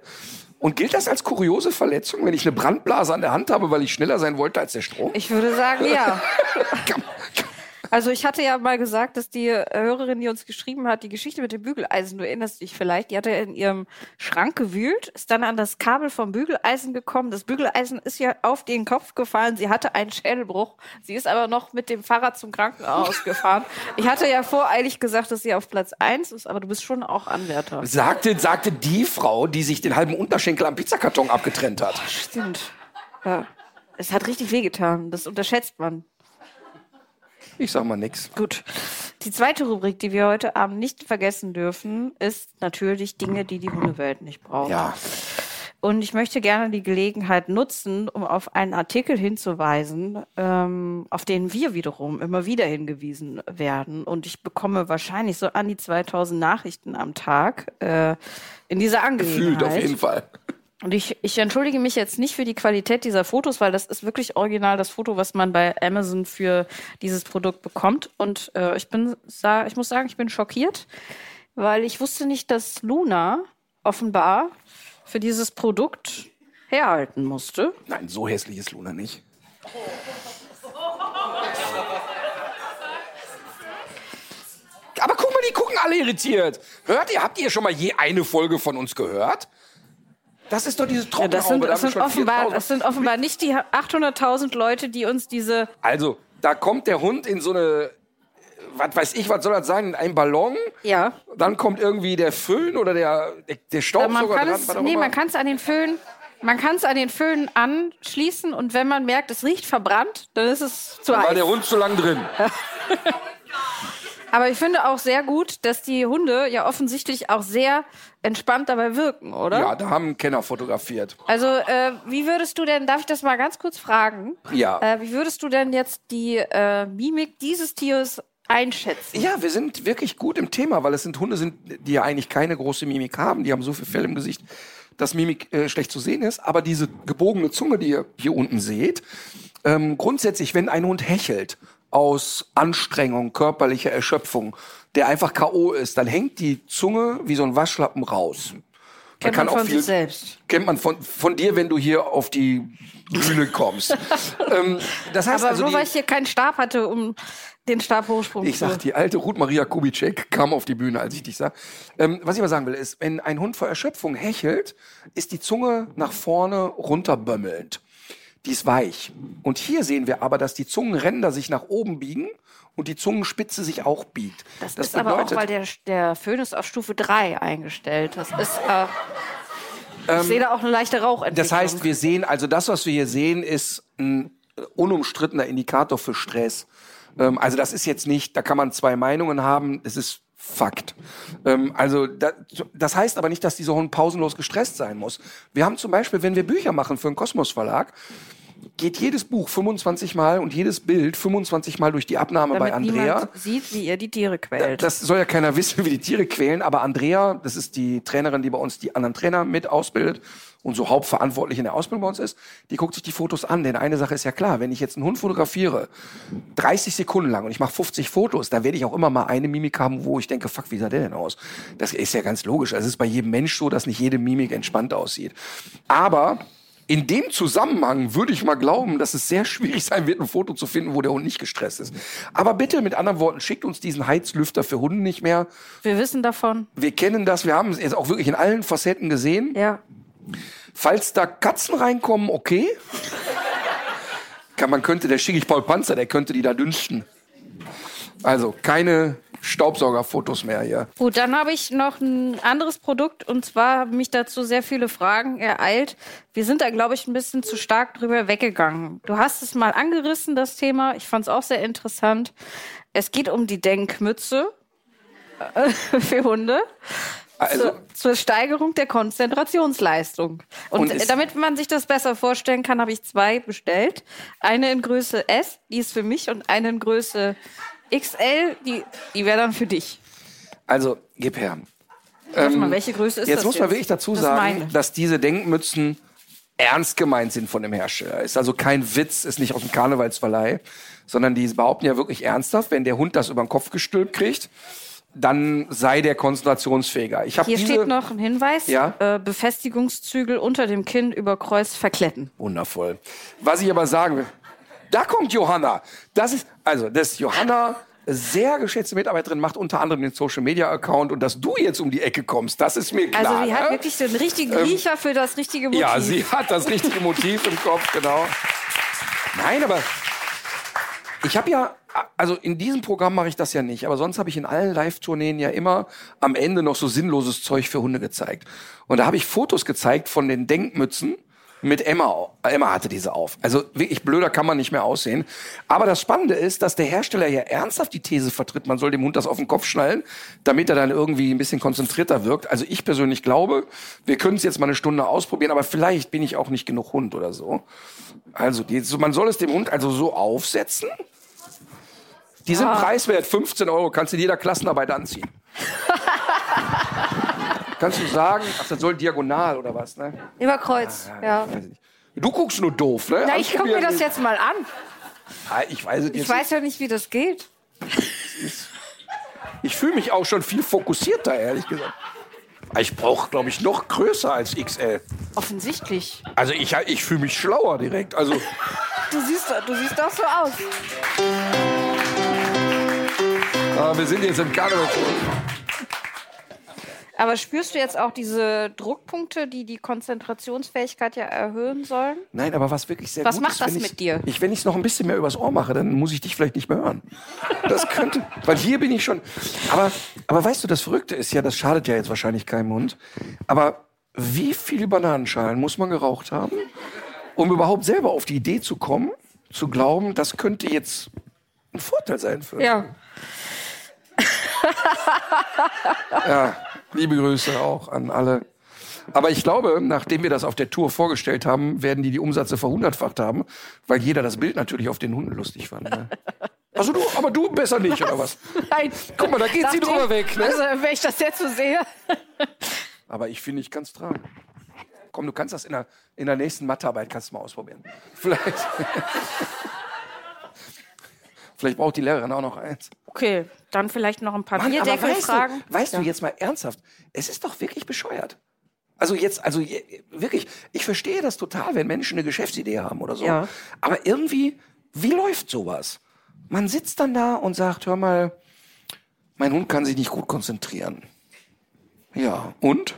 Und gilt das als kuriose Verletzung, wenn ich eine Brandblase an der Hand habe, weil ich schneller sein wollte als der Strom? Ich würde sagen, ja. Also ich hatte ja mal gesagt, dass die Hörerin, die uns geschrieben hat, die Geschichte mit dem Bügeleisen, du erinnerst dich vielleicht, die hatte in ihrem Schrank gewühlt, ist dann an das Kabel vom Bügeleisen gekommen. Das Bügeleisen ist ja auf den Kopf gefallen. Sie hatte einen Schädelbruch. Sie ist aber noch mit dem Fahrrad zum Krankenhaus gefahren. Ich hatte ja voreilig gesagt, dass sie auf Platz eins ist, aber du bist schon auch Anwärter. Sagte, sagte die Frau, die sich den halben Unterschenkel am Pizzakarton abgetrennt hat. Stimmt. Ja. Es hat richtig wehgetan. Das unterschätzt man. Ich sag mal nix. Gut. Die zweite Rubrik, die wir heute Abend nicht vergessen dürfen, ist natürlich Dinge, die die Hundewelt nicht braucht. Ja. Und ich möchte gerne die Gelegenheit nutzen, um auf einen Artikel hinzuweisen, ähm, auf den wir wiederum immer wieder hingewiesen werden. Und ich bekomme wahrscheinlich so an die 2000 Nachrichten am Tag äh, in dieser Angelegenheit. Fühlt auf jeden Fall. Und ich, ich entschuldige mich jetzt nicht für die Qualität dieser Fotos, weil das ist wirklich original das Foto, was man bei Amazon für dieses Produkt bekommt. Und äh, ich bin, ich muss sagen, ich bin schockiert, weil ich wusste nicht, dass Luna offenbar für dieses Produkt herhalten musste. Nein, so hässlich ist Luna nicht. Aber guck mal, die gucken alle irritiert. Hört ihr, habt ihr schon mal je eine Folge von uns gehört? Das ist doch dieses Ja, das sind, Trockenhaube. da das sind, offenbar, 4000. das sind offenbar nicht die 800.000 Leute, die uns diese Also, da kommt der Hund in so eine, was weiß ich, was soll das sein, in einen Ballon. Ja. Dann kommt irgendwie der Föhn oder der, der, der Staubsauger man kann dran. es, nee, man kann es an den Föhn, man kann es an den Föhn anschließen und wenn man merkt, es riecht verbrannt, dann ist es zu Dann war der Hund zu lang drin. Aber ich finde auch sehr gut, dass die Hunde ja offensichtlich auch sehr entspannt dabei wirken, oder? Ja, da haben Kenner fotografiert. Also, äh, wie würdest du denn, darf ich das mal ganz kurz fragen? Ja. Äh, wie würdest du denn jetzt die äh, Mimik dieses Tieres einschätzen? Ja, wir sind wirklich gut im Thema, weil es sind Hunde, sind, die ja eigentlich keine große Mimik haben. Die haben so viel Fell im Gesicht, dass Mimik äh, schlecht zu sehen ist. Aber diese gebogene Zunge, die ihr hier unten seht, ähm, grundsätzlich, wenn ein Hund hechelt aus Anstrengung, körperlicher Erschöpfung, der einfach K.O. ist, dann hängt die Zunge wie so ein Waschlappen raus. Kennt man von sich selbst. Kennt man von, von dir, wenn du hier auf die Bühne kommst. ähm, das heißt Aber also, nur die, weil ich hier keinen Stab hatte, um den Stabhochsprung ich zu... sag, die alte Ruth Maria Kubitschek kam auf die Bühne, als ich dich sah. Ähm, was ich aber sagen will, ist, wenn ein Hund vor Erschöpfung hechelt, ist die Zunge nach vorne runterbömmelnd. Die ist weich. Und hier sehen wir aber, dass die Zungenränder sich nach oben biegen und die Zungenspitze sich auch biegt. Das, ist aber auch, weil der, der Föhn ist auf Stufe 3 eingestellt. Das ist... Äh, ich sehe da auch eine leichte Rauchentwicklung. Ähm, Das heißt, wir sehen, also das, was wir hier sehen, ist ein unumstrittener Indikator für Stress. Ähm, also das ist jetzt nicht, da kann man zwei Meinungen haben, es ist Fakt. Ähm, also da, das heißt aber nicht, dass dieser Hund pausenlos gestresst sein muss. Wir haben zum Beispiel, wenn wir Bücher machen für einen Kosmos Verlag, geht jedes Buch 25 Mal und jedes Bild 25 Mal durch die Abnahme damit bei Andrea. sieht, wie ihr die Tiere quält. Das soll ja keiner wissen, wie die Tiere quälen, aber Andrea, das ist die Trainerin, die bei uns die anderen Trainer mit ausbildet und so hauptverantwortlich in der Ausbildung bei uns ist, die guckt sich die Fotos an. Denn eine Sache ist ja klar, wenn ich jetzt einen Hund fotografiere, 30 Sekunden lang und ich mache 50 Fotos, da werde ich auch immer mal eine Mimik haben, wo ich denke, fuck, wie sah der denn aus? Das ist ja ganz logisch. Also Es ist bei jedem Mensch so, dass nicht jede Mimik entspannt aussieht. Aber in dem Zusammenhang würde ich mal glauben, dass es sehr schwierig sein wird, ein Foto zu finden, wo der Hund nicht gestresst ist. Aber bitte, mit anderen Worten, schickt uns diesen Heizlüfter für Hunde nicht mehr. Wir wissen davon. Wir kennen das, wir haben es jetzt auch wirklich in allen Facetten gesehen. Ja. Falls da Katzen reinkommen, okay. Kann, man könnte, der schicke ich Paul Panzer, der könnte die da dünsten. Also keine Staubsaugerfotos mehr hier. Gut, dann habe ich noch ein anderes Produkt und zwar haben mich dazu sehr viele Fragen ereilt. Wir sind da, glaube ich, ein bisschen zu stark drüber weggegangen. Du hast es mal angerissen, das Thema. Ich fand es auch sehr interessant. Es geht um die Denkmütze für Hunde. Also, zur, zur Steigerung der Konzentrationsleistung. Und, Und ist- damit man sich das besser vorstellen kann, habe ich zwei bestellt. Eine in Größe S, die ist für mich, und eine in Größe XL, die, die wäre dann für dich. also gib her. Warte mal, welche Größe ist Jetzt das muss man wirklich dazu Das sagen, meine. dass diese Denkmützen ernst gemeint sind von dem Hersteller. Ist also kein Witz, ist nicht aus dem Karnevalsverleih, sondern die behaupten ja wirklich ernsthaft, wenn der Hund das über den Kopf gestülpt kriegt, dann sei der konzentrationsfähiger. Ich habe Hier steht noch ein Hinweis: Ja? äh, Befestigungszügel unter dem Kinn über Kreuz verkletten. Wundervoll. Was ich aber sagen will, da kommt Johanna. Das ist, also, das Johanna, sehr geschätzte Mitarbeiterin, macht unter anderem den Social Media Account und dass du jetzt um die Ecke kommst, das ist mir klar. Also, hat ne? wirklich so einen richtigen Riecher für das richtige Motiv. Ja, sie hat das richtige Motiv im Kopf, genau. Nein, aber ich habe ja, also in diesem Programm mache ich das ja nicht, aber sonst habe ich in allen Live-Tourneen ja immer am Ende noch so sinnloses Zeug für Hunde gezeigt. Und da habe ich Fotos gezeigt von den Denkmützen mit Emma. Emma hatte diese auf. Also wirklich blöder kann man nicht mehr aussehen. Aber das Spannende ist, dass der Hersteller ja ernsthaft die These vertritt, man soll dem Hund das auf den Kopf schnallen, damit er dann irgendwie ein bisschen konzentrierter wirkt. Also ich persönlich glaube, wir können es jetzt mal eine Stunde ausprobieren, aber vielleicht bin ich auch nicht genug Hund oder so. Also die, so, man soll es dem Hund also so aufsetzen. Die sind preiswert, 15 Euro, kannst du in jeder Klassenarbeit anziehen. kannst du sagen, ach, das soll diagonal oder was, ne? Über Kreuz, ja. Ich nicht. Du guckst nur doof, ne? Na, ich gucke mir das jetzt mal an. Ah, Ich weiß es Ich weiß ja nicht, wie das geht. Ich fühle mich auch schon viel fokussierter, ehrlich gesagt. Ich brauche, glaube ich, noch größer als XL. Offensichtlich. Also ich, ich fühle mich schlauer direkt. Also Du siehst, du siehst auch so aus. ah, wir sind jetzt im Karneval. Aber spürst du jetzt auch diese Druckpunkte, die die Konzentrationsfähigkeit ja erhöhen sollen? Nein, aber was wirklich sehr Was gut macht ist, das wenn ich, mit dir? Ich, wenn ich es noch ein bisschen mehr übers Ohr mache, dann muss ich dich vielleicht nicht mehr hören. Das könnte, weil hier bin ich schon. Aber, aber weißt du, das Verrückte ist ja, das schadet ja jetzt wahrscheinlich keinem Hund. Aber wie viele Bananenschalen muss man geraucht haben, um überhaupt selber auf die Idee zu kommen, zu glauben, das könnte jetzt ein Vorteil sein für. Ja. Ja, liebe Grüße auch an alle. Aber ich glaube, nachdem wir das auf der Tour vorgestellt haben, werden die die Umsätze verhundertfacht haben, weil jeder das Bild natürlich auf den Hunden lustig fand. Ne? Also du, aber du besser nicht, oder was? Nein. Guck mal, da geht sie drüber weg. Ne? Also, wenn ich das jetzt so sehe. Aber ich finde, ich kann es tragen. Komm, du kannst das in der, in der nächsten Mathearbeit kannst du mal ausprobieren. Vielleicht. Vielleicht braucht die Lehrerin auch noch eins. Okay, dann vielleicht noch ein paar Mann, Bierdeckel weißt, fragen. du, weißt du jetzt mal ernsthaft, es ist doch wirklich bescheuert. Also jetzt, also wirklich, ich verstehe das total, wenn Menschen eine Geschäftsidee haben oder so. Ja. Aber irgendwie, wie läuft sowas? Man sitzt dann da und sagt, hör mal, mein Hund kann sich nicht gut konzentrieren. Ja, und?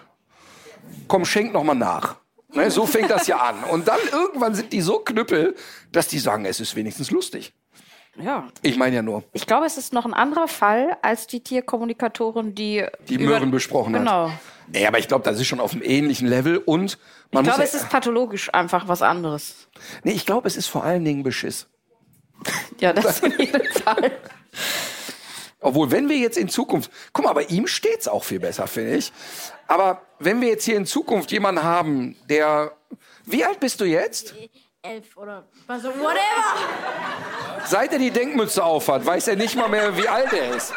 Komm, schenk noch mal nach. Ne, so fängt das ja an. Und dann irgendwann sind die so knüppel, dass die sagen, es ist wenigstens lustig. Ja. Ich meine ja nur, Ich glaube, es ist noch ein anderer Fall als die Tierkommunikatorin, die. die Möhren besprochen Genau. hat. Nee, aber ich glaube, das ist schon auf einem ähnlichen Level und man Ich glaube, es ist pathologisch einfach was anderes. nee, ich glaube, es ist vor allen Dingen Beschiss. Ja, das in jedem Fall. Obwohl, wenn wir jetzt in Zukunft, guck mal, bei ihm steht's auch viel besser, finde ich. Aber wenn wir jetzt hier in Zukunft jemanden haben, der, wie alt bist du jetzt? Elf oder was, whatever. Seit er die Denkmütze aufhat, weiß er nicht mal mehr, wie alt er ist.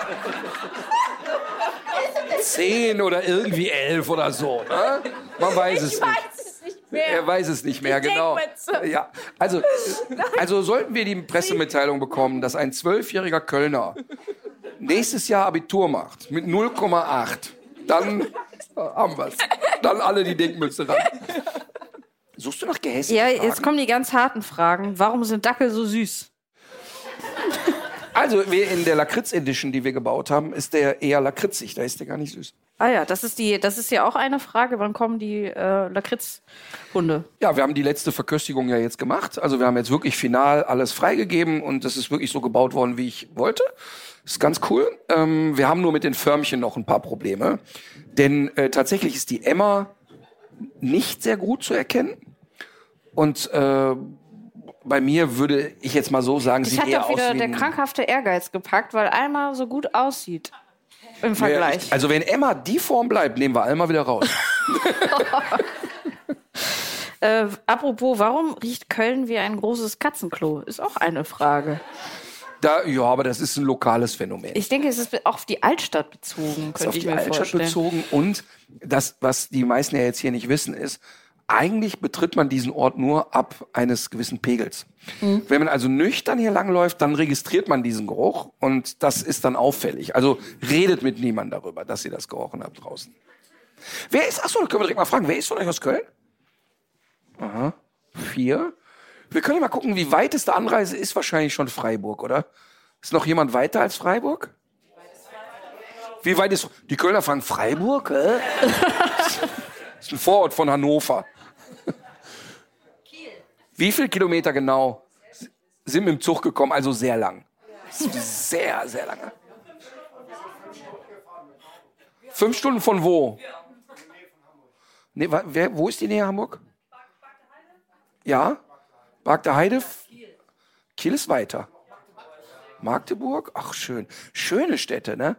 Zehn oder irgendwie elf oder so. Ne? Man weiß es Ich nicht. weiß es nicht mehr. Er weiß es nicht mehr, Die genau. Denkmütze. Ja, also, also sollten wir die Pressemitteilung bekommen, dass ein zwölfjähriger Kölner nächstes Jahr Abitur macht mit 0,8, dann haben wir's. Dann alle die Denkmütze ran. Suchst du nach gehässigen Ja, Fragen? jetzt kommen die ganz harten Fragen. Warum sind Dackel so süß? Also wir in der Lakritz Edition, die wir gebaut haben, ist der eher lakritzig. Da ist der gar nicht süß. Ah ja, das ist die, das ist ja auch eine Frage. Wann kommen die äh, Lakritzhunde? Ja, wir haben die letzte Verköstigung ja jetzt gemacht. Also wir haben jetzt wirklich final alles freigegeben und das ist wirklich so gebaut worden, wie ich wollte. Ist ganz cool. Ähm, wir haben nur mit den Förmchen noch ein paar Probleme. Denn äh, tatsächlich ist die Emma nicht sehr gut zu erkennen. Und äh, bei mir würde ich jetzt mal so sagen, Das sieht hat eher doch aus wieder wie der ein- krankhafte Ehrgeiz gepackt, weil Alma so gut aussieht. Im Vergleich. ich- Also wenn Emma die Form bleibt, nehmen wir Alma wieder raus. Äh, apropos, warum riecht Köln wie ein großes Katzenklo? Ist auch eine Frage. Da, ja, aber das ist ein lokales Phänomen. Ich denke, es ist auch auf die Altstadt bezogen, ist könnte auf ich die mir Altstadt vorstellen. bezogen und das, was die meisten ja jetzt hier nicht wissen, ist, eigentlich betritt man diesen Ort nur ab eines gewissen Pegels. Mhm. Wenn man also nüchtern hier langläuft, dann registriert man diesen Geruch und das ist dann auffällig. Also redet mit niemandem darüber, dass ihr das gerochen habt draußen. Wer ist, achso, da können wir direkt mal fragen, wer ist von euch aus Köln? Aha, vier. Wir können ja mal gucken, wie weiteste Anreise ist wahrscheinlich schon Freiburg, oder? Ist noch jemand weiter als Freiburg? Wie weit ist. Die Kölner fragen Freiburg? Das ist ein Vorort von Hannover. Wie viel Kilometer genau sind mit dem Zug gekommen? Also sehr lang. Sehr, sehr lange. Fünf Stunden von wo? Nee, wer, wo ist die Nähe Hamburg? Ja? Bagder Heide? Kiel ist weiter. Magdeburg? Ach, schön. Schöne Städte, ne?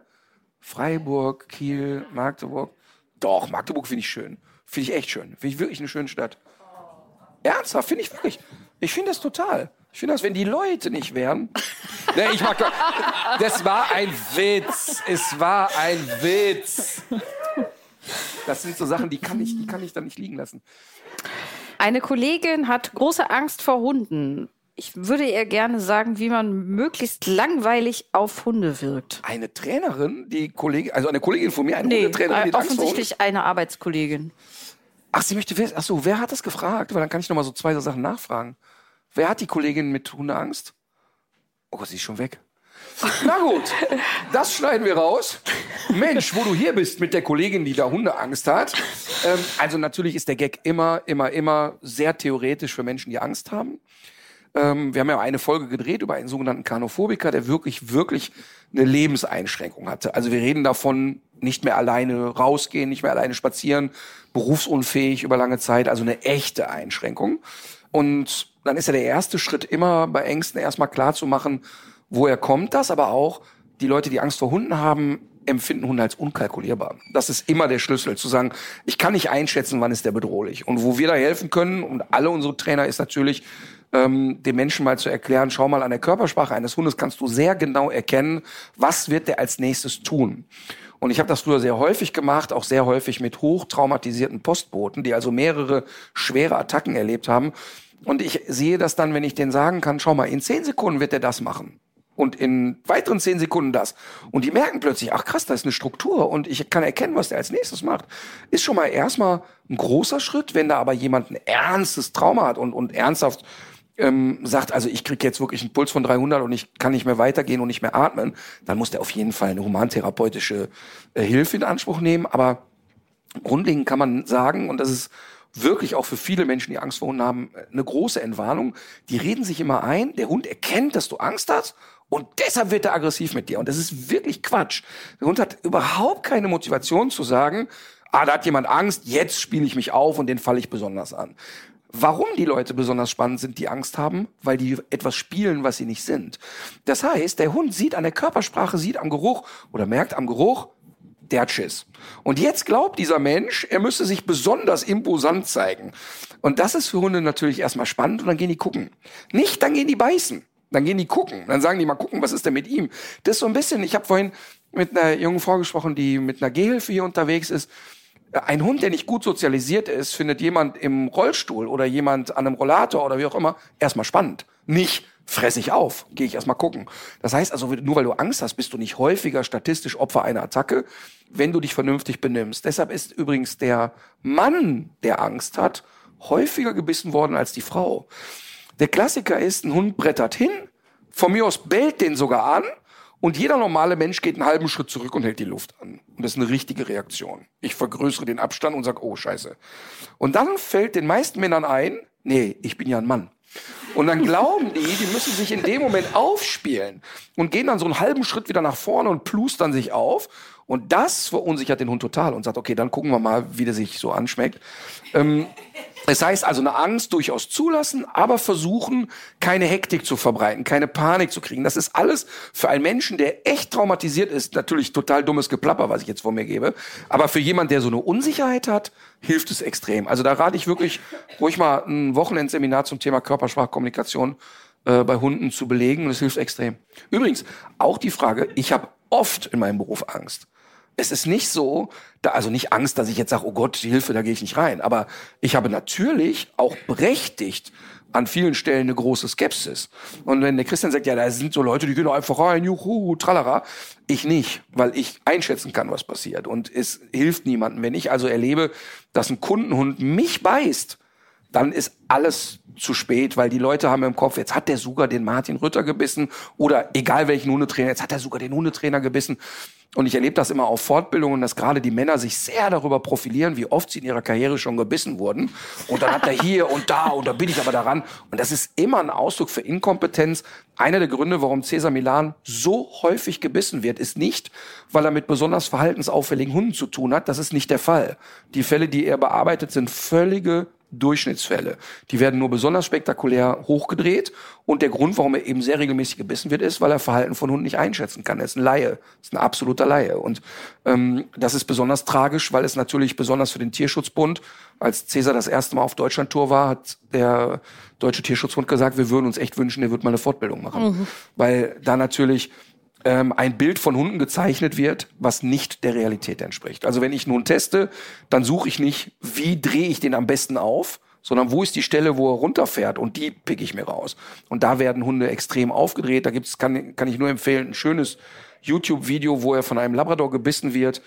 Freiburg, Kiel, Magdeburg. Doch, Magdeburg finde ich schön. Finde ich echt schön. Finde ich wirklich eine schöne Stadt. Ernsthaft, finde ich wirklich. Ich finde das total. Ich finde das, wenn die Leute nicht wären. ne, ich mag, das war ein Witz. Es war ein Witz. Das sind so Sachen, die kann ich, die kann ich dann nicht liegen lassen. Eine Kollegin hat große Angst vor Hunden. Ich würde ihr gerne sagen, wie man möglichst langweilig auf Hunde wirkt. Eine Trainerin, die Kollegin, also eine Kollegin von mir, eine Nee, Hundetrainerin, die hat Angst vor Hunden? offensichtlich eine Arbeitskollegin. Ach, sie möchte wissen. Ach so, wer hat das gefragt? Weil dann kann ich noch mal so zwei so Sachen nachfragen. Wer hat die Kollegin mit Hundeangst? Oh Gott, sie ist schon weg. Na gut, das schneiden wir raus. Mensch, wo du hier bist mit der Kollegin, die da Hundeangst hat. Ähm, also natürlich ist der Gag immer, immer, immer sehr theoretisch für Menschen, die Angst haben. Ähm, wir haben ja eine Folge gedreht über einen sogenannten Kanophobiker, der wirklich, wirklich eine Lebenseinschränkung hatte. Also wir reden davon, nicht mehr alleine rausgehen, nicht mehr alleine spazieren, berufsunfähig über lange Zeit, also eine echte Einschränkung. Und dann ist ja der erste Schritt immer bei Ängsten erstmal klar zu machen, woher kommt das, aber auch die Leute, die Angst vor Hunden haben, empfinden Hunde als unkalkulierbar. Das ist immer der Schlüssel, zu sagen, ich kann nicht einschätzen, wann ist der bedrohlich. Und wo wir da helfen können, und alle unsere Trainer, ist natürlich, ähm, den Menschen mal zu erklären, schau mal an der Körpersprache eines Hundes, kannst du sehr genau erkennen, was wird der als nächstes tun. Und ich habe das früher sehr häufig gemacht, auch sehr häufig mit hochtraumatisierten Postboten, die also mehrere schwere Attacken erlebt haben. Und ich sehe das dann, wenn ich denen sagen kann, schau mal, in zehn Sekunden wird er das machen und in weiteren zehn Sekunden das. Und die merken plötzlich, ach krass, da ist eine Struktur und ich kann erkennen, was der als nächstes macht. Ist schon mal erstmal ein großer Schritt, wenn da aber jemand ein ernstes Trauma hat und, und ernsthaft ähm, sagt, also ich kriege jetzt wirklich einen Puls von 300 und ich kann nicht mehr weitergehen und nicht mehr atmen, dann muss der auf jeden Fall eine humantherapeutische äh, Hilfe in Anspruch nehmen. Aber grundlegend kann man sagen, und das ist wirklich auch für viele Menschen, die Angst vor Hunden haben, eine große Entwarnung. Die reden sich immer ein, der Hund erkennt, dass du Angst hast und deshalb wird er aggressiv mit dir. Und das ist wirklich Quatsch. Der Hund hat überhaupt keine Motivation zu sagen, ah, da hat jemand Angst, jetzt spiele ich mich auf und den falle ich besonders an. Warum die Leute besonders spannend sind, die Angst haben? Weil die etwas spielen, was sie nicht sind. Das heißt, der Hund sieht an der Körpersprache, sieht am Geruch oder merkt am Geruch, der hat Schiss. Und jetzt glaubt dieser Mensch, er müsse sich besonders imposant zeigen. Und das ist für Hunde natürlich erstmal spannend und dann gehen die gucken. Nicht, dann gehen die beißen. Dann gehen die gucken. Dann sagen die mal gucken, was ist denn mit ihm? Das ist so ein bisschen, ich habe vorhin mit einer jungen Frau gesprochen, die mit einer Gehhilfe hier unterwegs ist. Ein Hund, der nicht gut sozialisiert ist, findet jemand im Rollstuhl oder jemand an einem Rollator oder wie auch immer erstmal spannend. Nicht, fress ich auf, gehe ich erstmal gucken. Das heißt also, nur weil du Angst hast, bist du nicht häufiger statistisch Opfer einer Attacke, wenn du dich vernünftig benimmst. Deshalb ist übrigens der Mann, der Angst hat, häufiger gebissen worden als die Frau. Der Klassiker ist, ein Hund brettert hin, von mir aus bellt den sogar an und jeder normale Mensch geht einen halben Schritt zurück und hält die Luft an. Und das ist eine richtige Reaktion. Ich vergrößere den Abstand und sage, oh scheiße. Und dann fällt den meisten Männern ein, nee, ich bin ja ein Mann. Und dann glauben die, die müssen sich in dem Moment aufspielen und gehen dann so einen halben Schritt wieder nach vorne und plustern sich auf. Und das verunsichert den Hund total und sagt, okay, dann gucken wir mal, wie der sich so anschmeckt. Ähm, das heißt also eine Angst durchaus zulassen, aber versuchen, keine Hektik zu verbreiten, keine Panik zu kriegen. Das ist alles für einen Menschen, der echt traumatisiert ist, natürlich total dummes Geplapper, was ich jetzt vor mir gebe. Aber für jemand, der so eine Unsicherheit hat, hilft es extrem. Also da rate ich wirklich, ruhig mal ein Wochenendseminar zum Thema Körpersprachkommunikation äh, bei Hunden zu belegen es hilft extrem. Übrigens, auch die Frage, ich habe oft in meinem Beruf Angst es ist nicht so, da, also nicht Angst, dass ich jetzt sage, oh Gott, die Hilfe, da gehe ich nicht rein. Aber ich habe natürlich auch berechtigt an vielen Stellen eine große Skepsis. Und wenn der Christian sagt, ja, da sind so Leute, die gehen einfach rein, juhu, tralala. Ich nicht, weil ich einschätzen kann, was passiert. Und es hilft niemandem. Wenn ich also erlebe, dass ein Kundenhund mich beißt, dann ist alles zu spät, weil die Leute haben im Kopf, jetzt hat der sogar den Martin Rütter gebissen oder egal welchen Hundetrainer, jetzt hat er sogar den Hundetrainer gebissen. Und ich erlebe das immer auf Fortbildungen, dass gerade die Männer sich sehr darüber profilieren, wie oft sie in ihrer Karriere schon gebissen wurden. Und dann hat er hier und da und da bin ich aber daran. Und das ist immer ein Ausdruck für Inkompetenz. Einer der Gründe, warum Cesar Milan so häufig gebissen wird, ist nicht, weil er mit besonders verhaltensauffälligen Hunden zu tun hat. Das ist nicht der Fall. Die Fälle, die er bearbeitet, sind völlige Durchschnittsfälle. Die werden nur besonders spektakulär hochgedreht. Und der Grund, warum er eben sehr regelmäßig gebissen wird, ist, weil er Verhalten von Hunden nicht einschätzen kann. Er ist ein Laie, ist ein absoluter Laie. Und ähm, das ist besonders tragisch, weil es natürlich besonders für den Tierschutzbund, als Cäsar das erste Mal auf Deutschland-Tour war, hat der Deutsche Tierschutzbund gesagt, wir würden uns echt wünschen, er würde mal eine Fortbildung machen. Mhm. Weil da natürlich ähm, ein Bild von Hunden gezeichnet wird, was nicht der Realität entspricht. Also wenn ich nun teste, dann suche ich nicht, wie drehe ich den am besten auf, sondern wo ist die Stelle, wo er runterfährt und die pick ich mir raus. Und da werden Hunde extrem aufgedreht. Da gibt's kann, kann ich nur empfehlen, ein schönes YouTube-Video, wo er von einem Labrador gebissen wird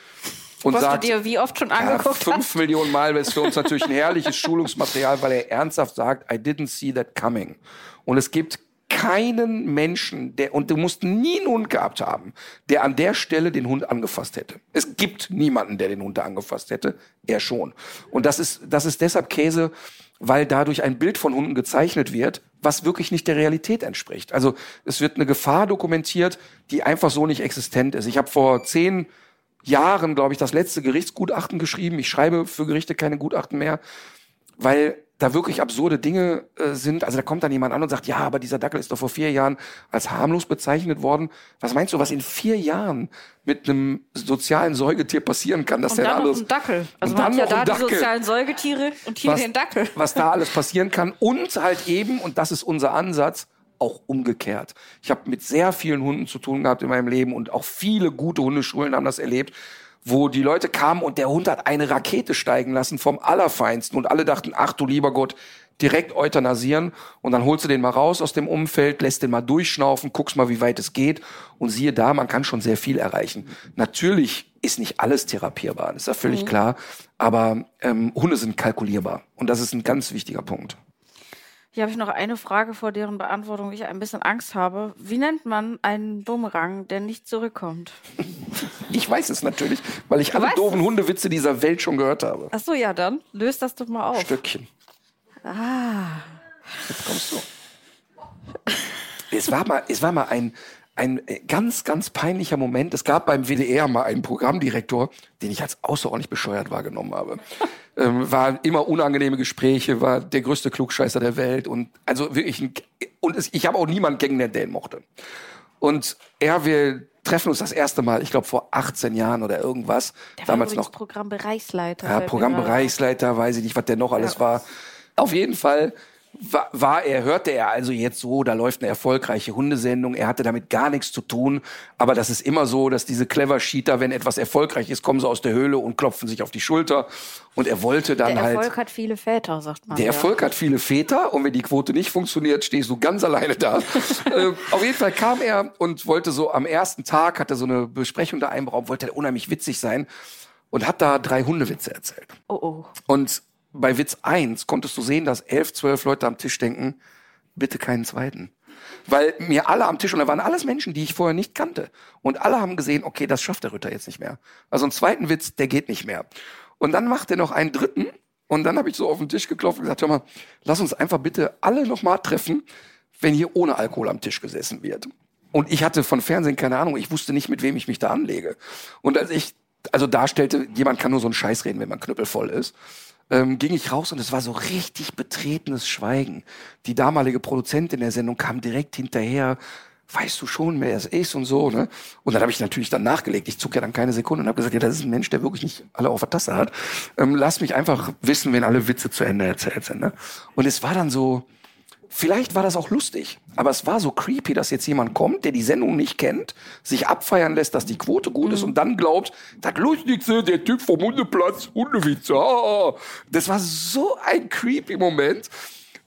und Was sagt, du dir wie oft schon angeguckt ja, fünf hast? Millionen Mal ist für uns natürlich ein herrliches Schulungsmaterial, weil er ernsthaft sagt, I didn't see that coming. Und es gibt keinen Menschen, der, und du musst nie einen Hund gehabt haben, der an der Stelle den Hund angefasst hätte. Es gibt niemanden, der den Hund angefasst hätte. Er schon. Und das ist, das ist deshalb Käse, weil dadurch ein Bild von Hunden gezeichnet wird, was wirklich nicht der Realität entspricht. Also es wird eine Gefahr dokumentiert, die einfach so nicht existent ist. Ich habe vor zehn Jahren, glaube ich, das letzte Gerichtsgutachten geschrieben. Ich schreibe für Gerichte keine Gutachten mehr, weil da wirklich absurde Dinge äh, sind. Also da kommt dann jemand an und sagt, ja, aber dieser Dackel ist doch vor vier Jahren als harmlos bezeichnet worden. Was meinst du, was in vier Jahren mit einem sozialen Säugetier passieren kann? Dass Und der dann noch alles ein Dackel. Also man hat ja da die sozialen Säugetiere und hier was, den Dackel. was da alles passieren kann. Und halt eben, und das ist unser Ansatz, auch umgekehrt. Ich habe mit sehr vielen Hunden zu tun gehabt in meinem Leben und auch viele gute Hundeschulen haben das erlebt, wo die Leute kamen und der Hund hat eine Rakete steigen lassen vom Allerfeinsten und alle dachten, ach du lieber Gott, direkt euthanasieren. Und dann holst du den mal raus aus dem Umfeld, lässt den mal durchschnaufen, guckst mal, wie weit es geht. Und siehe da, man kann schon sehr viel erreichen. Natürlich ist nicht alles therapierbar, das ist ja völlig klar, aber ähm, Hunde sind kalkulierbar. Und das ist ein ganz wichtiger Punkt. Hier habe ich noch eine Frage, vor deren Beantwortung ich ein bisschen Angst habe. Wie nennt man einen Bumerang, der nicht zurückkommt? Ich weiß es natürlich, weil ich alle weißt doofen Hundewitze dieser Welt schon gehört habe. Ach so, ja, dann löst das doch mal auf. Stöckchen. Ah. Jetzt kommst du. Es war mal, es war mal ein, ein äh, ganz, ganz peinlicher Moment. Es gab beim WDR mal einen Programmdirektor, den ich als außerordentlich bescheuert wahrgenommen habe. ähm, war immer unangenehme Gespräche, war der größte Klugscheißer der Welt und also wirklich ein, und es, ich habe auch niemanden kennengelernt, der ihn mochte. Und er, wir treffen uns das erste Mal, ich glaube vor 18 Jahren oder irgendwas. Der damals noch Programmbereichsleiter. ja, Programmbereichsleiter, weiß ich nicht, was der noch alles war. Auf jeden Fall war, er, hörte er also jetzt so, da läuft eine erfolgreiche Hundesendung. Er hatte damit gar nichts zu tun. Aber das ist immer so, dass diese Clever Cheater, wenn etwas erfolgreich ist, kommen sie aus der Höhle und klopfen sich auf die Schulter. Und er wollte dann Der halt. Erfolg hat viele Väter, sagt man. Der ja. Erfolg hat viele Väter und wenn die Quote nicht funktioniert, stehst du ganz alleine da. äh, auf jeden Fall kam er und wollte so am ersten Tag, hatte so eine Besprechung da im Raum, wollte unheimlich witzig sein und hat da drei Hundewitze erzählt. Oh, oh. Und bei Witz 1 konntest du sehen, dass elf, zwölf Leute am Tisch denken, bitte keinen zweiten. Weil mir alle am Tisch, und da waren alles Menschen, die ich vorher nicht kannte. Und alle haben gesehen, okay, das schafft der Ritter jetzt nicht mehr. Also einen zweiten Witz, der geht nicht mehr. Und dann macht er noch einen dritten. Und dann habe ich so auf den Tisch geklopft und gesagt, hör mal, lass uns einfach bitte alle noch mal treffen, wenn hier ohne Alkohol am Tisch gesessen wird. Und ich hatte von Fernsehen keine Ahnung, ich wusste nicht, mit wem ich mich da anlege. Und als ich also darstellte, jemand kann nur so einen Scheiß reden, wenn man knüppelvoll ist, ähm, ging ich raus und es war so richtig betretenes Schweigen. Die damalige Produzentin der Sendung kam direkt hinterher, weißt du schon, wer es ist und so. Ne? Und dann habe ich natürlich dann nachgelegt. Ich zuck ja dann keine Sekunde und habe gesagt, ja, das ist ein Mensch, der wirklich nicht alle auf der Tasse hat. Ähm, lass mich einfach wissen, wenn alle Witze zu Ende erzählt sind. Ne? Und es war dann so, Vielleicht war das auch lustig, aber es war so creepy, dass jetzt jemand kommt, der die Sendung nicht kennt, sich abfeiern lässt, dass die Quote gut ist und dann glaubt, das Lustigste, der Typ vom Hundeplatz, Hundewitze. Ah. Das war so ein creepy Moment.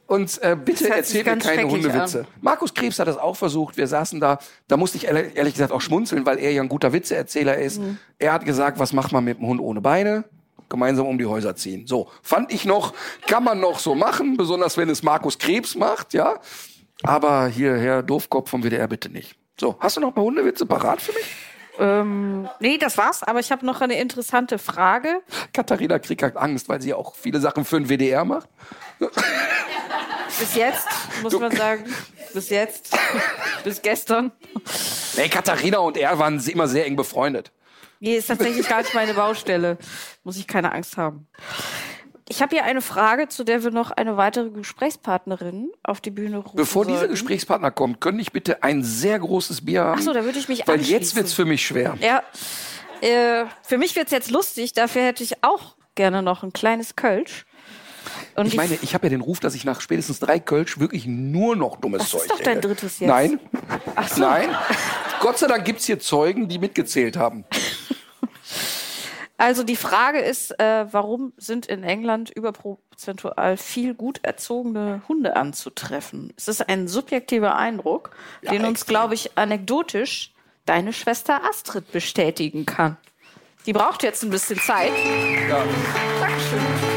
Und äh, bitte sich mir keine Hundewitze. an. Markus Krebs hat das auch versucht. Wir saßen da, da musste ich ehrlich, ehrlich gesagt auch schmunzeln, weil er ja ein guter Witzeerzähler ist. Mhm. Er hat gesagt, was macht man mit einem Hund ohne Beine? Gemeinsam um die Häuser ziehen. So, fand ich noch, kann man noch so machen, besonders wenn es Markus Krebs macht, ja. Aber hier, Herr Doofkopf vom WDR, bitte nicht. So, hast du noch ein paar Hundewitze parat für mich? Ähm, nee, das war's, aber ich habe noch eine interessante Frage. Katharina Krieg hat Angst, weil sie auch viele Sachen für den WDR macht. Bis jetzt, muss man sagen, bis jetzt, bis gestern. Nee, Katharina und er waren immer sehr eng befreundet. Nee, ist tatsächlich gar nicht meine Baustelle. Muss ich keine Angst haben. Ich habe hier eine Frage, zu der wir noch eine weitere Gesprächspartnerin auf die Bühne rufen Bevor dieser sollten. Gesprächspartner kommt, könnte ich bitte ein sehr großes Bier haben? Ach so, da würde ich mich Weil jetzt anschließen. wird's für mich schwer. Ja, äh, für mich wird's jetzt lustig. Dafür hätte ich auch gerne noch ein kleines Kölsch. Und Ich meine, ich habe ja den Ruf, dass ich nach spätestens drei Kölsch wirklich nur noch dummes Das ist Zeug doch dein drittes jetzt. Nein, Ach so. nein. Gott sei Dank gibt's hier Zeugen, die mitgezählt haben. Also die Frage ist, äh, warum sind in England überprozentual viel gut erzogene Hunde anzutreffen? Es ist ein subjektiver Eindruck, den uns, glaube ich, anekdotisch deine Schwester Astrid bestätigen kann. Die braucht jetzt ein bisschen Zeit. Ja. Dankeschön.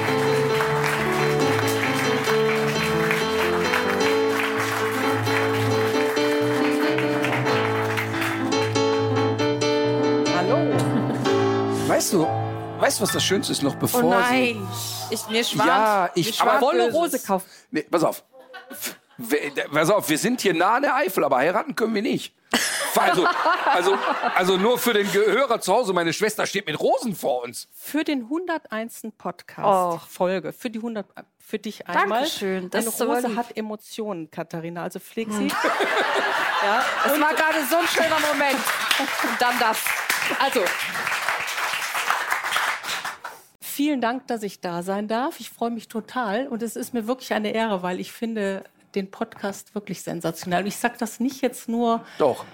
Weißt du, weißt du, was das Schönste ist noch bevor Oh sie... nein. Ich, mir schwant. Ja, ich- mir aber- Böses. Wolle Rose kaufen. Nee, pass auf. W- Pass auf, wir sind hier nah an der Eifel, aber heiraten können wir nicht. Also, also, also nur für den Gehörer zu Hause, meine Schwester steht mit Rosen vor uns. Für den 101. Podcast Oh. Folge, für die 100, für dich einmal. Dankeschön, das Eine ist aber Rose lieb. hat Emotionen, Katharina, also pfleg sie. ja, Das war gerade so ein schöner Moment. Und dann das. Also, vielen Dank, dass ich da sein darf. Ich freue mich total und es ist mir wirklich eine Ehre, weil ich finde den Podcast wirklich sensationell. Und ich sage das nicht jetzt nur, Doch.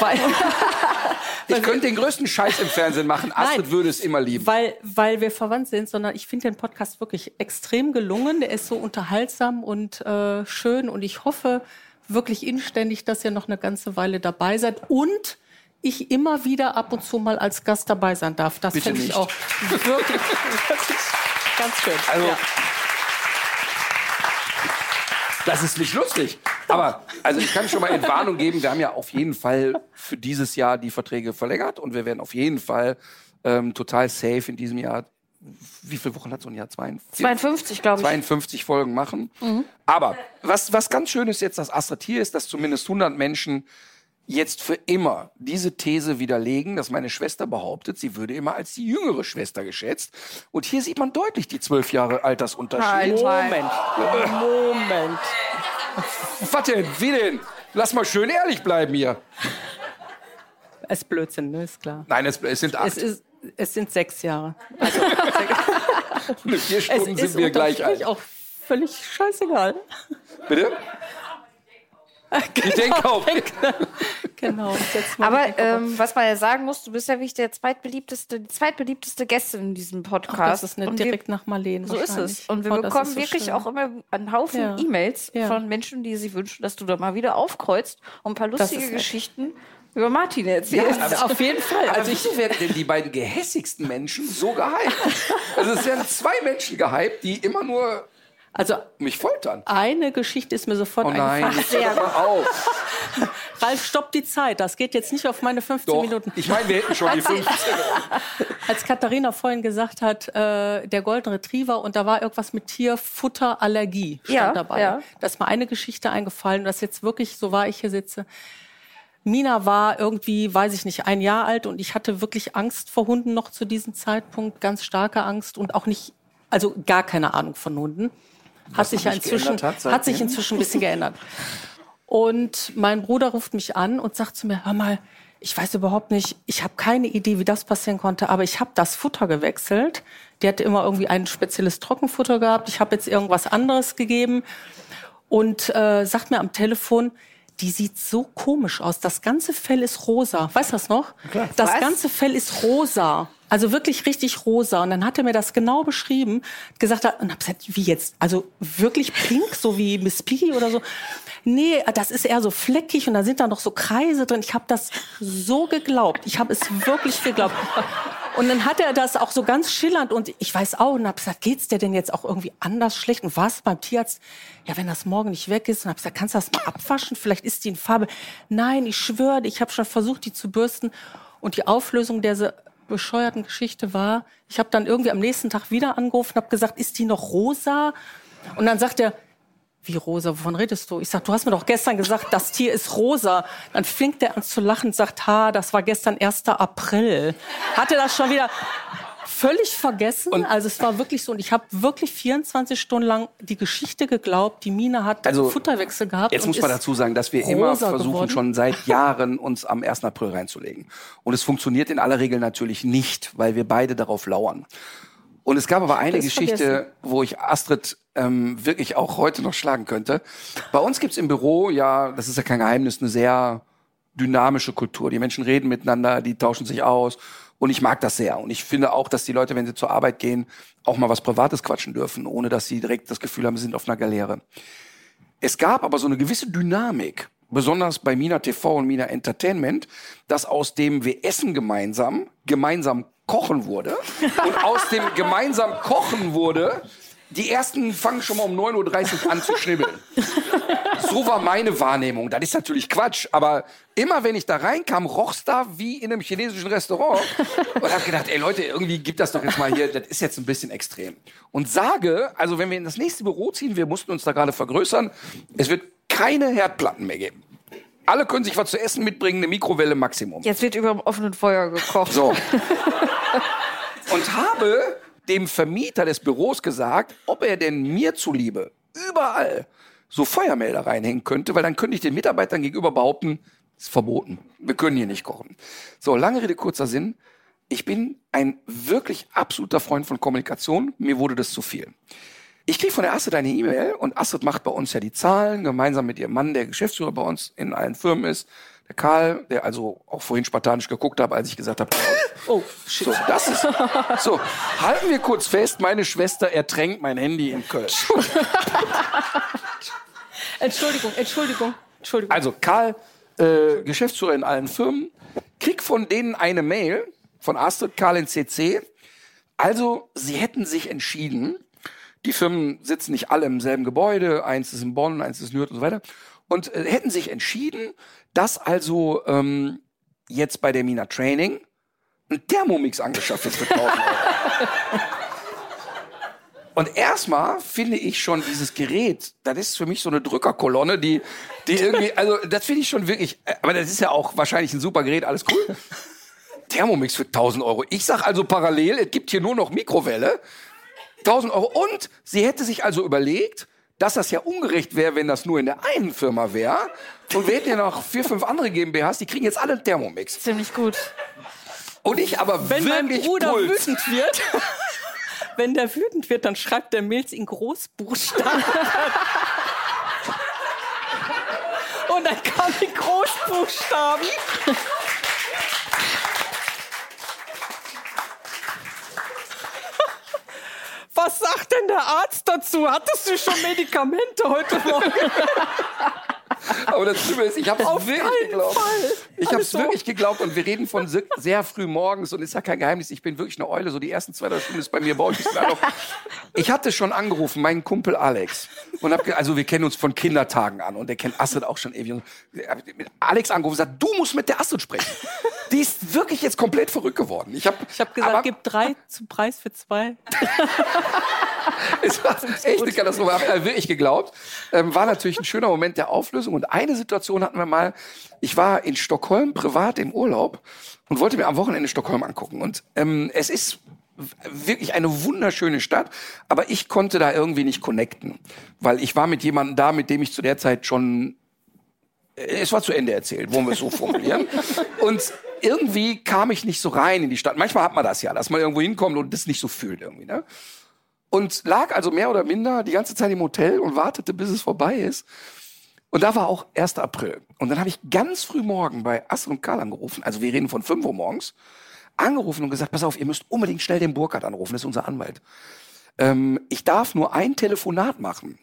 weil, Ich könnte den größten Scheiß im Fernsehen machen. Astrid Nein. würde es immer lieben. weil, weil wir verwandt sind, sondern ich finde den Podcast wirklich extrem gelungen. Der ist so unterhaltsam und äh, schön und ich hoffe wirklich inständig, dass ihr noch eine ganze Weile dabei seid und ich immer wieder ab und zu mal als Gast dabei sein darf. Das finde ich auch wirklich, ganz schön. Also, ja. Das ist nicht lustig. Aber also ich kann schon mal Entwarnung geben. Wir haben ja auf jeden Fall für dieses Jahr die Verträge verlängert und wir werden auf jeden Fall ähm, total safe in diesem Jahr. Wie viele Wochen hat so ein Jahr? 52? 52, glaube ich. 52 Folgen machen. Aber was, was ganz schön ist jetzt, dass Astrid hier ist, dass zumindest 100 Menschen jetzt für immer diese These widerlegen, dass meine Schwester behauptet, sie würde immer als die jüngere Schwester geschätzt. Und hier sieht man deutlich die zwölf Jahre Altersunterschied. Moment, Moment. Was denn? Wie denn? Lass mal schön ehrlich bleiben hier. Es ist Blödsinn, ne? ist klar. Nein, es, es sind acht. Es, ist, es sind sechs Jahre. Mit vier Es Stunden sind ist wir gleich alt. auch völlig scheißegal. Bitte? Genau. setz mal die Aber ähm, was man ja sagen muss, du bist ja wirklich der zweitbeliebteste, die zweitbeliebteste Gästin in diesem Podcast. das ist eine Und wir- direkt nach Marlene. So ist es. Und wir Oh, bekommen so wirklich schön. auch immer einen Haufen Ja. E-Mails Ja. von Menschen, die sich wünschen, dass du da mal wieder aufkreuzt und ein paar lustige. Geschichten über Martin erzählst. Ja, Auf jeden Fall. Also ich, werden denn die beiden gehässigsten Menschen so gehypt? Also es werden zwei Menschen gehypt, die immer nur also mich foltern. eine Geschichte ist mir sofort Oh nein, eingefallen. auf. Ralf, stopp die Zeit. Das geht jetzt nicht auf meine 15 Doch, Minuten. ich meine, wir hätten schon die 15. Als Katharina vorhin gesagt hat, äh, der Golden Retriever und da war irgendwas mit Tierfutterallergie stand Ja, dabei. ja. Da ist mir eine Geschichte eingefallen, das jetzt wirklich, so war ich hier sitze. Mina war irgendwie, weiß ich nicht, ein Jahr alt und ich hatte wirklich Angst vor Hunden noch zu diesem Zeitpunkt, ganz starke Angst und auch nicht, also gar keine Ahnung von Hunden. Hat sich ja inzwischen, hat hat sich inzwischen ein bisschen geändert. Und mein Bruder ruft mich an und sagt zu mir, hör mal, ich weiß überhaupt nicht, ich habe keine Idee, wie das passieren konnte, aber ich habe das Futter gewechselt. Die hatte immer irgendwie ein spezielles Trockenfutter gehabt. Ich habe jetzt irgendwas anderes gegeben und äh, sagt mir am Telefon, die sieht so komisch aus. Das ganze Fell ist rosa. Weißt du das noch? Das Was? ganze Fell ist rosa. Also wirklich richtig rosa. Und dann hat er mir das genau beschrieben, gesagt hat, und hab gesagt, wie jetzt? Also wirklich pink, so wie Miss Piggy oder so? Nee, das ist eher so fleckig und da sind da noch so Kreise drin. Ich habe das so geglaubt. Ich habe es wirklich geglaubt. Und dann hat er das auch so ganz schillernd und ich weiß auch und habe gesagt, geht's dir denn jetzt auch irgendwie anders schlecht? Und was beim Tierarzt? Ja, wenn das morgen nicht weg ist, und habe gesagt, kannst du das mal abwaschen? Vielleicht ist die in Farbe. Nein, ich schwöre, ich habe schon versucht, die zu bürsten. Und die Auflösung dieser bescheuerten Geschichte war, ich habe dann irgendwie am nächsten Tag wieder angerufen und habe gesagt, ist die noch rosa? Und dann sagt er, wie rosa, wovon redest du? Ich sag, du hast mir doch gestern gesagt, das Tier ist rosa. Dann fängt er an zu lachen und sagt, ha, das war gestern 1. April. Hatte das schon wieder völlig vergessen. also es war wirklich so. Und ich habe wirklich 24 Stunden lang die Geschichte geglaubt, die Mine hat Also, Futterwechsel gehabt. Jetzt und muss man dazu sagen, dass wir immer versuchen, geworden. schon seit Jahren uns am 1. April reinzulegen. Und es funktioniert in aller Regel natürlich nicht, weil wir beide darauf lauern. Und es gab aber eine Geschichte, vergessen. wo ich Astrid ähm, wirklich auch heute noch schlagen könnte. Bei uns gibt's im Büro, ja, das ist ja kein Geheimnis, eine sehr dynamische Kultur. Die Menschen reden miteinander, die tauschen sich aus. Und ich mag das sehr. Und ich finde auch, dass die Leute, wenn sie zur Arbeit gehen, auch mal was Privates quatschen dürfen, ohne dass sie direkt das Gefühl haben, sie sind auf einer Galeere. Es gab aber so eine gewisse Dynamik, besonders bei Mina TV und Mina Entertainment, dass aus dem wir essen gemeinsam, gemeinsam kochen wurde. Und aus dem gemeinsam kochen wurde, die ersten fangen schon mal um 9.30 Uhr an zu schnibbeln. so war meine Wahrnehmung. Das ist natürlich Quatsch, aber immer wenn ich da reinkam, roch's da wie in einem chinesischen Restaurant. Und hab gedacht, ey Leute, irgendwie gibt das doch jetzt mal hier, das ist jetzt ein bisschen extrem. Und sage, also wenn wir in das nächste Büro ziehen, wir mussten uns da gerade vergrößern, es wird keine Herdplatten mehr geben. Alle können sich was zu essen mitbringen, eine Mikrowelle Maximum. Jetzt wird über dem offenen Feuer gekocht. So. Und habe dem Vermieter des Büros gesagt, ob er denn mir zuliebe überall so Feuermelder reinhängen könnte, weil dann könnte ich den Mitarbeitern gegenüber behaupten, ist verboten. Wir können hier nicht kochen. So, lange Rede, kurzer Sinn. Ich bin ein wirklich absoluter Freund von Kommunikation. Mir wurde das zu viel. Ich kriege von der Astrid eine E-Mail und Astrid macht bei uns ja die Zahlen, gemeinsam mit ihrem Mann, der Geschäftsführer bei uns in allen Firmen ist. Der Karl, der also auch vorhin spartanisch geguckt hat, als ich gesagt habe, oh, shit. So, das ist, so, halten wir kurz fest, meine Schwester ertränkt mein Handy in Köln. Entschuldigung, Entschuldigung, Entschuldigung. Also Karl, äh, Geschäftsführer in allen Firmen, krieg von denen eine Mail von Astrid, Karl in CC. Also, sie hätten sich entschieden, die Firmen sitzen nicht alle im selben Gebäude, eins ist in Bonn, eins ist in Nürnberg und so weiter, und äh, hätten sich entschieden, dass also ähm, jetzt bei der Mina Training ein Thermomix angeschafft ist für 1000 Euro. Und erstmal finde ich schon dieses Gerät, das ist für mich so eine Drückerkolonne, die, die irgendwie, also das finde ich schon wirklich, aber das ist ja auch wahrscheinlich ein super Gerät, alles cool. Thermomix für 1000 Euro. Ich sag also parallel, es gibt hier nur noch Mikrowelle. 1000 Euro. Und sie hätte sich also überlegt, dass das ja ungerecht wäre, wenn das nur in der einen Firma wäre. Und wir hätten ja noch vier, fünf andere GmbHs, die kriegen jetzt alle einen Thermomix. Ziemlich gut. Und ich aber Wenn mein wirklich Bruder Puls. wütend wird, wenn der wütend wird, dann schreibt der Mails in Großbuchstaben. Und dann kam in Großbuchstaben. Was sagt denn der Arzt dazu? Hattest du schon Medikamente heute Morgen? Aber das Schlimme ist, ich habe es Auf wirklich geglaubt. Fall. Ich habe es so. wirklich geglaubt und wir reden von se- sehr früh morgens und ist ja kein Geheimnis, ich bin wirklich eine Eule, so die ersten zwei, drei Stunden ist bei mir bei euch. ist noch. Ich hatte schon angerufen, meinen Kumpel Alex und hab, also wir kennen uns von Kindertagen an und der kennt Astrid auch schon ewig. Und hab mit Alex angerufen und gesagt, du musst mit der Astrid sprechen. Die ist wirklich jetzt komplett verrückt geworden. Ich habe Ich habe gesagt, aber, gib drei zum Preis für zwei. Es war echt eine Katastrophe. Hab ich wirklich geglaubt. Ähm, war natürlich ein schöner Moment der Auflösung. Und eine Situation hatten wir mal. Ich war in Stockholm privat im Urlaub und wollte mir am Wochenende Stockholm angucken. Und ähm, es ist wirklich eine wunderschöne Stadt, aber ich konnte da irgendwie nicht connecten, weil ich war mit jemandem da, mit dem ich zu der Zeit schon es war zu Ende erzählt, wollen wir es so formulieren. Und irgendwie kam ich nicht so rein in die Stadt. Manchmal hat man das ja, dass man irgendwo hinkommt und das nicht so fühlt irgendwie. Ne? Und lag also mehr oder minder die ganze Zeit im Hotel und wartete, bis es vorbei ist. Und da war auch 1. April. Und dann habe ich ganz früh morgen bei Astrid und Karl angerufen. Also wir reden von 5 Uhr morgens. Angerufen und gesagt, pass auf, ihr müsst unbedingt schnell den Burkhardt anrufen. Das ist unser Anwalt. Ähm, ich darf nur ein Telefonat machen.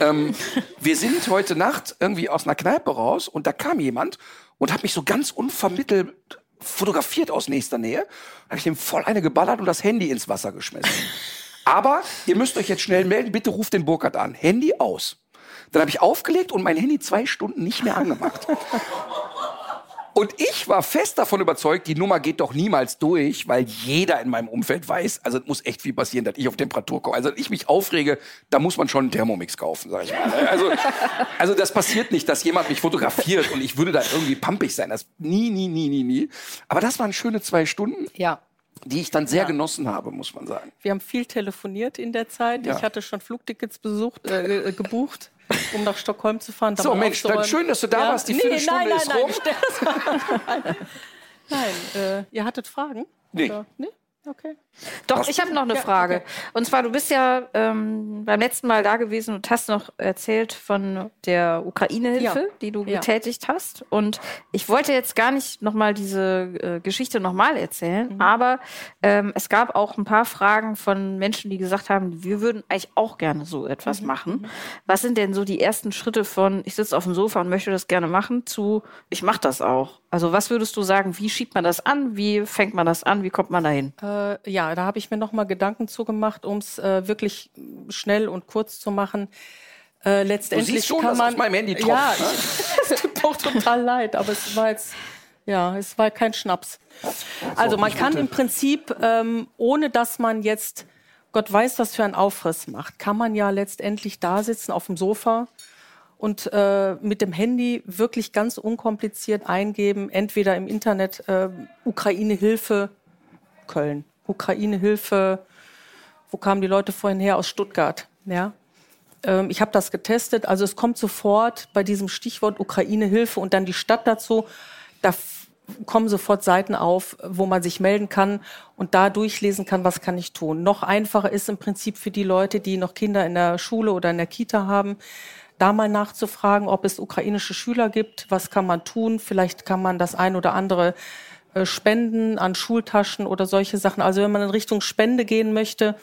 Ähm, wir sind heute Nacht irgendwie aus einer Kneipe raus und da kam jemand und hat mich so ganz unvermittelt fotografiert aus nächster Nähe. Habe ich ihm voll eine geballert und das Handy ins Wasser geschmissen. Aber ihr müsst euch jetzt schnell melden, bitte ruft den Burkhardt an. Handy aus. Dann habe ich aufgelegt und mein Handy zwei Stunden nicht mehr angemacht. Und ich war fest davon überzeugt, die Nummer geht doch niemals durch, weil jeder in meinem Umfeld weiß, also es muss echt viel passieren, dass ich auf Temperatur komme. Also dass ich mich aufrege, da muss man schon einen Thermomix kaufen, sag ich mal. Also, also das passiert nicht, dass jemand mich fotografiert und ich würde da irgendwie pampig sein. Das nie, nie, nie, nie, nie. Aber das waren schöne zwei Stunden, Ja. Die ich dann sehr Ja. genossen habe, muss man sagen. Wir haben viel telefoniert in der Zeit. Ja. Ich hatte schon Flugtickets besucht, äh, gebucht, um nach Stockholm zu fahren. So, Mensch, dann schön, dass du da warst. Die nee, Viertelstunde nein, nein, ist nein, rum. nein. nein, äh, ihr hattet Fragen? Nee. Oder? Nee? Okay. Doch, ich habe noch eine Ja, Frage. okay. Und zwar, du bist ja ähm, beim letzten Mal da gewesen und hast noch erzählt von der Ukraine-Hilfe, Ja. die du Ja. getätigt hast. Und ich wollte jetzt gar nicht nochmal diese äh, Geschichte nochmal erzählen, Mhm. aber ähm, es gab auch ein paar Fragen von Menschen, die gesagt haben, wir würden eigentlich auch gerne so etwas Mhm. machen. Was sind denn so die ersten Schritte von, ich sitze auf dem Sofa und möchte das gerne machen, zu, ich mache das auch? Also was würdest du sagen, wie schiebt man das an? Wie fängt man das an? Wie kommt man dahin? Äh, ja, da habe ich mir noch mal Gedanken zugemacht, um es äh, wirklich schnell und kurz zu machen. Äh, letztendlich du siehst schon, kann dass man auf meinem Handy tropft, ja, ne? es tut mir auch total leid, aber es war jetzt ja, es war kein Schnaps. Also man kann im Prinzip, ähm, ohne dass man jetzt Gott weiß, was für einen Aufriss macht, kann man ja letztendlich da sitzen auf dem Sofa und äh, mit dem Handy wirklich ganz unkompliziert eingeben, entweder im Internet äh, Ukraine-Hilfe Köln, Ukraine-Hilfe, wo kamen die Leute vorhin her? Aus Stuttgart, ja. Ähm, ich habe das getestet, also es kommt sofort bei diesem Stichwort Ukraine-Hilfe und dann die Stadt dazu, da kommen sofort Seiten auf, wo man sich melden kann und da durchlesen kann, was kann ich tun. Noch einfacher ist im Prinzip für die Leute, die noch Kinder in der Schule oder in der Kita haben, da mal nachzufragen, ob es ukrainische Schüler gibt, was kann man tun. Vielleicht kann man das ein oder andere äh, spenden an Schultaschen oder solche Sachen. Also wenn man in Richtung Spende gehen möchte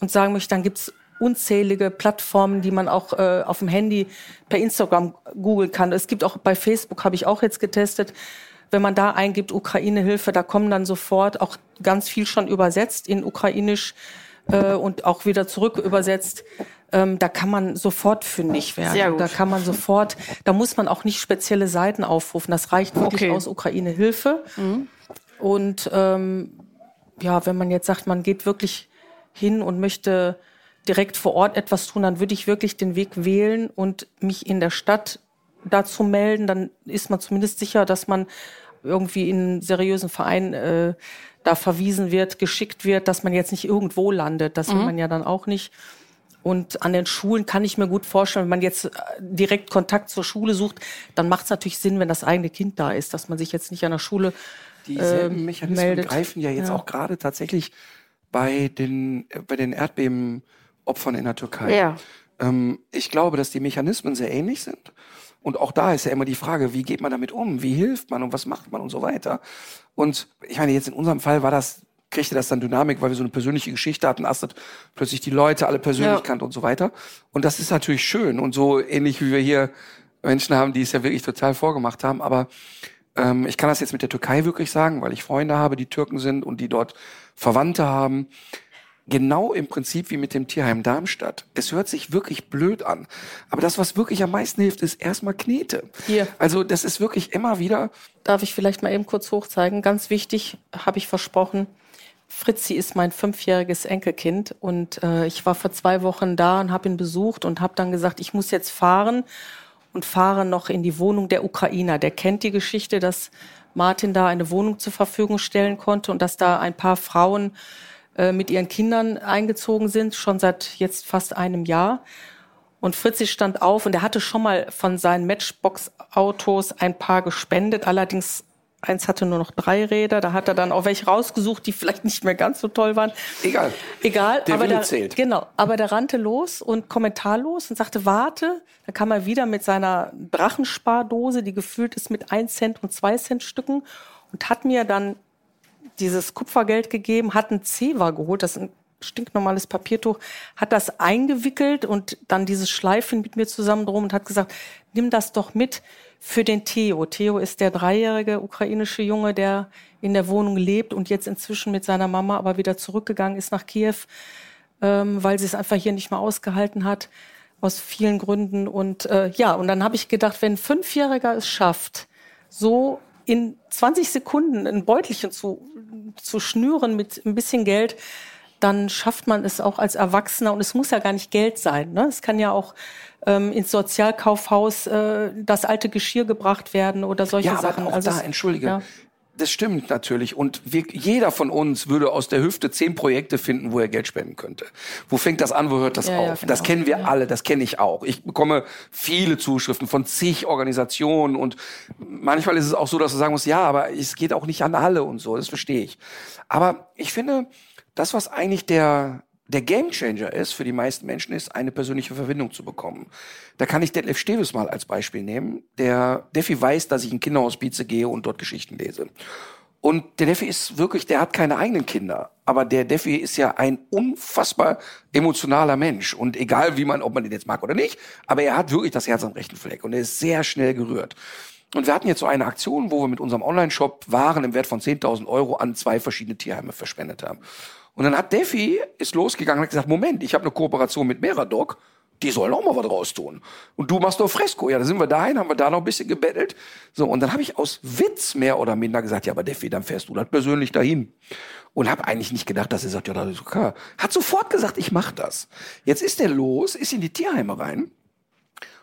und sagen möchte, dann gibt's unzählige Plattformen, die man auch äh, auf dem Handy per Instagram googeln kann. Es gibt auch bei Facebook, habe ich auch jetzt getestet, wenn man da eingibt Ukraine-Hilfe, da kommen dann sofort auch ganz viel schon übersetzt in Ukrainisch äh, und auch wieder zurück übersetzt. Ähm, da kann man sofort fündig werden. Da kann man sofort, da muss man auch nicht spezielle Seiten aufrufen. Das reicht wirklich Okay. aus Ukraine-Hilfe. Und ähm, ja, wenn man jetzt sagt, man geht wirklich hin und möchte direkt vor Ort etwas tun, dann würde ich wirklich den Weg wählen und mich in der Stadt dazu melden. Dann ist man zumindest sicher, dass man irgendwie in einen seriösen Verein äh, da verwiesen wird, geschickt wird, dass man jetzt nicht irgendwo landet. Das will man ja dann auch nicht. Und an den Schulen kann ich mir gut vorstellen, wenn man jetzt äh, direkt Kontakt zur Schule sucht, dann macht es natürlich Sinn, wenn das eigene Kind da ist, dass man sich jetzt nicht an der Schule Dieselben ähm, Mechanismen meldet. greifen ja jetzt Ja. auch gerade tatsächlich bei den, äh, bei den Erdbebenopfern in der Türkei. Ja. Ähm, ich glaube, dass die Mechanismen sehr ähnlich sind. Und auch da ist ja immer die Frage, wie geht man damit um? Wie hilft man und was macht man und so weiter? Und ich meine, jetzt in unserem Fall war das, kriegte das dann Dynamik, weil wir so eine persönliche Geschichte hatten, Astrid plötzlich die Leute alle persönlich Ja. kannte und so weiter. Und das ist natürlich schön und so ähnlich wie wir hier Menschen haben, die es ja wirklich total vorgemacht haben. Aber ähm, ich kann das jetzt mit der Türkei wirklich sagen, weil ich Freunde habe, die Türken sind und die dort Verwandte haben. Genau im Prinzip wie mit dem Tierheim Darmstadt. Es hört sich wirklich blöd an. Aber das, was wirklich am meisten hilft, ist erstmal Knete. Hier. Also das ist wirklich immer wieder, Darf ich vielleicht mal eben kurz hochzeigen? Ganz wichtig, habe ich versprochen. Fritzi ist mein fünfjähriges Enkelkind und äh, ich war vor zwei Wochen da und habe ihn besucht und habe dann gesagt, ich muss jetzt fahren und fahre noch in die Wohnung der Ukrainer. Der kennt die Geschichte, dass Martin da eine Wohnung zur Verfügung stellen konnte und dass da ein paar Frauen äh, mit ihren Kindern eingezogen sind, schon seit jetzt fast einem Jahr. Und Fritzi stand auf und er hatte schon mal von seinen Matchbox-Autos ein paar gespendet. Allerdings eins hatte nur noch drei Räder. Da hat er dann auch welche rausgesucht, die vielleicht nicht mehr ganz so toll waren. egal. Egal, Der aber Wille der, zählt. genau, aber der rannte los und kommentarlos und sagte, warte. Dann kam er wieder mit seiner Drachenspardose, die gefüllt ist mit 1 Cent und 2 Cent Stücken und hat mir dann dieses Kupfergeld gegeben, hat ein Zewa geholt, das ist ein stinknormales Papiertuch, hat das eingewickelt und dann dieses Schleifen mit mir zusammen drum und hat gesagt, nimm das doch mit für den Theo. Theo ist der dreijährige ukrainische Junge, der in der Wohnung lebt und jetzt inzwischen mit seiner Mama aber wieder zurückgegangen ist nach Kiew, ähm, weil sie es einfach hier nicht mehr ausgehalten hat, aus vielen Gründen. Und äh, ja, und dann habe ich gedacht, wenn ein Fünfjähriger es schafft, so in 20 Sekunden ein Beutelchen zu, zu schnüren mit ein bisschen Geld, dann schafft man es auch als Erwachsener. Und es muss ja gar nicht Geld sein. Ne? Es kann ja auch ähm, ins Sozialkaufhaus äh, das alte Geschirr gebracht werden oder solche Ja, aber Sachen. auch also da, entschuldige. Ja. Das stimmt natürlich. Und wir, jeder von uns würde aus der Hüfte zehn Projekte finden, wo er Geld spenden könnte. Wo fängt das an, wo hört das Ja, ja, auf? genau. Das kennen wir alle, das kenne ich auch. Ich bekomme viele Zuschriften von zig Organisationen und manchmal ist es auch so, dass du sagen musst, ja, aber es geht auch nicht an alle und so, das verstehe ich. Aber ich finde, das, was eigentlich der, der Gamechanger ist für die meisten Menschen, ist, eine persönliche Verbindung zu bekommen. Da kann ich Detlef Steves mal als Beispiel nehmen. Der Defi weiß, dass ich in Kinderhospize gehe und dort Geschichten lese. Und der Defi ist wirklich, der hat keine eigenen Kinder. Aber der Defi ist ja ein unfassbar emotionaler Mensch. Und egal wie man, ob man den jetzt mag oder nicht, aber er hat wirklich das Herz am rechten Fleck und er ist sehr schnell gerührt. Und wir hatten jetzt so eine Aktion, wo wir mit unserem Online-Shop Waren im Wert von 10.000 Euro an zwei verschiedene Tierheime verschwendet haben. Und dann hat Defi ist losgegangen und hat gesagt, Moment, ich habe eine Kooperation mit Meradoc, die sollen auch mal was raus tun. Und du machst doch Fresco. Ja, da sind wir dahin, haben wir da noch ein bisschen gebettelt. So, und dann habe ich aus Witz mehr oder minder gesagt, ja, aber Defi, dann fährst du das persönlich dahin. Und habe eigentlich nicht gedacht, dass er sagt, ja, das ist okay. Hat sofort gesagt, ich mach das. Jetzt ist er los, ist in die Tierheime rein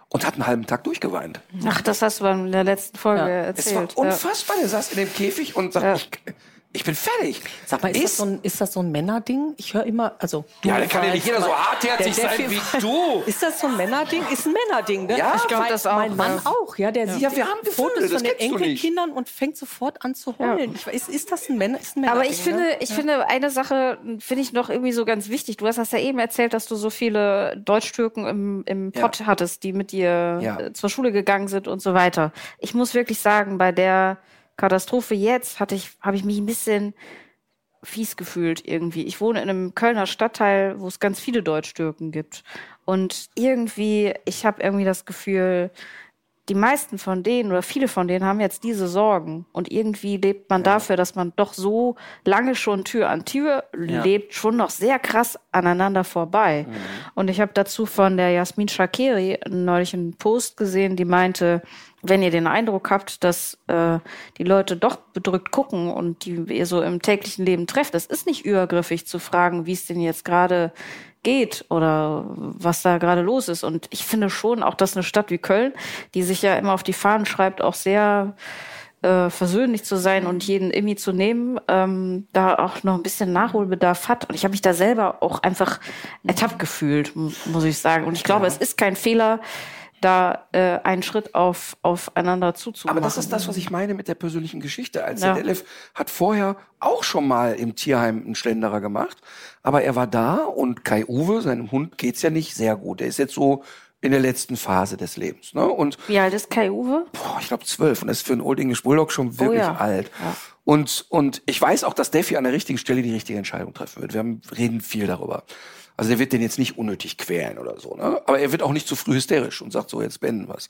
und hat einen halben Tag durchgeweint. Ach, das hast du in der letzten Folge Es erzählt. war unfassbar. Der saß in dem Käfig und sagt, ich, ich bin fertig. Sag mal, ist, das so ein, ist das so ein Männerding? Ich höre immer, also. Ja, du da kann ja nicht jeder so mein- hartherzig der sein Defi- wie du. Ist das so ein Männerding? Ist ein Männerding, ne? Ja, ich glaub, mein, das auch, Mein Mann ja. auch, ja. Der sieht Ja, wir haben Gefühle, Fotos von den. Enkelkindern und fängt sofort an zu heulen. Ich weiß, ist das ein Männer? Ist ein Aber Männerding, ich finde, ne? ich finde, eine Sache finde ich noch irgendwie so ganz wichtig. Du hast das ja eben erzählt, dass du so viele Deutsch-Türken im, im Ja. Pott hattest, die mit dir Ja. zur Schule gegangen sind und so weiter. Ich muss wirklich sagen, bei der Katastrophe jetzt hatte ich, habe ich mich ein bisschen fies gefühlt irgendwie. Ich wohne in einem Kölner Stadtteil, wo es ganz viele Deutsch-Türken gibt. Und irgendwie, ich habe irgendwie das Gefühl, die meisten von denen oder viele von denen haben jetzt diese Sorgen. Und irgendwie lebt man dafür, dass man doch so lange schon Tür an Tür lebt, schon noch sehr krass aneinander vorbei. Und ich habe dazu von der Jasmin Shakiri neulich einen Post gesehen, die meinte, wenn ihr den Eindruck habt, dass äh, die Leute doch bedrückt gucken und die ihr so im täglichen Leben trefft, es ist nicht übergriffig zu fragen, wie es denn jetzt gerade geht oder was da gerade los ist. Und ich finde schon auch, dass eine Stadt wie Köln, die sich ja immer auf die Fahnen schreibt, auch sehr äh, versöhnlich zu sein und jeden Immi zu nehmen, ähm, da auch noch ein bisschen Nachholbedarf hat. Und ich habe mich da selber auch einfach ertappt gefühlt, mu- muss ich sagen. Und ich glaube, es ist kein Fehler, da äh, einen Schritt auf, aufeinander zuzumachen. Aber das ist das, was ich meine mit der persönlichen Geschichte. Als Ja. der Delef hat vorher auch schon mal im Tierheim einen Schlenderer gemacht, aber er war da und Kai Uwe, seinem Hund, geht's ja nicht sehr gut. Er ist jetzt so in der letzten Phase des Lebens. Ne? Und Wie alt ist Kai Uwe? boah, ich glaube zwölf und das ist für einen Old English Bulldog schon wirklich ja. alt. Und, und ich weiß auch, dass Defi an der richtigen Stelle die richtige Entscheidung treffen wird. Wir haben, reden viel darüber. Also der wird den jetzt nicht unnötig quälen oder so, ne? Aber er wird auch nicht zu früh hysterisch und sagt so, jetzt beenden wir's.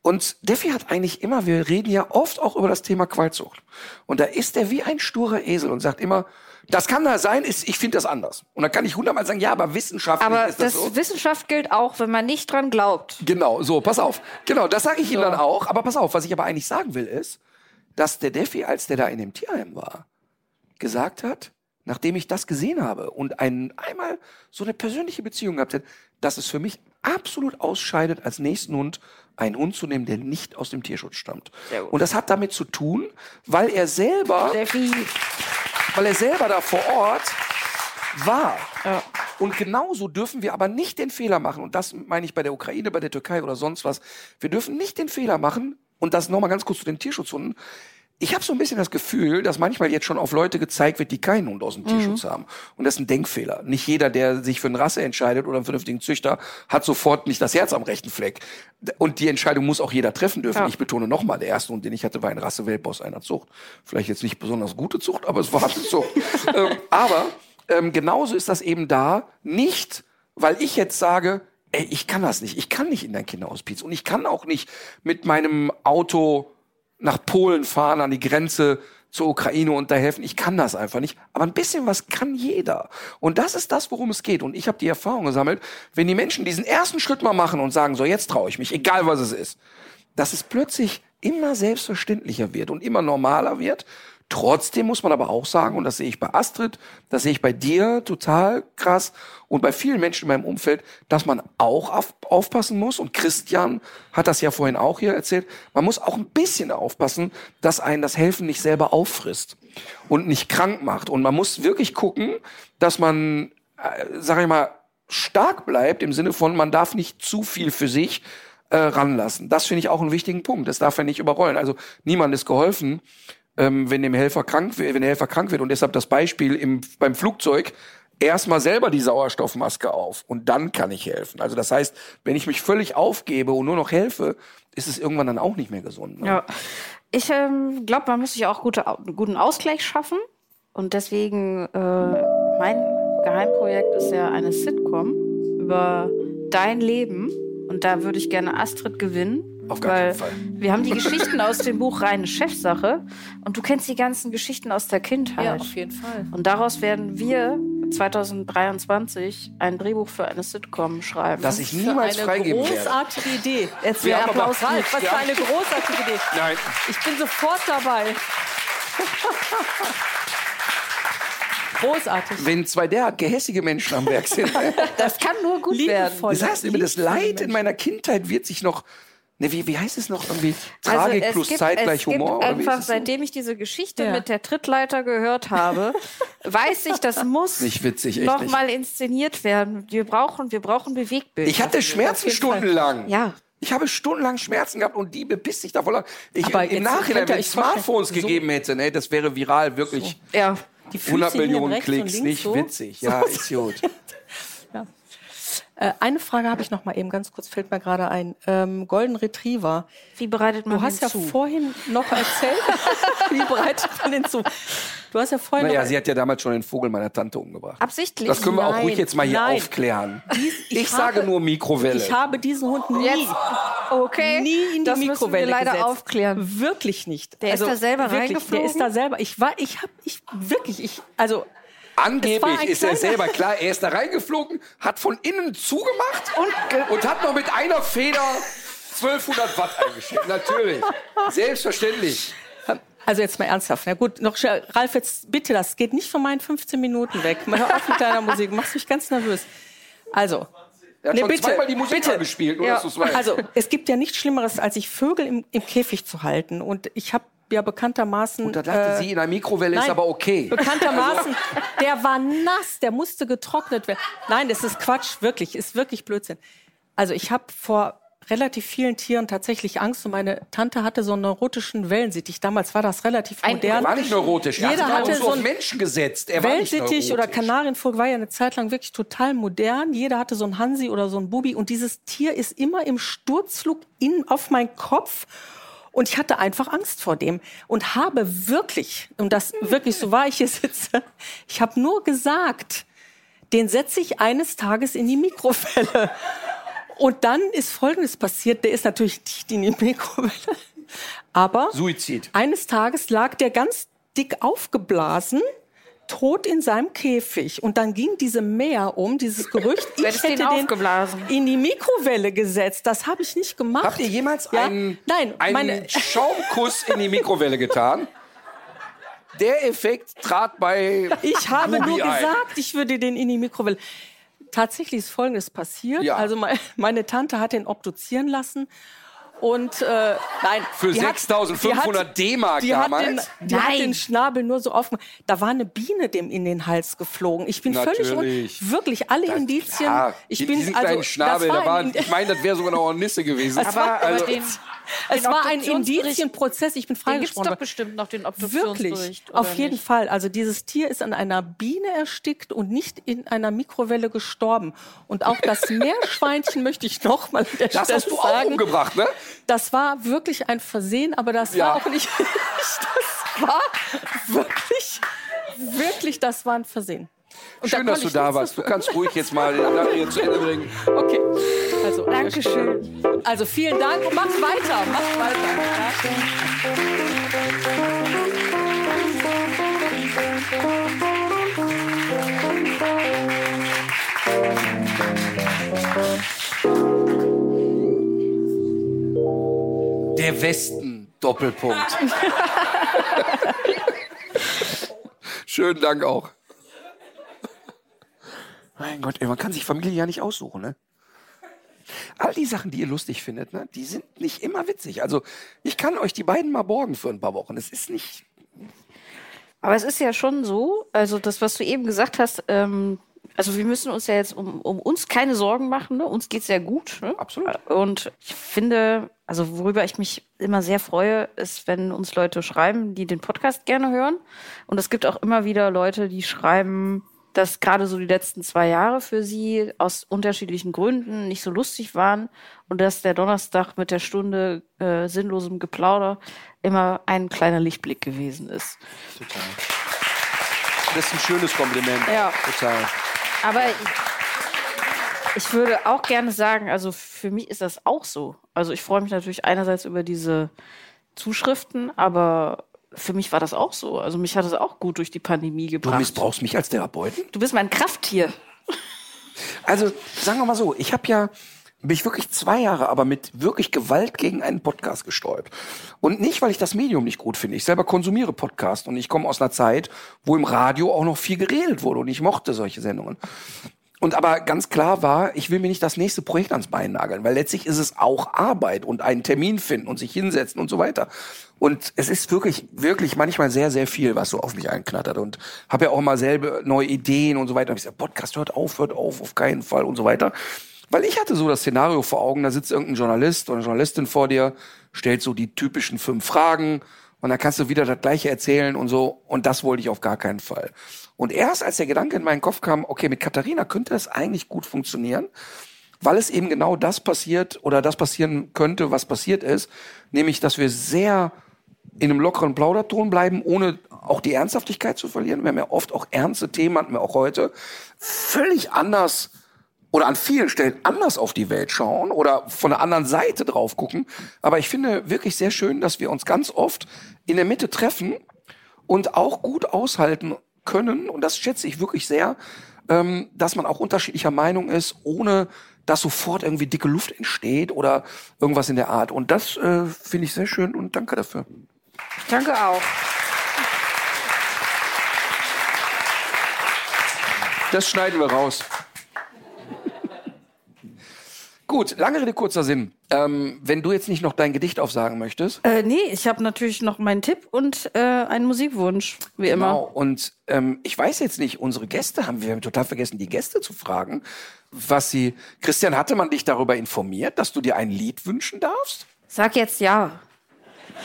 Und Defi hat eigentlich immer, wir reden ja oft auch über das Thema Qualzucht. Und da ist er wie ein sturer Esel und sagt immer, das kann da sein, ist, ich finde das anders. Und dann kann ich hundertmal sagen, ja, aber wissenschaftlich Aber ist das, das so. Wissenschaft gilt auch, wenn man nicht dran glaubt. Genau, so, pass auf. Genau, das sage ich ihm dann auch. Aber pass auf, was ich aber eigentlich sagen will, ist, dass der Defi, als der da in dem Tierheim war, gesagt hat, nachdem ich das gesehen habe und ein, einmal so eine persönliche Beziehung gehabt hat, dass es für mich absolut ausscheidet, als nächsten Hund einen Hund zu nehmen, der nicht aus dem Tierschutz stammt. Und das hat damit zu tun, weil er selber, Steffi. weil er selber da vor Ort war. Und genauso dürfen wir aber nicht den Fehler machen, und das meine ich bei der Ukraine, bei der Türkei oder sonst was, wir dürfen nicht den Fehler machen, und das nochmal ganz kurz zu den Tierschutzhunden, ich habe so ein bisschen das Gefühl, dass manchmal jetzt schon auf Leute gezeigt wird, die keinen Hund aus dem Tierschutz haben. Und das ist ein Denkfehler. Nicht jeder, der sich für eine Rasse entscheidet oder einen vernünftigen Züchter, hat sofort nicht das Herz am rechten Fleck. Und die Entscheidung muss auch jeder treffen dürfen. Ja. Ich betone nochmal, der erste Hund, den ich hatte, war ein Rassewelpe aus einer Zucht. Vielleicht jetzt nicht besonders gute Zucht, aber es war eine Zucht. ähm, aber ähm, genauso ist das eben da nicht, weil ich jetzt sage, ey, ich kann das nicht. Ich kann nicht in dein Kinderhaus piezen. Und ich kann auch nicht mit meinem Auto nach Polen fahren, an die Grenze zur Ukraine und da helfen. Ich kann das einfach nicht. Aber ein bisschen was kann jeder. Und das ist das, worum es geht. Und ich habe die Erfahrung gesammelt, wenn die Menschen diesen ersten Schritt mal machen und sagen, so jetzt traue ich mich, egal was es ist, dass es plötzlich immer selbstverständlicher wird und immer normaler wird. Trotzdem muss man aber auch sagen, und das sehe ich bei Astrid, das sehe ich bei dir total krass und bei vielen Menschen in meinem Umfeld, dass man auch auf, aufpassen muss. Und Christian hat das ja vorhin auch hier erzählt. Man muss auch ein bisschen aufpassen, dass einen das Helfen nicht selber auffrisst und nicht krank macht. Und man muss wirklich gucken, dass man, äh, sag ich mal, stark bleibt im Sinne von, man darf nicht zu viel für sich äh, ranlassen. Das finde ich auch einen wichtigen Punkt. Das darf er nicht überrollen. Also niemand ist geholfen, ähm, wenn dem Helfer krank wenn der Helfer krank wird. Und deshalb das Beispiel im, beim Flugzeug erstmal selber die Sauerstoffmaske auf und dann kann ich helfen. Also das heißt, wenn ich mich völlig aufgebe und nur noch helfe, ist es irgendwann dann auch nicht mehr gesund. Ne? Ja. Ich ähm, glaube, man muss sich auch gute, guten Ausgleich schaffen. Und deswegen, äh, mein Geheimprojekt ist ja eine Sitcom über dein Leben. Und da würde ich gerne Astrid gewinnen. Auf gar weil keinen Fall. wir haben die Geschichten aus dem Buch Reine Chefsache und du kennst die ganzen Geschichten aus der Kindheit. Ja, auf jeden Fall. Und daraus werden wir 2023 ein Drehbuch für eine Sitcom schreiben. Das ich niemals eine freigeben werde. großartige Idee. Jetzt Wir wir haben aber- Applaus. Ralf, was für eine großartige Idee. Nein. Ich bin sofort dabei. Großartig. Wenn zwei derart gehässige Menschen am Werk sind. Das kann nur gut werden. Liebevoll. Das heißt, über das Leid in meiner Kindheit wird sich noch. Ne, wie, wie heißt es noch? Irgendwie Tragik plus zeitgleich Also es Humor? Gibt oder wie ist einfach, es so? seitdem ich diese Geschichte Ja. mit der Trittleiter gehört habe, weiß ich, das muss Nicht witzig, echt noch nicht. mal inszeniert werden. Wir brauchen, wir brauchen Bewegbild. Ich hatte Schmerzen stundenlang. Ja. Ich habe stundenlang Schmerzen gehabt und die bepisst sich davon. Ich, Aber Im jetzt Nachhinein, wenn vorstellen, Smartphones so- gegeben hätte, ne, das wäre viral wirklich Ja. Die Füße 100 hingen Millionen Klicks. Nicht so. witzig. Ja, ist gut. Äh, eine Frage habe ich noch mal eben ganz kurz, fällt mir gerade ein. Ähm, Golden Retriever. Wie bereitet man Du hast ja den zu? vorhin noch erzählt, wie bereitet man den zu? Du hast ja vorhin Naja, noch sie hat ja damals schon den Vogel meiner Tante umgebracht. Absichtlich? Das können wir auch Nein, ruhig jetzt mal hier nein. aufklären. Dies- ich ich sage habe- nur Mikrowelle. Ich habe diesen Hund nie, Jetzt? Okay. nie in die das müssen wir Mikrowelle leider gesetzt. aufklären. Wirklich nicht. Also Der ist da selber wirklich, Der reingeflogen? ist da selber. Ich war, ich habe, ich wirklich, ich, also Angeblich ist er selber klar, er ist da reingeflogen, hat von innen zugemacht und, und hat noch mit einer Feder 1200 Watt eingeschickt. Natürlich. Selbstverständlich. Also jetzt mal ernsthaft. Na gut, noch schnell. Ralf, jetzt bitte, das geht nicht von meinen 15 Minuten weg. Mal hör auf mit deiner Musik, machst mich ganz nervös. Also. Er hat Nee, schon bitte, zweimal die Musik bitte. gespielt, nur Ja. dass du es weißt. Also, es gibt ja nichts Schlimmeres, als sich Vögel im, im Käfig zu halten. Und ich habe ja bekanntermaßen. und da dachte äh, sie, in einer Mikrowelle ist nein, aber okay. Bekanntermaßen, der war nass, der musste getrocknet werden. Nein, das ist Quatsch, wirklich, ist wirklich Blödsinn. Also ich habe vor relativ vielen Tieren tatsächlich Angst und meine Tante hatte so einen neurotischen Wellensittich. Damals war das relativ Ein- modern. Er war nicht neurotisch. Er Jeder hat hatte so auf ein Menschen gesetzt. Er Wellensittich oder. Kanarienvogel war ja eine Zeit lang wirklich total modern. Jeder hatte so einen Hansi oder so einen Bubi und dieses Tier ist immer im Sturzflug in, auf meinen Kopf. Und ich hatte einfach Angst vor dem und habe wirklich, und das wirklich so war ich hier sitze, ich habe nur gesagt, den setze ich eines Tages in die Mikrowelle. Und dann ist Folgendes passiert, der ist natürlich nicht in die Mikrowelle, aber Suizid. eines Tages lag der ganz dick aufgeblasen, tot in seinem Käfig. Und dann ging diese Meer um, dieses Gerücht, ich den hätte den aufgeblasen. in die Mikrowelle gesetzt. Das habe ich nicht gemacht. Habt ihr jemals Ja? einen, Nein, einen meine, Schaumkuss in die Mikrowelle getan? Der Effekt trat bei ich habe Ruby nur ein. gesagt, ich würde den in die Mikrowelle. Tatsächlich ist Folgendes passiert. Ja. Also me- meine Tante hat den obduzieren lassen. Und äh, nein, Für die hat- 6.500 die hat- D-Mark die hat den, damals? die hat Nein. den Schnabel nur so offen. Da war eine Biene dem in den Hals geflogen. Ich bin völlig Natürlich. un, wirklich alle Indizien. Ja, ich bin diesen also kleinen Schnabel, das da war, ein, ich meine, das wäre sogar eine Nisse gewesen. Aber, aber Also- den, es war ein Indizienprozess. Ich bin Den gibt's freigesprochen. doch bestimmt noch, den Wirklich, Obduktionsbericht. oder auf jeden nicht? Fall. Also dieses Tier ist an einer Biene erstickt und nicht in einer Mikrowelle gestorben. Und auch das Meerschweinchen möchte ich noch mal der das Stelle hast du auch sagen. umgebracht, ne? Das war wirklich ein Versehen, aber das Ja. war auch nicht. Das war wirklich, wirklich, das war ein Versehen. Und da Schön, dass konnte du da warst. Du kannst ruhig jetzt mal hier zu Ende bringen. Okay. Also, Dankeschön. Also vielen Dank und macht weiter, macht weiter. Der Westen, Doppelpunkt. Schönen Dank auch. Mein Gott, ey, man kann sich Familie ja nicht aussuchen, ne? All die Sachen, die ihr lustig findet, ne, die sind nicht immer witzig. Also, ich kann euch die beiden mal borgen für ein paar Wochen. Es ist nicht. Aber es ist ja schon so, also das, was du eben gesagt hast, ähm, also wir müssen uns ja jetzt um, um uns keine Sorgen machen, ne? uns geht's ja gut. Ne? Absolut. Und ich finde, also worüber ich mich immer sehr freue, ist, wenn uns Leute schreiben, die den Podcast gerne hören. Und es gibt auch immer wieder Leute, die schreiben, dass gerade so die letzten zwei Jahre für sie aus unterschiedlichen Gründen nicht so lustig waren und dass der Donnerstag mit der Stunde äh, sinnlosem Geplauder immer ein kleiner Lichtblick gewesen ist. Das ist ein schönes Kompliment. Ja. Total. Aber Ich würde auch gerne sagen, also für mich ist das auch so. Also ich freue mich natürlich einerseits über diese Zuschriften, aber für mich war das auch so. Also mich hat es auch gut durch die Pandemie Du gebracht. missbrauchst mich als Therapeuten? Du bist mein Krafttier. Also, sagen wir mal so, ich habe ja mich wirklich zwei Jahre aber mit wirklich Gewalt gegen einen Podcast gesträubt. Und nicht, weil ich das Medium nicht gut finde. Ich selber konsumiere Podcast und ich komme aus einer Zeit, wo im Radio auch noch viel geredet wurde und ich mochte solche Sendungen. Und aber ganz klar war, ich will mir nicht das nächste Projekt ans Bein nageln, weil letztlich ist es auch Arbeit und einen Termin finden und sich hinsetzen und so weiter. Und es ist wirklich, wirklich manchmal sehr, sehr viel, was so auf mich einknattert. Und habe ja auch immer selber neue Ideen und so weiter. Und ich sage, Podcast hört auf, hört auf, auf keinen Fall und so weiter. Weil ich hatte so das Szenario vor Augen, da sitzt irgendein Journalist oder Journalistin vor dir, stellt so die typischen fünf Fragen und dann kannst du wieder das Gleiche erzählen und so. Und das wollte ich auf gar keinen Fall. Und erst als der Gedanke in meinen Kopf kam, okay, mit Katharina könnte das eigentlich gut funktionieren, weil es eben genau das passiert oder das passieren könnte, was passiert ist, nämlich, dass wir sehr in einem lockeren Plauderton bleiben, ohne auch die Ernsthaftigkeit zu verlieren. Wir haben ja oft auch ernste Themen, hatten wir auch heute, völlig anders oder an vielen Stellen anders auf die Welt schauen oder von der anderen Seite drauf gucken. Aber ich finde wirklich sehr schön, dass wir uns ganz oft in der Mitte treffen und auch gut aushalten können, und das schätze ich wirklich sehr, ähm, dass man auch unterschiedlicher Meinung ist, ohne dass sofort irgendwie dicke Luft entsteht oder irgendwas in der Art. Und das äh, finde ich sehr schön und danke dafür. Danke auch. Das schneiden wir raus. Gut, lange Rede, kurzer Sinn. Ähm, wenn du jetzt nicht noch dein Gedicht aufsagen möchtest. Äh, nee, ich habe natürlich noch meinen Tipp und äh, einen Musikwunsch, wie Genau. immer. Und ähm, ich weiß jetzt nicht, unsere Gäste haben wir haben total vergessen, die Gäste zu fragen, was sie. Christian, hatte man dich darüber informiert, dass du dir ein Lied wünschen darfst? Sag jetzt ja.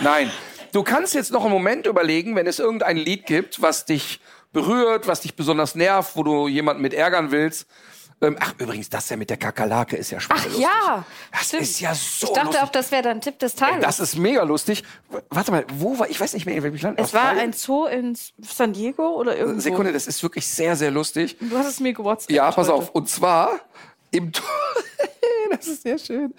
Nein. Du kannst jetzt noch einen Moment überlegen, wenn es irgendein Lied gibt, was dich berührt, was dich besonders nervt, wo du jemanden mit ärgern willst. Ähm, ach, übrigens, das ja mit der Kakerlake ist ja Ach schweinelustig. ja. Das ist ja so Ich dachte lustig. auch, das wäre dein Tipp des Tages. Das ist mega lustig. Warte mal, wo war, ich weiß nicht mehr, in welchem Land. es war ein Zoo in San Diego oder irgendwo. Sekunde, das ist wirklich sehr, sehr lustig. Du hast es mir gewhatsappt. Ja, pass heute. auf. Und zwar im, das ist sehr schön.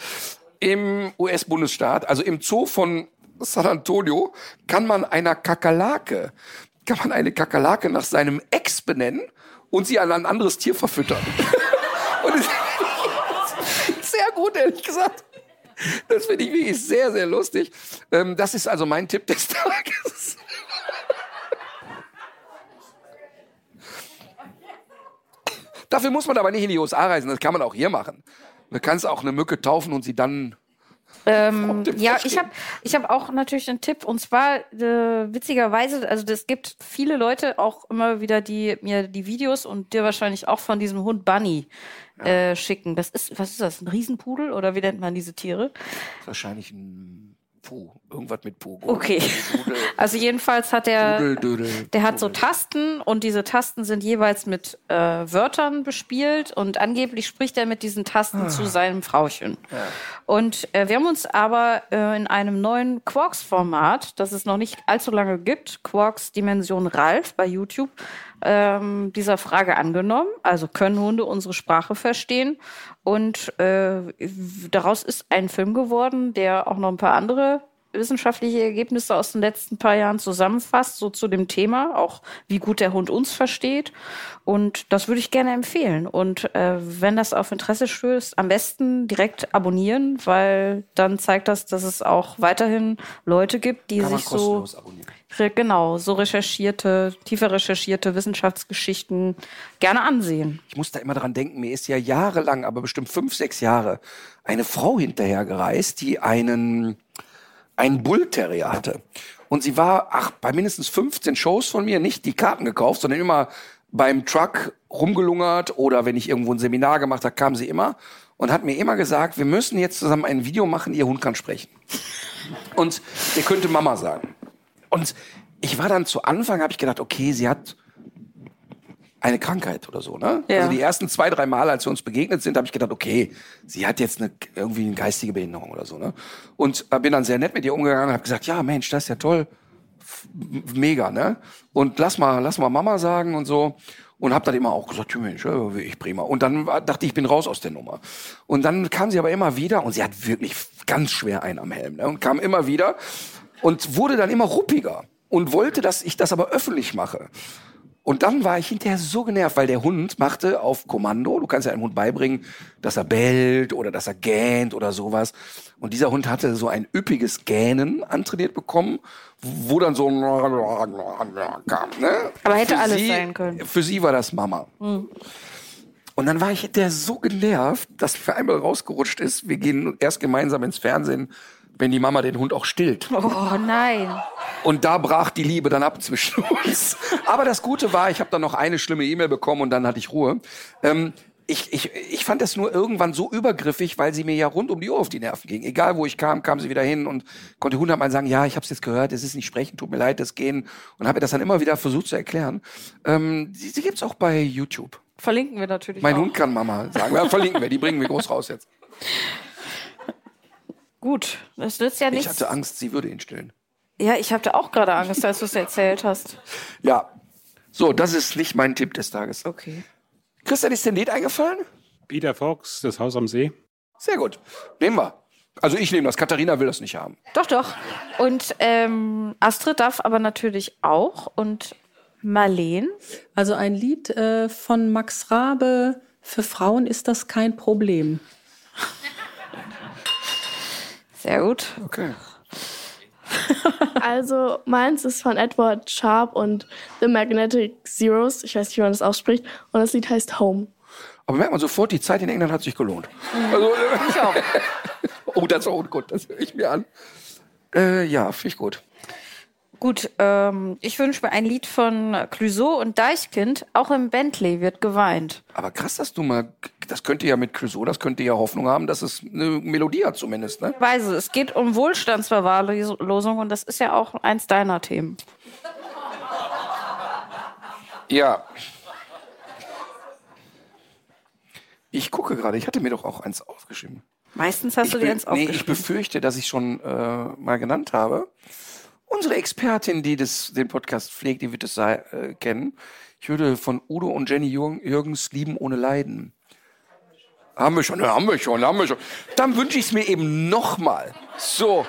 Im US-Bundesstaat, also im Zoo von San Antonio, kann man einer Kakerlake, kann man eine Kakerlake nach seinem Ex benennen und sie an ein anderes Tier verfüttern. gut, ehrlich gesagt. Das finde ich wirklich sehr, sehr lustig. Ähm, das ist also mein Tipp des Tages. Dafür muss man aber nicht in die USA reisen, das kann man auch hier machen. Du kannst auch eine Mücke taufen und sie dann. Ähm, ja, verstehen. ich habe ich hab auch natürlich einen Tipp und zwar äh, witzigerweise, also es gibt viele Leute auch immer wieder, die mir die Videos und dir wahrscheinlich auch von diesem Hund Bunny äh, schicken. Das ist, was ist das, ein Riesenpudel oder wie nennt man diese Tiere? Wahrscheinlich ein Puh, irgendwas mit Puh. Okay. Also jedenfalls hat er, Dudel, Dudel, der hat so Tasten und diese Tasten sind jeweils mit äh, Wörtern bespielt und angeblich spricht er mit diesen Tasten Ah. zu seinem Frauchen. Und äh, wir haben uns aber äh, in einem neuen Quarks-Format, das es noch nicht allzu lange gibt, Quarks Dimension Ralf bei YouTube, ähm, dieser Frage angenommen. Also können Hunde unsere Sprache verstehen? Und äh, daraus ist ein Film geworden, der auch noch ein paar andere wissenschaftliche Ergebnisse aus den letzten paar Jahren zusammenfasst, so zu dem Thema, auch wie gut der Hund uns versteht. Und das würde ich gerne empfehlen. Und äh, wenn das auf Interesse stößt, am besten direkt abonnieren, weil dann zeigt das, dass es auch weiterhin Leute gibt, die sich so abonnieren. Genau so recherchierte, tiefer recherchierte Wissenschaftsgeschichten gerne ansehen. Ich muss da immer dran denken, mir ist ja jahrelang, aber bestimmt fünf, sechs Jahre, eine Frau hinterhergereist, die einen, einen Bullterrier hatte. Und sie war, ach, bei mindestens 15 Shows von mir nicht die Karten gekauft, sondern immer beim Truck rumgelungert oder wenn ich irgendwo ein Seminar gemacht habe, kam sie immer und hat mir immer gesagt, wir müssen jetzt zusammen ein Video machen, ihr Hund kann sprechen. Und ihr könnte Mama sagen. Und ich war dann zu Anfang, habe ich gedacht, okay, sie hat eine Krankheit oder so, ne? Ja. Also die ersten zwei, drei Mal, als wir uns begegnet sind, habe ich gedacht, okay, sie hat jetzt eine, irgendwie eine geistige Behinderung oder so, ne? Und äh, bin dann sehr nett mit ihr umgegangen und habe gesagt, ja, Mensch, das ist ja toll, mega, ne? Und lass mal, lass mal Mama sagen und so. und habe dann immer auch gesagt, ja, Mensch, ich prima. Und dann dachte ich, ich bin raus aus der Nummer. Und dann kam sie aber immer wieder und sie hat wirklich ganz schwer einen am Helm ne? und kam immer wieder und wurde dann immer ruppiger und wollte, dass ich das aber öffentlich mache. Und dann war ich hinterher so genervt, weil der Hund machte auf Kommando, du kannst ja einem Hund beibringen, dass er bellt oder dass er gähnt oder sowas. Und dieser Hund hatte so ein üppiges Gähnen antrainiert bekommen, wo dann so kam. Ne? Aber hätte Für alles sie, sein können. Für sie war das Mama. Hm. Und dann war ich hinterher so genervt, dass für einmal rausgerutscht ist, wir gehen erst gemeinsam ins Fernsehen, wenn die Mama den Hund auch stillt. Oh nein. Und da brach die Liebe dann ab zwischen uns. Aber das Gute war, ich habe dann noch eine schlimme E-Mail bekommen und dann hatte ich Ruhe. Ähm, ich, ich, ich fand das nur irgendwann so übergriffig, weil sie mir ja rund um die Uhr auf die Nerven ging. Egal, wo ich kam, kam sie wieder hin und konnte hundertmal sagen, ja, ich habe es jetzt gehört, es ist nicht sprechen, tut mir leid, das Gehen. Und habe ihr das dann immer wieder versucht zu erklären. Ähm, sie sie gibt's auch bei YouTube. Verlinken wir natürlich Mein auch. Hund kann Mama sagen. Ja, verlinken wir, die bringen wir groß raus jetzt. Gut, das nützt ja Ich nichts. hatte Angst, sie würde ihn stillen. Ja, ich hatte auch gerade Angst, als du es erzählt hast. Ja. So, das ist nicht mein Tipp des Tages. Okay. Christian, ist dir ein Lied eingefallen? Peter Fox, das Haus am See. Sehr gut. Nehmen wir. Also ich nehme das. Katharina will das nicht haben. Doch, doch. Und ähm, Astrid darf aber natürlich auch. Und Marleen. Also ein Lied äh, von Max Rabe. Für Frauen ist das kein Problem. Sehr gut. Okay. Also meins ist von Edward Sharp und The Magnetic Zeros. Ich weiß nicht, wie man das ausspricht. Und das Lied heißt Home. Aber merkt man sofort, die Zeit in England hat sich gelohnt. Also, Ich auch. oh, das ist auch gut. Das höre ich mir an. Äh, ja, finde ich gut. Gut, ähm, ich wünsche mir ein Lied von Clouseau und Deichkind. Auch im Bentley wird geweint. Aber krass, dass du mal, das könnte ja mit Clouseau, das könnte ja Hoffnung haben, dass es eine Melodie hat zumindest, ne? Weise, es geht um Wohlstandsverwahrlosung und das ist ja auch eins deiner Themen. Ja. Ich gucke gerade, ich hatte mir doch auch eins aufgeschrieben. Meistens hast du Ich dir be- eins nee, ich aufgeschrieben. befürchte, dass ich schon äh, mal genannt habe. Unsere Expertin, die das, den Podcast pflegt, die wird es äh, kennen. Ich würde von Udo und Jenny Jürgen- Jürgens Lieben ohne Leiden. Haben wir schon, haben wir schon, haben wir schon. Dann wünsche ich es mir eben nochmal. So.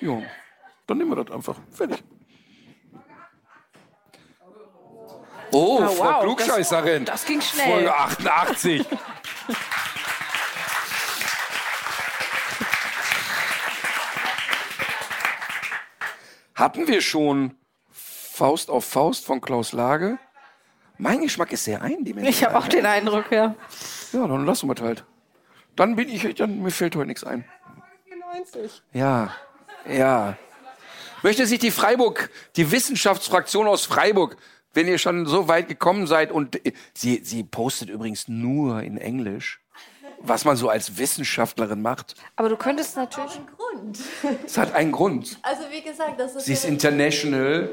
Jo, dann nehmen wir das einfach. Fertig. Oh, Ah, Frau wow, Klugscheißerin. das ging schnell. Folge 88. Hatten wir schon Faust auf Faust von Klaus Lage? Mein Geschmack ist sehr eindimensional. Ich habe auch den Eindruck, ja. Ja, dann lassen wir es halt. Dann bin ich, dann, mir fällt heute nichts ein. 90. Ja, ja. Möchte sich die Freiburg, die Wissenschaftsfraktion aus Freiburg, wenn ihr schon so weit gekommen seid und äh, sie, sie postet übrigens nur in Englisch, was man so als Wissenschaftlerin macht. Aber du könntest natürlich. Grund. Es hat einen Grund. Also wie gesagt, das ist, Sie ist international.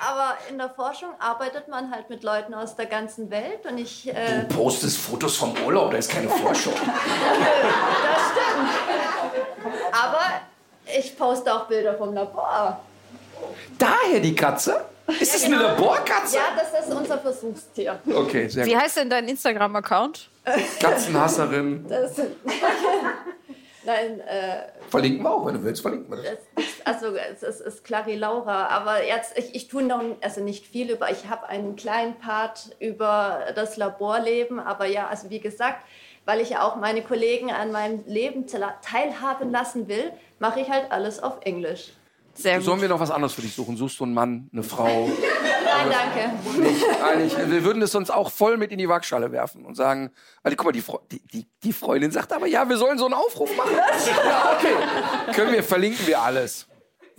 Aber in der Forschung arbeitet man halt mit Leuten aus der ganzen Welt und ich äh, Du postest Fotos vom Urlaub, da ist keine Forschung. das stimmt. Aber ich poste auch Bilder vom Labor. Daher die Katze? Ist das eine Laborkatze? Ja, das ist unser Versuchstier. Okay, sehr Wie gut. heißt denn dein Instagram-Account? Katzenhasserin. Das, nein, äh, Verlinken wir auch, wenn du willst, verlinken wir das. also es ist, ist Clary Laura, aber jetzt ich, ich tue noch also nicht viel über. Ich habe einen kleinen Part über das Laborleben, aber ja, also wie gesagt, weil ich ja auch meine Kollegen an meinem Leben teilhaben lassen will, mache ich halt alles auf Englisch. Sehr Sollen wir noch was anderes für dich suchen? Suchst du einen Mann, eine Frau? Nein, danke. Nicht, eigentlich. Wir würden es uns auch voll mit in die Waagschale werfen und sagen, also guck mal, die, die, die, die Freundin sagt aber, ja, wir sollen so einen Aufruf machen. Ja, okay. Können wir, verlinken wir alles.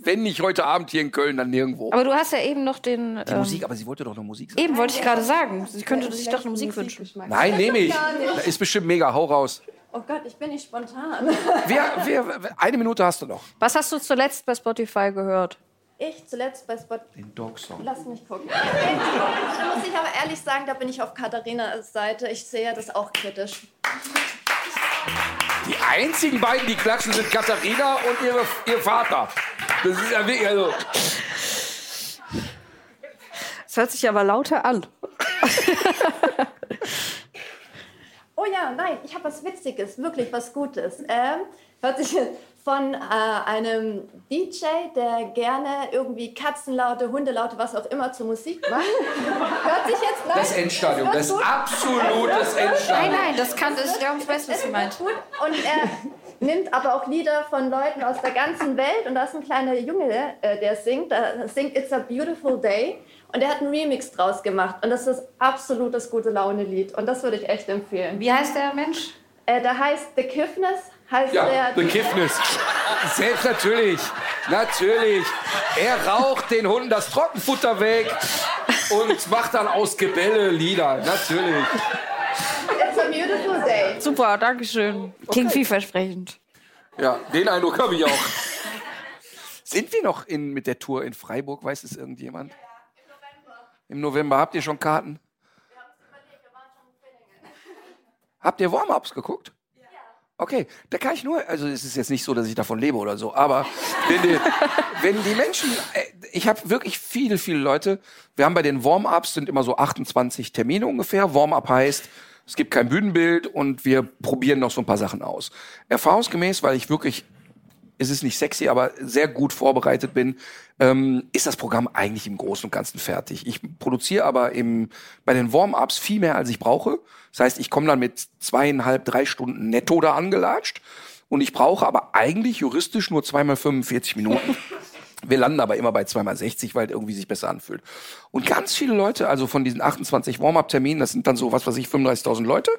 Wenn nicht heute Abend hier in Köln, dann nirgendwo. Aber du hast ja eben noch den. Die ähm, Musik, aber sie wollte doch noch Musik sagen. Eben wollte ich gerade sagen. Sie könnte sich doch eine Musik wünschen. Nein, nehme ich. Da ist bestimmt mega, hau raus. Oh Gott, ich bin nicht spontan. Wir, wir, eine Minute hast du noch. Was hast du zuletzt bei Spotify gehört? Ich zuletzt bei Spot. Den Dog-Song. Lass mich gucken. Da muss ich aber ehrlich sagen, da bin ich auf Katharinas Seite. Ich sehe das auch kritisch. Die einzigen beiden, die klatschen, sind Katharina und ihre, ihr Vater. Das ist ja wirklich, also. hört sich aber lauter an. oh ja, nein, ich habe was Witziges, wirklich was Gutes. Ähm, hört sich von äh, einem DJ, der gerne irgendwie Katzenlaute, Hundelaute, was auch immer zur Musik macht. Hört sich jetzt nein, Das Endstadium, das, absolutes Endstadium. Nein, nein, das kann das. Ich glaube, ich weiß, was du meinst. gut und er nimmt aber auch Lieder von Leuten aus der ganzen Welt und da ist ein kleiner Junge, äh, der singt, der singt It's a Beautiful Day und er hat einen Remix draus gemacht und das ist absolut das gute Laune Lied und das würde ich echt empfehlen. Wie heißt der Mensch? Äh, der heißt The Kiffness, heißt Ja, der. Bekiffnis. Selbst natürlich. Natürlich. Er raucht den Hunden das Trockenfutter weg und macht dann aus Gebälle Lieder. Natürlich. It's a Beautiful Day. Super, Dankeschön. Klingt vielversprechend. Ja, den Eindruck habe ich auch. Sind wir noch in, mit der Tour in Freiburg? Weiß es irgendjemand? Im November. Habt ihr schon Karten? Habt ihr Warm-Ups geguckt? Okay, da kann ich nur, also es ist jetzt nicht so, dass ich davon lebe oder so, aber wenn die, wenn die Menschen, äh, ich habe wirklich viele, viele Leute, wir haben bei den Warm-Ups sind immer so 28 Termine ungefähr. Warm-Up heißt, es gibt kein Bühnenbild und wir probieren noch so ein paar Sachen aus. Erfahrungsgemäß, weil ich wirklich es ist nicht sexy, aber sehr gut vorbereitet bin, ähm, ist das Programm eigentlich im Großen und Ganzen fertig. Ich produziere aber im, bei den Warm-ups viel mehr, als ich brauche. Das heißt, ich komme dann mit zweieinhalb, drei Stunden netto da angelatscht und ich brauche aber eigentlich juristisch nur zweimal 45 Minuten. Wir landen aber immer bei zweimal 60, weil es irgendwie sich besser anfühlt. Und ganz viele Leute, also von diesen 28 Warm-up-Terminen, das sind dann so, was weiß ich, 35.000 Leute,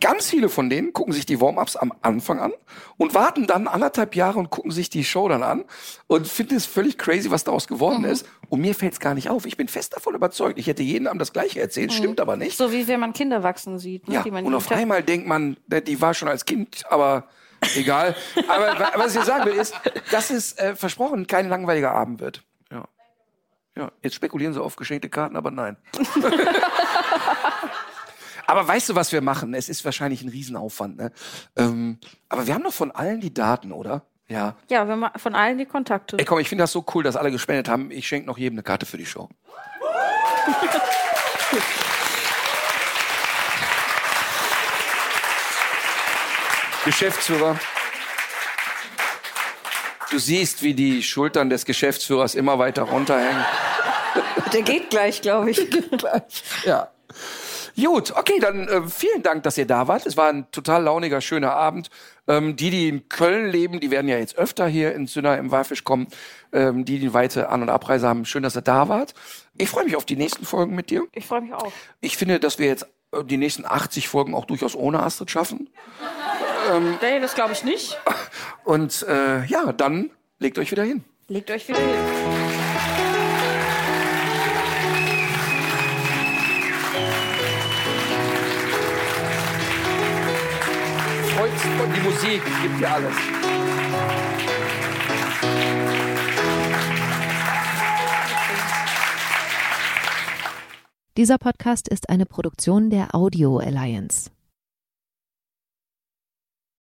ganz viele von denen gucken sich die Warm-ups am Anfang an und warten dann anderthalb Jahre und gucken sich die Show dann an und finden es völlig crazy, was daraus geworden ist. Und mir fällt es gar nicht auf. Ich bin fest davon überzeugt. Ich hätte jeden Abend das Gleiche erzählt, stimmt aber nicht. So wie wenn man Kinder wachsen sieht. Ne, Ja, und auf einmal denkt man, ne, die war schon als Kind, aber egal. aber wa- was ich sagen will, ist, dass es äh, versprochen kein langweiliger Abend wird. Ja. ja, jetzt spekulieren sie auf geschenkte Karten, aber nein. aber weißt du, was wir machen? Es ist wahrscheinlich ein Riesenaufwand. Ne? Ähm, aber wir haben doch von allen die Daten, oder? Ja. Ja, wenn man von allen die Kontakte. Ey, komm, ich finde das so cool, dass alle gespendet haben. Ich schenke noch jedem eine Karte für die Show. Geschäftsführer. Du siehst, wie die Schultern des Geschäftsführers immer weiter runterhängen. Der geht gleich, glaube ich. Ja. Gut, okay, dann äh, vielen Dank, dass ihr da wart. Es war ein total launiger, schöner Abend. Ähm, die, die in Köln leben, die werden ja jetzt öfter hier in Sünner im Walfisch kommen. Ähm, die, die weite An- und Abreise haben, schön, dass ihr da wart. Ich freue mich auf die nächsten Folgen mit dir. Ich freue mich auch. Ich finde, dass wir jetzt äh, die nächsten 80 Folgen auch durchaus ohne Astrid schaffen. Ähm, Nee, das glaube ich nicht. und äh, ja, dann legt euch wieder hin. Legt euch wieder hin. Freut die Musik, gibt dir alles. Dieser Podcast ist eine Produktion der Audio Alliance.